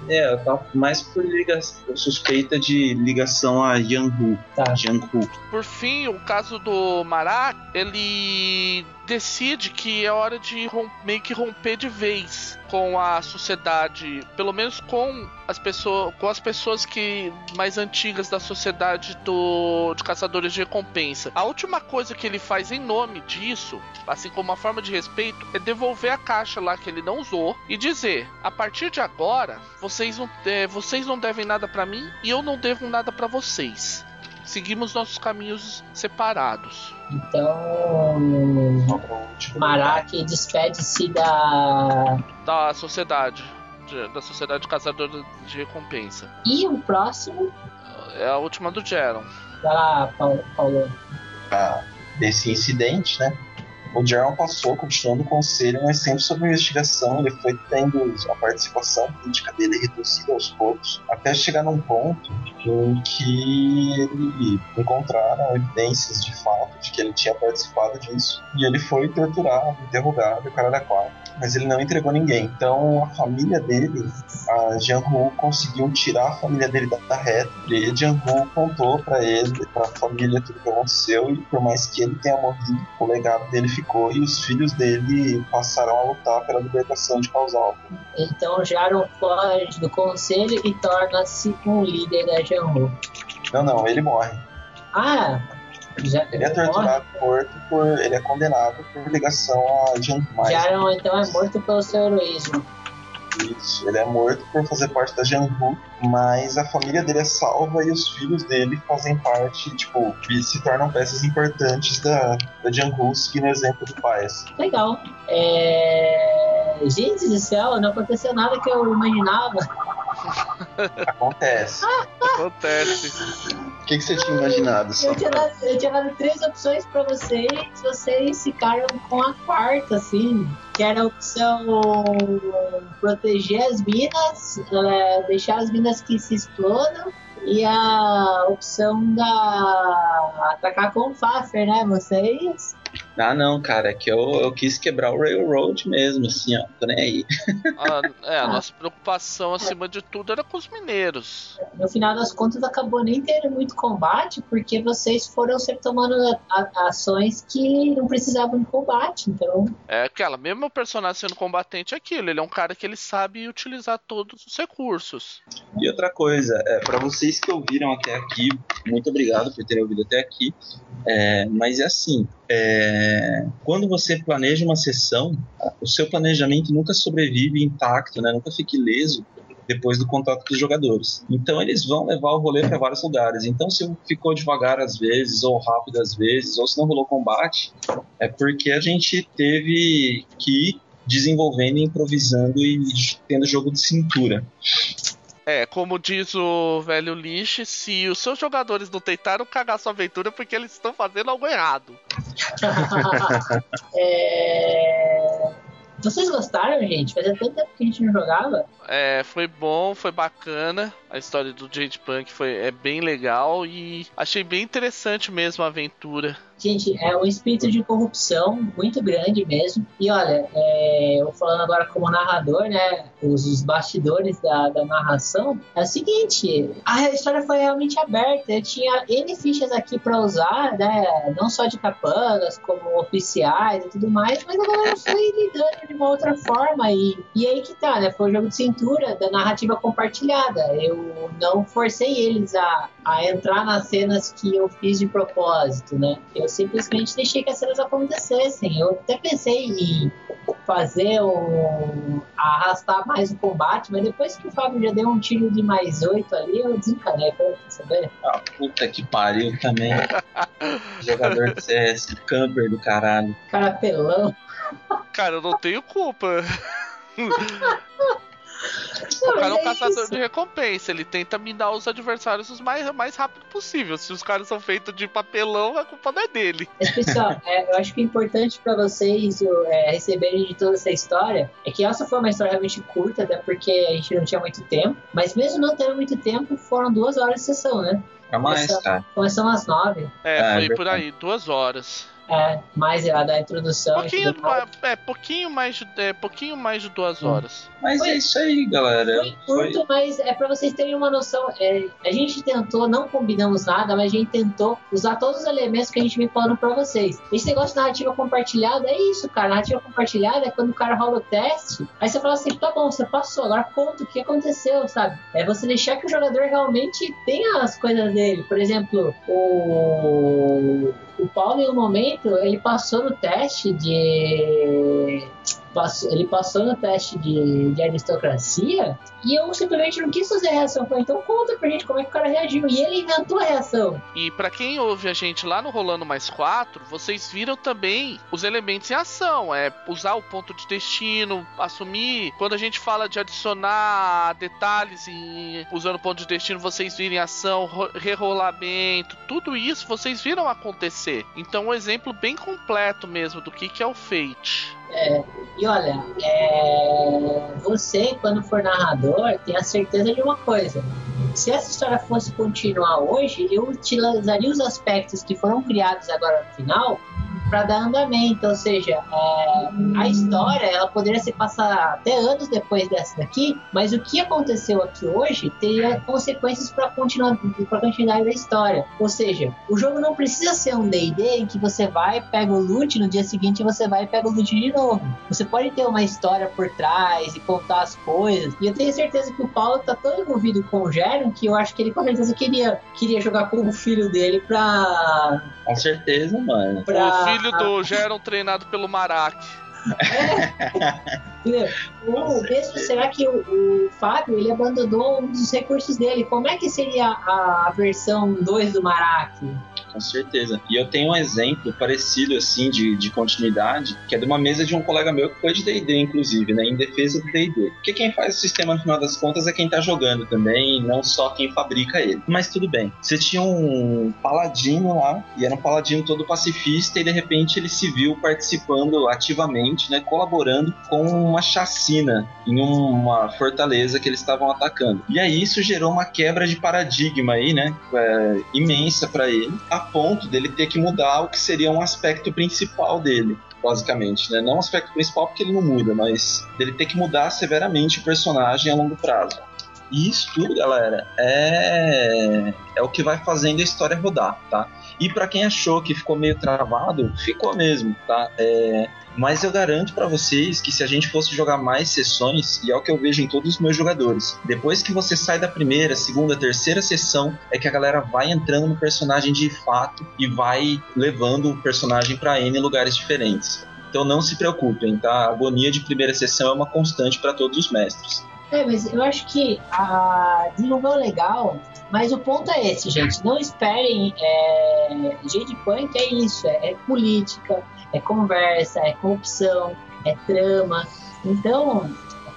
É, tá mais por ligação, suspeita de ligação a Yanhu. Tá. Yanhu. Por fim, o caso do Marat, ele decide que é hora de meio que romper de vez com a sociedade, pelo menos com as pessoas, com as pessoas que mais antigas da sociedade do de caçadores de recompensa. A última coisa que ele faz em nome disso, assim como uma forma de respeito, é devolver a caixa lá que ele não usou e dizer: a partir de agora, vocês não, é, vocês não devem nada para mim e eu não devo nada para vocês seguimos nossos caminhos separados. Então, Marak despede-se da da sociedade, de, da sociedade caçadora de recompensa. E o próximo é a última do Jaron. Vai lá, Paulo. Ah, desse incidente, né? O Jaron passou continuando o conselho, mas sempre sob investigação. Ele foi tendo a participação política dele reduzida aos poucos, até chegar num ponto em que ele encontraram evidências de fato de que ele tinha participado disso. E ele foi torturado, interrogado, o cara da quatro. Mas ele não entregou ninguém. Então a família dele, a Jean-Hu, conseguiu tirar a família dele da, da reta. E Jean-Hu contou para ele, para a família, tudo que aconteceu. E por mais que ele tenha morrido, o legado dele ficou. E os filhos dele passaram a lutar pela libertação de Causal. Então Jaron foge do conselho e torna-se um líder da Jean-Hu. Não, não, ele morre. Ah, Ele é torturado, morto por. Ele é condenado por ligação a Jean Mais. Jaron então é morto pelo seu heroísmo. Isso, ele é morto por fazer parte da Janhu, mas a família dele é salva e os filhos dele fazem parte, tipo, e se tornam peças importantes da, da Janhu, seguindo o exemplo do pai. assim. Legal. É... Gente do céu, não aconteceu nada que eu imaginava. Acontece. Acontece. O que, que você tinha imaginado? Eu tinha, dado, eu tinha dado três opções pra vocês, vocês ficaram com a quarta, assim, que era a opção proteger as minas, é, deixar as minas que se explodam, e a opção da atacar com o Faffer, né? Vocês Ah, não, cara, é que eu, eu quis quebrar o Railroad mesmo, assim, ó, tô nem aí. A, é, a nossa preocupação acima de tudo era com os mineiros. no final das contas acabou nem tendo muito combate, porque vocês foram sempre tomando a- a- ações que não precisavam de combate. Então, É aquela, mesmo o personagem sendo combatente é aquilo, ele é um cara que ele sabe utilizar todos os recursos. E outra coisa, é, para vocês que ouviram até aqui, muito obrigado por terem ouvido até aqui. É, mas é assim, é, quando você planeja uma sessão, o seu planejamento nunca sobrevive intacto, né? Nunca fica ileso depois do contato dos jogadores. Então eles vão levar o rolê para vários lugares. Então se ficou devagar às vezes ou rápido às vezes, ou se não rolou combate, é porque a gente teve que ir desenvolvendo, improvisando e tendo jogo de cintura. É, como diz o velho Lich, se os seus jogadores não tentaram cagar sua aventura é porque eles estão fazendo algo errado. é... vocês gostaram, gente? Fazia tanto tempo que a gente não jogava. É, foi bom, foi bacana. A história do Jade Punk foi, é bem legal e achei bem interessante mesmo a aventura. Gente, é um espírito de corrupção muito grande mesmo. E olha, é, eu falando agora como narrador, né? Os, os bastidores da, da narração, é o seguinte: a história foi realmente aberta. Eu tinha N fichas aqui pra usar, né? Não só de capangas, como oficiais e tudo mais, mas a galera foi lidando de uma outra forma. E, e aí que tá, né? Foi um jogo de cintura da narrativa compartilhada. Eu não forcei eles a, a entrar nas cenas que eu fiz de propósito, né? Eu simplesmente deixei que as cenas acontecessem. Eu até pensei em fazer um arrastar mais o combate, mas depois que o Fábio já deu um tiro de mais oito ali, eu desencanei, quer saber? Ah, puta que pariu também. Jogador de CS, camper do caralho. Cara pelão. Cara, eu não tenho culpa. O cara é um é caçador isso. de recompensa, ele tenta minar os adversários o mais, mais rápido possível. Se os caras são feitos de papelão, a culpa não é dele. Mas, pessoal, é, eu acho que o importante pra vocês é, receberem de toda essa história é que essa foi uma história realmente curta, até porque a gente não tinha muito tempo. Mas mesmo não tendo muito tempo, foram duas horas de sessão, né? Pra mais, Essa- cara. Começamos às nove. É, Ah, é foi por aí, duas horas. É, mais a da introdução. Pouquinho, mais. é, pouquinho mais de, é, pouquinho mais de duas horas. Mas Foi- é isso aí, galera. Foi curto, mas é pra vocês terem uma noção. é, a gente tentou, não combinamos nada, mas a gente tentou usar todos os elementos que a gente vem falando pra vocês. Esse negócio de narrativa compartilhada é isso, cara. Narrativa compartilhada é quando o cara rola o teste, aí você fala assim: tá bom, você passou, agora conta o que aconteceu, sabe? É você deixar que o jogador realmente tenha as coisas dele. Por exemplo, o. O Paulo, em um momento, ele passou no teste de ele passou no teste de, de aristocracia e eu simplesmente não quis fazer a reação. Falei, então conta pra gente como é que o cara reagiu. E ele inventou a reação. E para quem ouve a gente lá no Rolando Mais 4, vocês viram também os elementos em ação. É usar o ponto de destino, assumir. Quando a gente fala de adicionar detalhes em, usando o ponto de destino, vocês viram ação, rerolamento, tudo isso vocês viram acontecer. Então, um exemplo bem completo mesmo do que, que é o Fate. É, e olha, é, você, quando for narrador, tem a certeza de uma coisa. Se essa história fosse continuar hoje, eu utilizaria os aspectos que foram criados agora no final para dar andamento, ou seja, é, a história ela poderia se passar até anos depois dessa daqui, mas o que aconteceu aqui hoje teria consequências para continuar para continuidade da história. Ou seja, o jogo não precisa ser um D&D em que você vai pega o loot no dia seguinte você vai e pega o loot de novo. Você pode ter uma história por trás e contar as coisas. E eu tenho certeza que o Paulo tá tão envolvido com o Jaron que eu acho que ele com certeza queria queria jogar com o filho dele para com certeza, mano. Pra filho do Geron treinado pelo Marak. É. o, mesmo, será que o, o, Fábio ele abandonou um dos recursos dele? Como é que seria a, a versão 2 do Marak? Com certeza. E eu tenho um exemplo parecido, assim, de, de continuidade, que é de uma mesa de um colega meu que foi de D&D, inclusive, né, em defesa do D&D. Porque quem faz o sistema, no final das contas, é quem tá jogando também, não só quem fabrica ele. Mas tudo bem. Você tinha um paladino lá, e era um paladino todo pacifista, e de repente ele se viu participando ativamente, né, colaborando com uma chacina em uma fortaleza que eles estavam atacando. E aí isso gerou uma quebra de paradigma aí, né, é, imensa para ele, a ponto dele ter que mudar o que seria um aspecto principal dele basicamente, né? Não o aspecto principal porque ele não muda, mas dele ter que mudar severamente o personagem a longo prazo. E isso tudo, galera, é é o que vai fazendo a história rodar, tá? E para quem achou que ficou meio travado, ficou mesmo, tá? É, mas eu garanto para vocês que se a gente fosse jogar mais sessões, e é o que eu vejo em todos os meus jogadores, depois que você sai da primeira, segunda, terceira sessão, é que a galera vai entrando no personagem de fato e vai levando o personagem para N lugares diferentes. Então não se preocupem, tá? A agonia de primeira sessão é uma constante para todos os mestres. É, mas eu acho que a desenvolveu legal, mas o ponto é esse, gente. Não esperem. É... Jade Punk é isso, é, é política, é conversa, é corrupção, é trama. Então,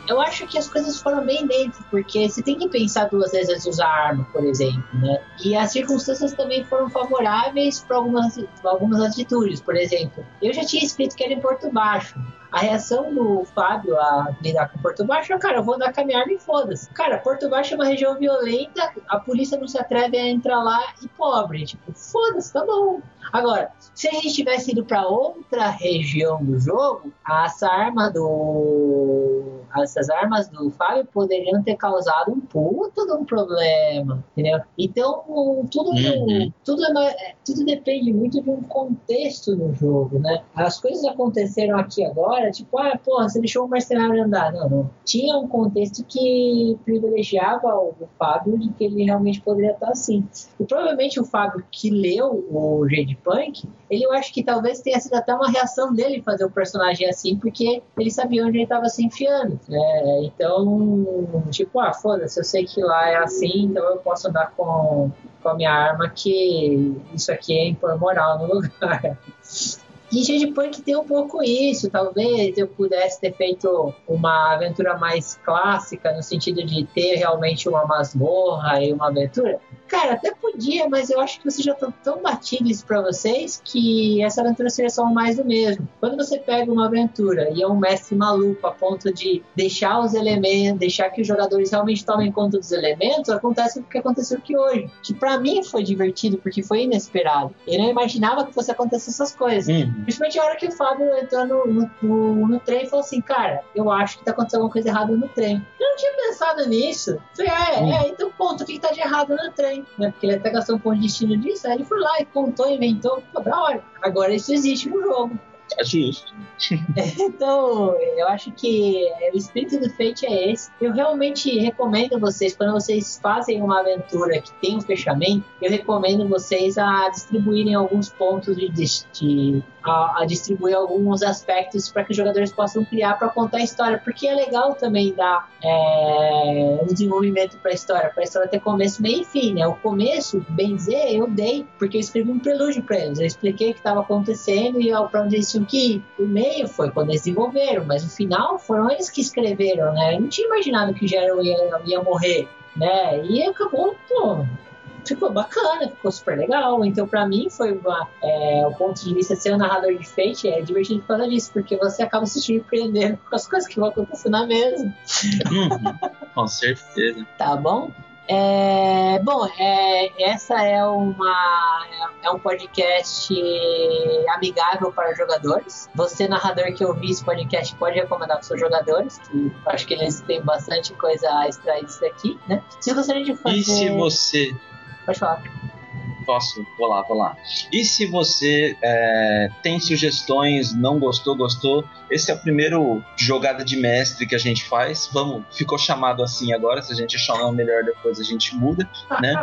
eu acho que as coisas foram bem dentro, porque você tem que pensar duas vezes antes de usar arma, por exemplo, né? E as circunstâncias também foram favoráveis para algumas, algumas atitudes. Por exemplo, eu já tinha escrito que era em Porto Baixo. A reação do Fábio a lidar com Porto Baixo é, cara, eu vou andar com a minha arma e foda-se. Cara, Porto Baixo é uma região violenta, a polícia não se atreve a entrar lá e pobre. Tipo, foda-se, tá bom. Agora, se a gente tivesse ido para outra região do jogo, essa arma do. Essas armas do Fábio poderiam ter causado um puta de um problema, entendeu? Então, tudo, uhum. tudo, é, tudo depende muito de um contexto no jogo, né? As coisas aconteceram aqui agora, tipo, ah, porra, você deixou o mercenário andar. Não, não. Tinha um contexto que privilegiava o Fábio de que ele realmente poderia estar assim. E provavelmente o Fábio que leu o Jade Punk, ele eu acho que talvez tenha sido até uma reação dele fazer o personagem assim, porque ele sabia onde ele estava se enfiando. Né? Então, tipo, ah, foda-se, eu sei que lá é assim, então eu posso andar com, com a minha arma que isso aqui é impor moral no lugar. E Jade Punk tem um pouco isso. Talvez eu pudesse ter feito uma aventura mais clássica, no sentido de ter realmente uma masmorra e uma aventura. Cara, até podia, mas eu acho que vocês já estão tão batidos para vocês que essa aventura seria só mais do mesmo. Quando você pega uma aventura e é um mestre maluco a ponto de deixar os elementos, deixar que os jogadores realmente tomem conta dos elementos, acontece o que aconteceu aqui hoje. Que para mim foi divertido porque foi inesperado. Eu não imaginava que fosse acontecer essas coisas. Hum. Principalmente a hora que o Fábio entrou no, no, no, no, trem e falou assim: Cara, eu acho que tá acontecendo alguma coisa errada no trem. Eu não tinha pensado nisso. Falei, ah, é, hum. é então ponto, o que, que tá de errado no trem? Né? Porque ele até gastou um ponto de destino disso, aí ele foi lá e contou, inventou, pô, da hora. Agora isso existe no jogo. É justo. então, eu acho que o espírito do Fate é esse. Eu realmente recomendo vocês, quando vocês fazem uma aventura que tem um fechamento, eu recomendo vocês a distribuírem alguns pontos de, de a, a distribuir alguns aspectos para que os jogadores possam criar para contar a história, porque é legal também dar é, um desenvolvimento para a história, para a história ter começo, meio e fim, né? O começo, bem dizer, eu dei, porque eu escrevi um prelúdio para eles, eu expliquei o que estava acontecendo e para onde eles tinham que ir. O meio foi quando eles desenvolveram, mas o final foram eles que escreveram, né? Eu não tinha imaginado que o Gerald ia, ia morrer, né? E acabou, pô, ficou bacana, ficou super legal. Então, para mim, foi uma, é, o ponto de vista de ser um narrador de Fate é divertido por causa disso, porque você acaba se surpreendendo com as coisas que vão acontecer na mesa. Uhum, com certeza. Tá bom? É, bom, é, essa é uma é um podcast amigável para jogadores. Você, narrador que ouvir esse podcast, pode recomendar para os seus jogadores, que acho que eles têm bastante coisa a extrair disso aqui, né? Se você de fazer... E se você Pode falar. Posso? Vou lá, vou lá. E se você é, tem sugestões, não gostou, gostou, esse é o primeiro jogada de mestre que a gente faz. Vamos, ficou chamado assim agora. Se a gente achar uma melhor depois a gente muda, né?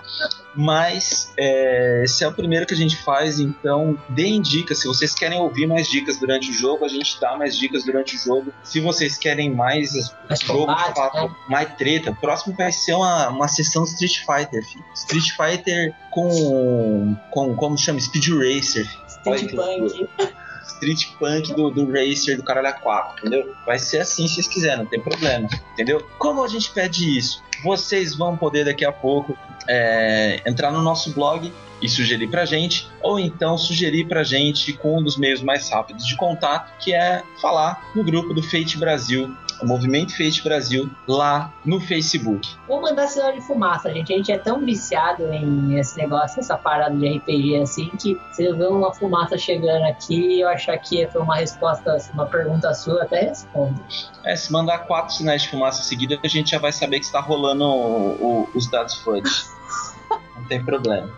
Mas é, esse é o primeiro que a gente faz, então deem dicas. Se vocês querem ouvir mais dicas durante o jogo, a gente dá mais dicas durante o jogo. Se vocês querem mais, mais jogo combate, de fato, né? mais treta, o próximo vai ser uma, uma sessão Street Fighter, filho. Street Fighter com, com como chama? Speed Racer. Street Punk. Street Punk do, do Racer do Caralho 4, entendeu? Vai ser assim se vocês quiserem, não tem problema, entendeu? Como a gente pede isso? Vocês vão poder daqui a pouco é, entrar no nosso blog e sugerir pra gente, ou então sugerir pra gente com um dos meios mais rápidos de contato, que é falar no grupo do Fate Brasil o Movimento Fate Brasil lá no Facebook. Vou mandar sinal de fumaça, gente. A gente é tão viciado em esse negócio, essa parada de RPG assim, que se eu ver uma fumaça chegando aqui, eu achar que foi uma resposta, uma pergunta sua, até respondo. É, se mandar quatro sinais de fumaça seguida, a gente já vai saber que está rolando o, o, os dados FUD. Não tem problema.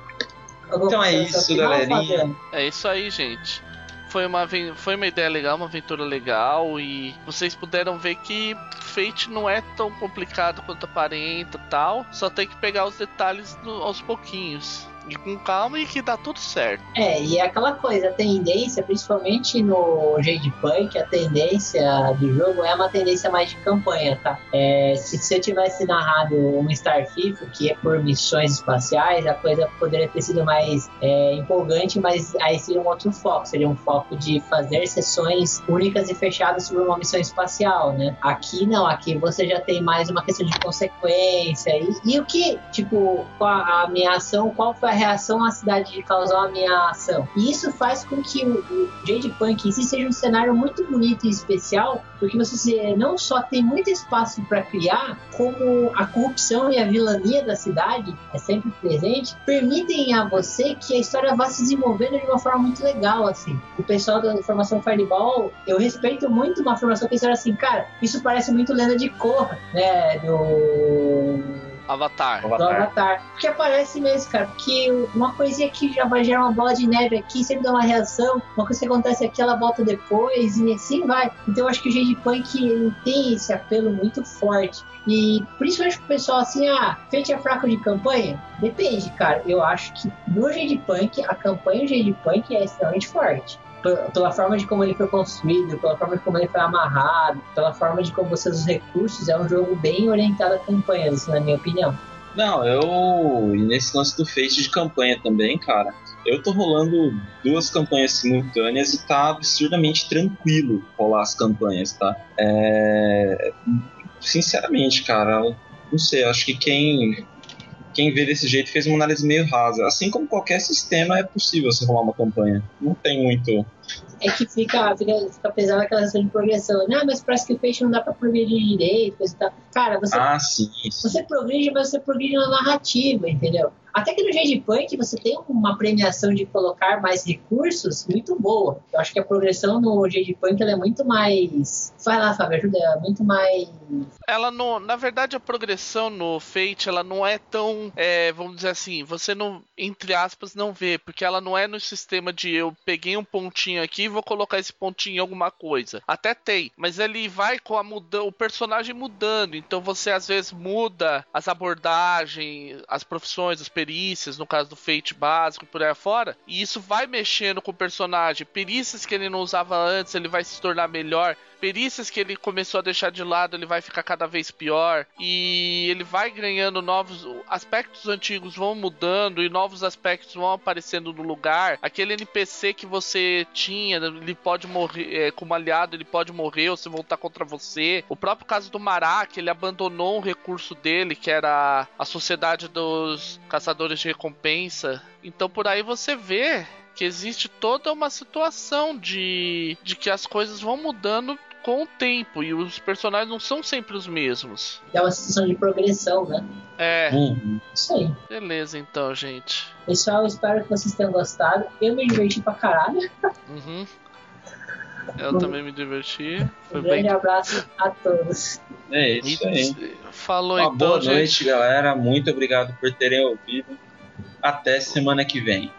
Então é isso, galerinha. É isso aí, gente foi uma, foi uma ideia legal, uma aventura legal e vocês puderam ver que Fate não é tão complicado quanto aparenta tal, só tem que pegar os detalhes do, aos pouquinhos com calma e que dá tudo certo. É, e é aquela coisa, a tendência, principalmente no Jade Punk, a tendência do jogo é uma tendência mais de campanha, tá? É, se você tivesse narrado um Star FIFA, que é por missões espaciais, a coisa poderia ter sido mais é, empolgante, mas aí seria um outro foco, seria um foco de fazer sessões únicas e fechadas sobre uma missão espacial, né? Aqui não, aqui você já tem mais uma questão de consequência. E, e o que, tipo, a, a minha ação, qual foi a reação à cidade de causar uma ameaça. E isso faz com que o, o Jade Punk em si seja um cenário muito bonito e especial, porque você não só tem muito espaço para criar, como a corrupção e a vilania da cidade é sempre presente, permitem a você que a história vá se desenvolvendo de uma forma muito legal, assim. O pessoal da formação Fireball, eu respeito muito uma formação que era assim, cara, isso parece muito lenda de Korra, né, do Avatar. Do Avatar. Porque aparece mesmo, cara. Porque uma coisinha que já vai gerar uma bola de neve aqui, sempre dá uma reação. Uma coisa que acontece aqui, ela volta depois e assim vai. Então eu acho que o Jade Punk tem esse apelo muito forte. E principalmente pro pessoal assim, ah, Fate é fraco de campanha? Depende, cara. Eu acho que no Jade Punk, a campanha do Jade Punk é extremamente forte pela forma de como ele foi construído, pela forma de como ele foi amarrado, pela forma de como você usa os recursos, é um jogo bem orientado a campanhas, na minha opinião. Não, eu. E nesse lance do Fate de campanha também, cara. Eu tô rolando duas campanhas simultâneas e tá absurdamente tranquilo rolar as campanhas, tá? É... Sinceramente, cara, não sei, acho que quem quem vê desse jeito fez uma análise meio rasa. Assim como qualquer sistema, é possível você rolar uma campanha. Não tem muito é que fica, fica, fica pesado aquela questão de progressão. Não, mas parece que o peixe não dá pra progredir direito, coisa e tal. Cara, você, ah, sim, você progride, mas você progride na narrativa, entendeu? Até que no Jade Punk você tem uma premiação de colocar mais recursos muito boa. Eu acho que a progressão no Jade Punk é muito mais. Vai lá, Fábio, ajuda. É muito mais. Ela não. Na verdade, a progressão no Fate ela não é tão. É, vamos dizer assim, você não. Entre aspas, não vê, porque ela não é no sistema de eu peguei um pontinho aqui vou colocar esse pontinho em alguma coisa. Até tem, mas ele vai com a muda o personagem mudando, então você às vezes muda as abordagens, as profissões, os perícias, no caso do Fate básico e por aí fora. E isso vai mexendo com o personagem. Perícias que ele não usava antes, ele vai se tornar melhor perícias que ele começou a deixar de lado, ele vai ficar cada vez pior e ele vai ganhando novos aspectos antigos vão mudando e novos aspectos vão aparecendo no lugar. Aquele NPC que você tinha, ele pode morrer é, como aliado, ele pode morrer ou se voltar contra você. O próprio caso do Marak, ele abandonou um recurso dele, que era a sociedade dos caçadores de recompensa. Então por aí você vê que existe toda uma situação de, de que as coisas vão mudando com o tempo e os personagens não são sempre os mesmos. É uma sensação de progressão, né? É. Uhum. Isso aí. Beleza, então, gente. Pessoal, espero que vocês tenham gostado. Eu me diverti pra caralho. Uhum. Eu Bom, também me diverti. Foi um grande bem... abraço a todos. É isso aí. Falou Uma então, boa gente. noite, galera. Muito obrigado por terem ouvido. Até semana que vem.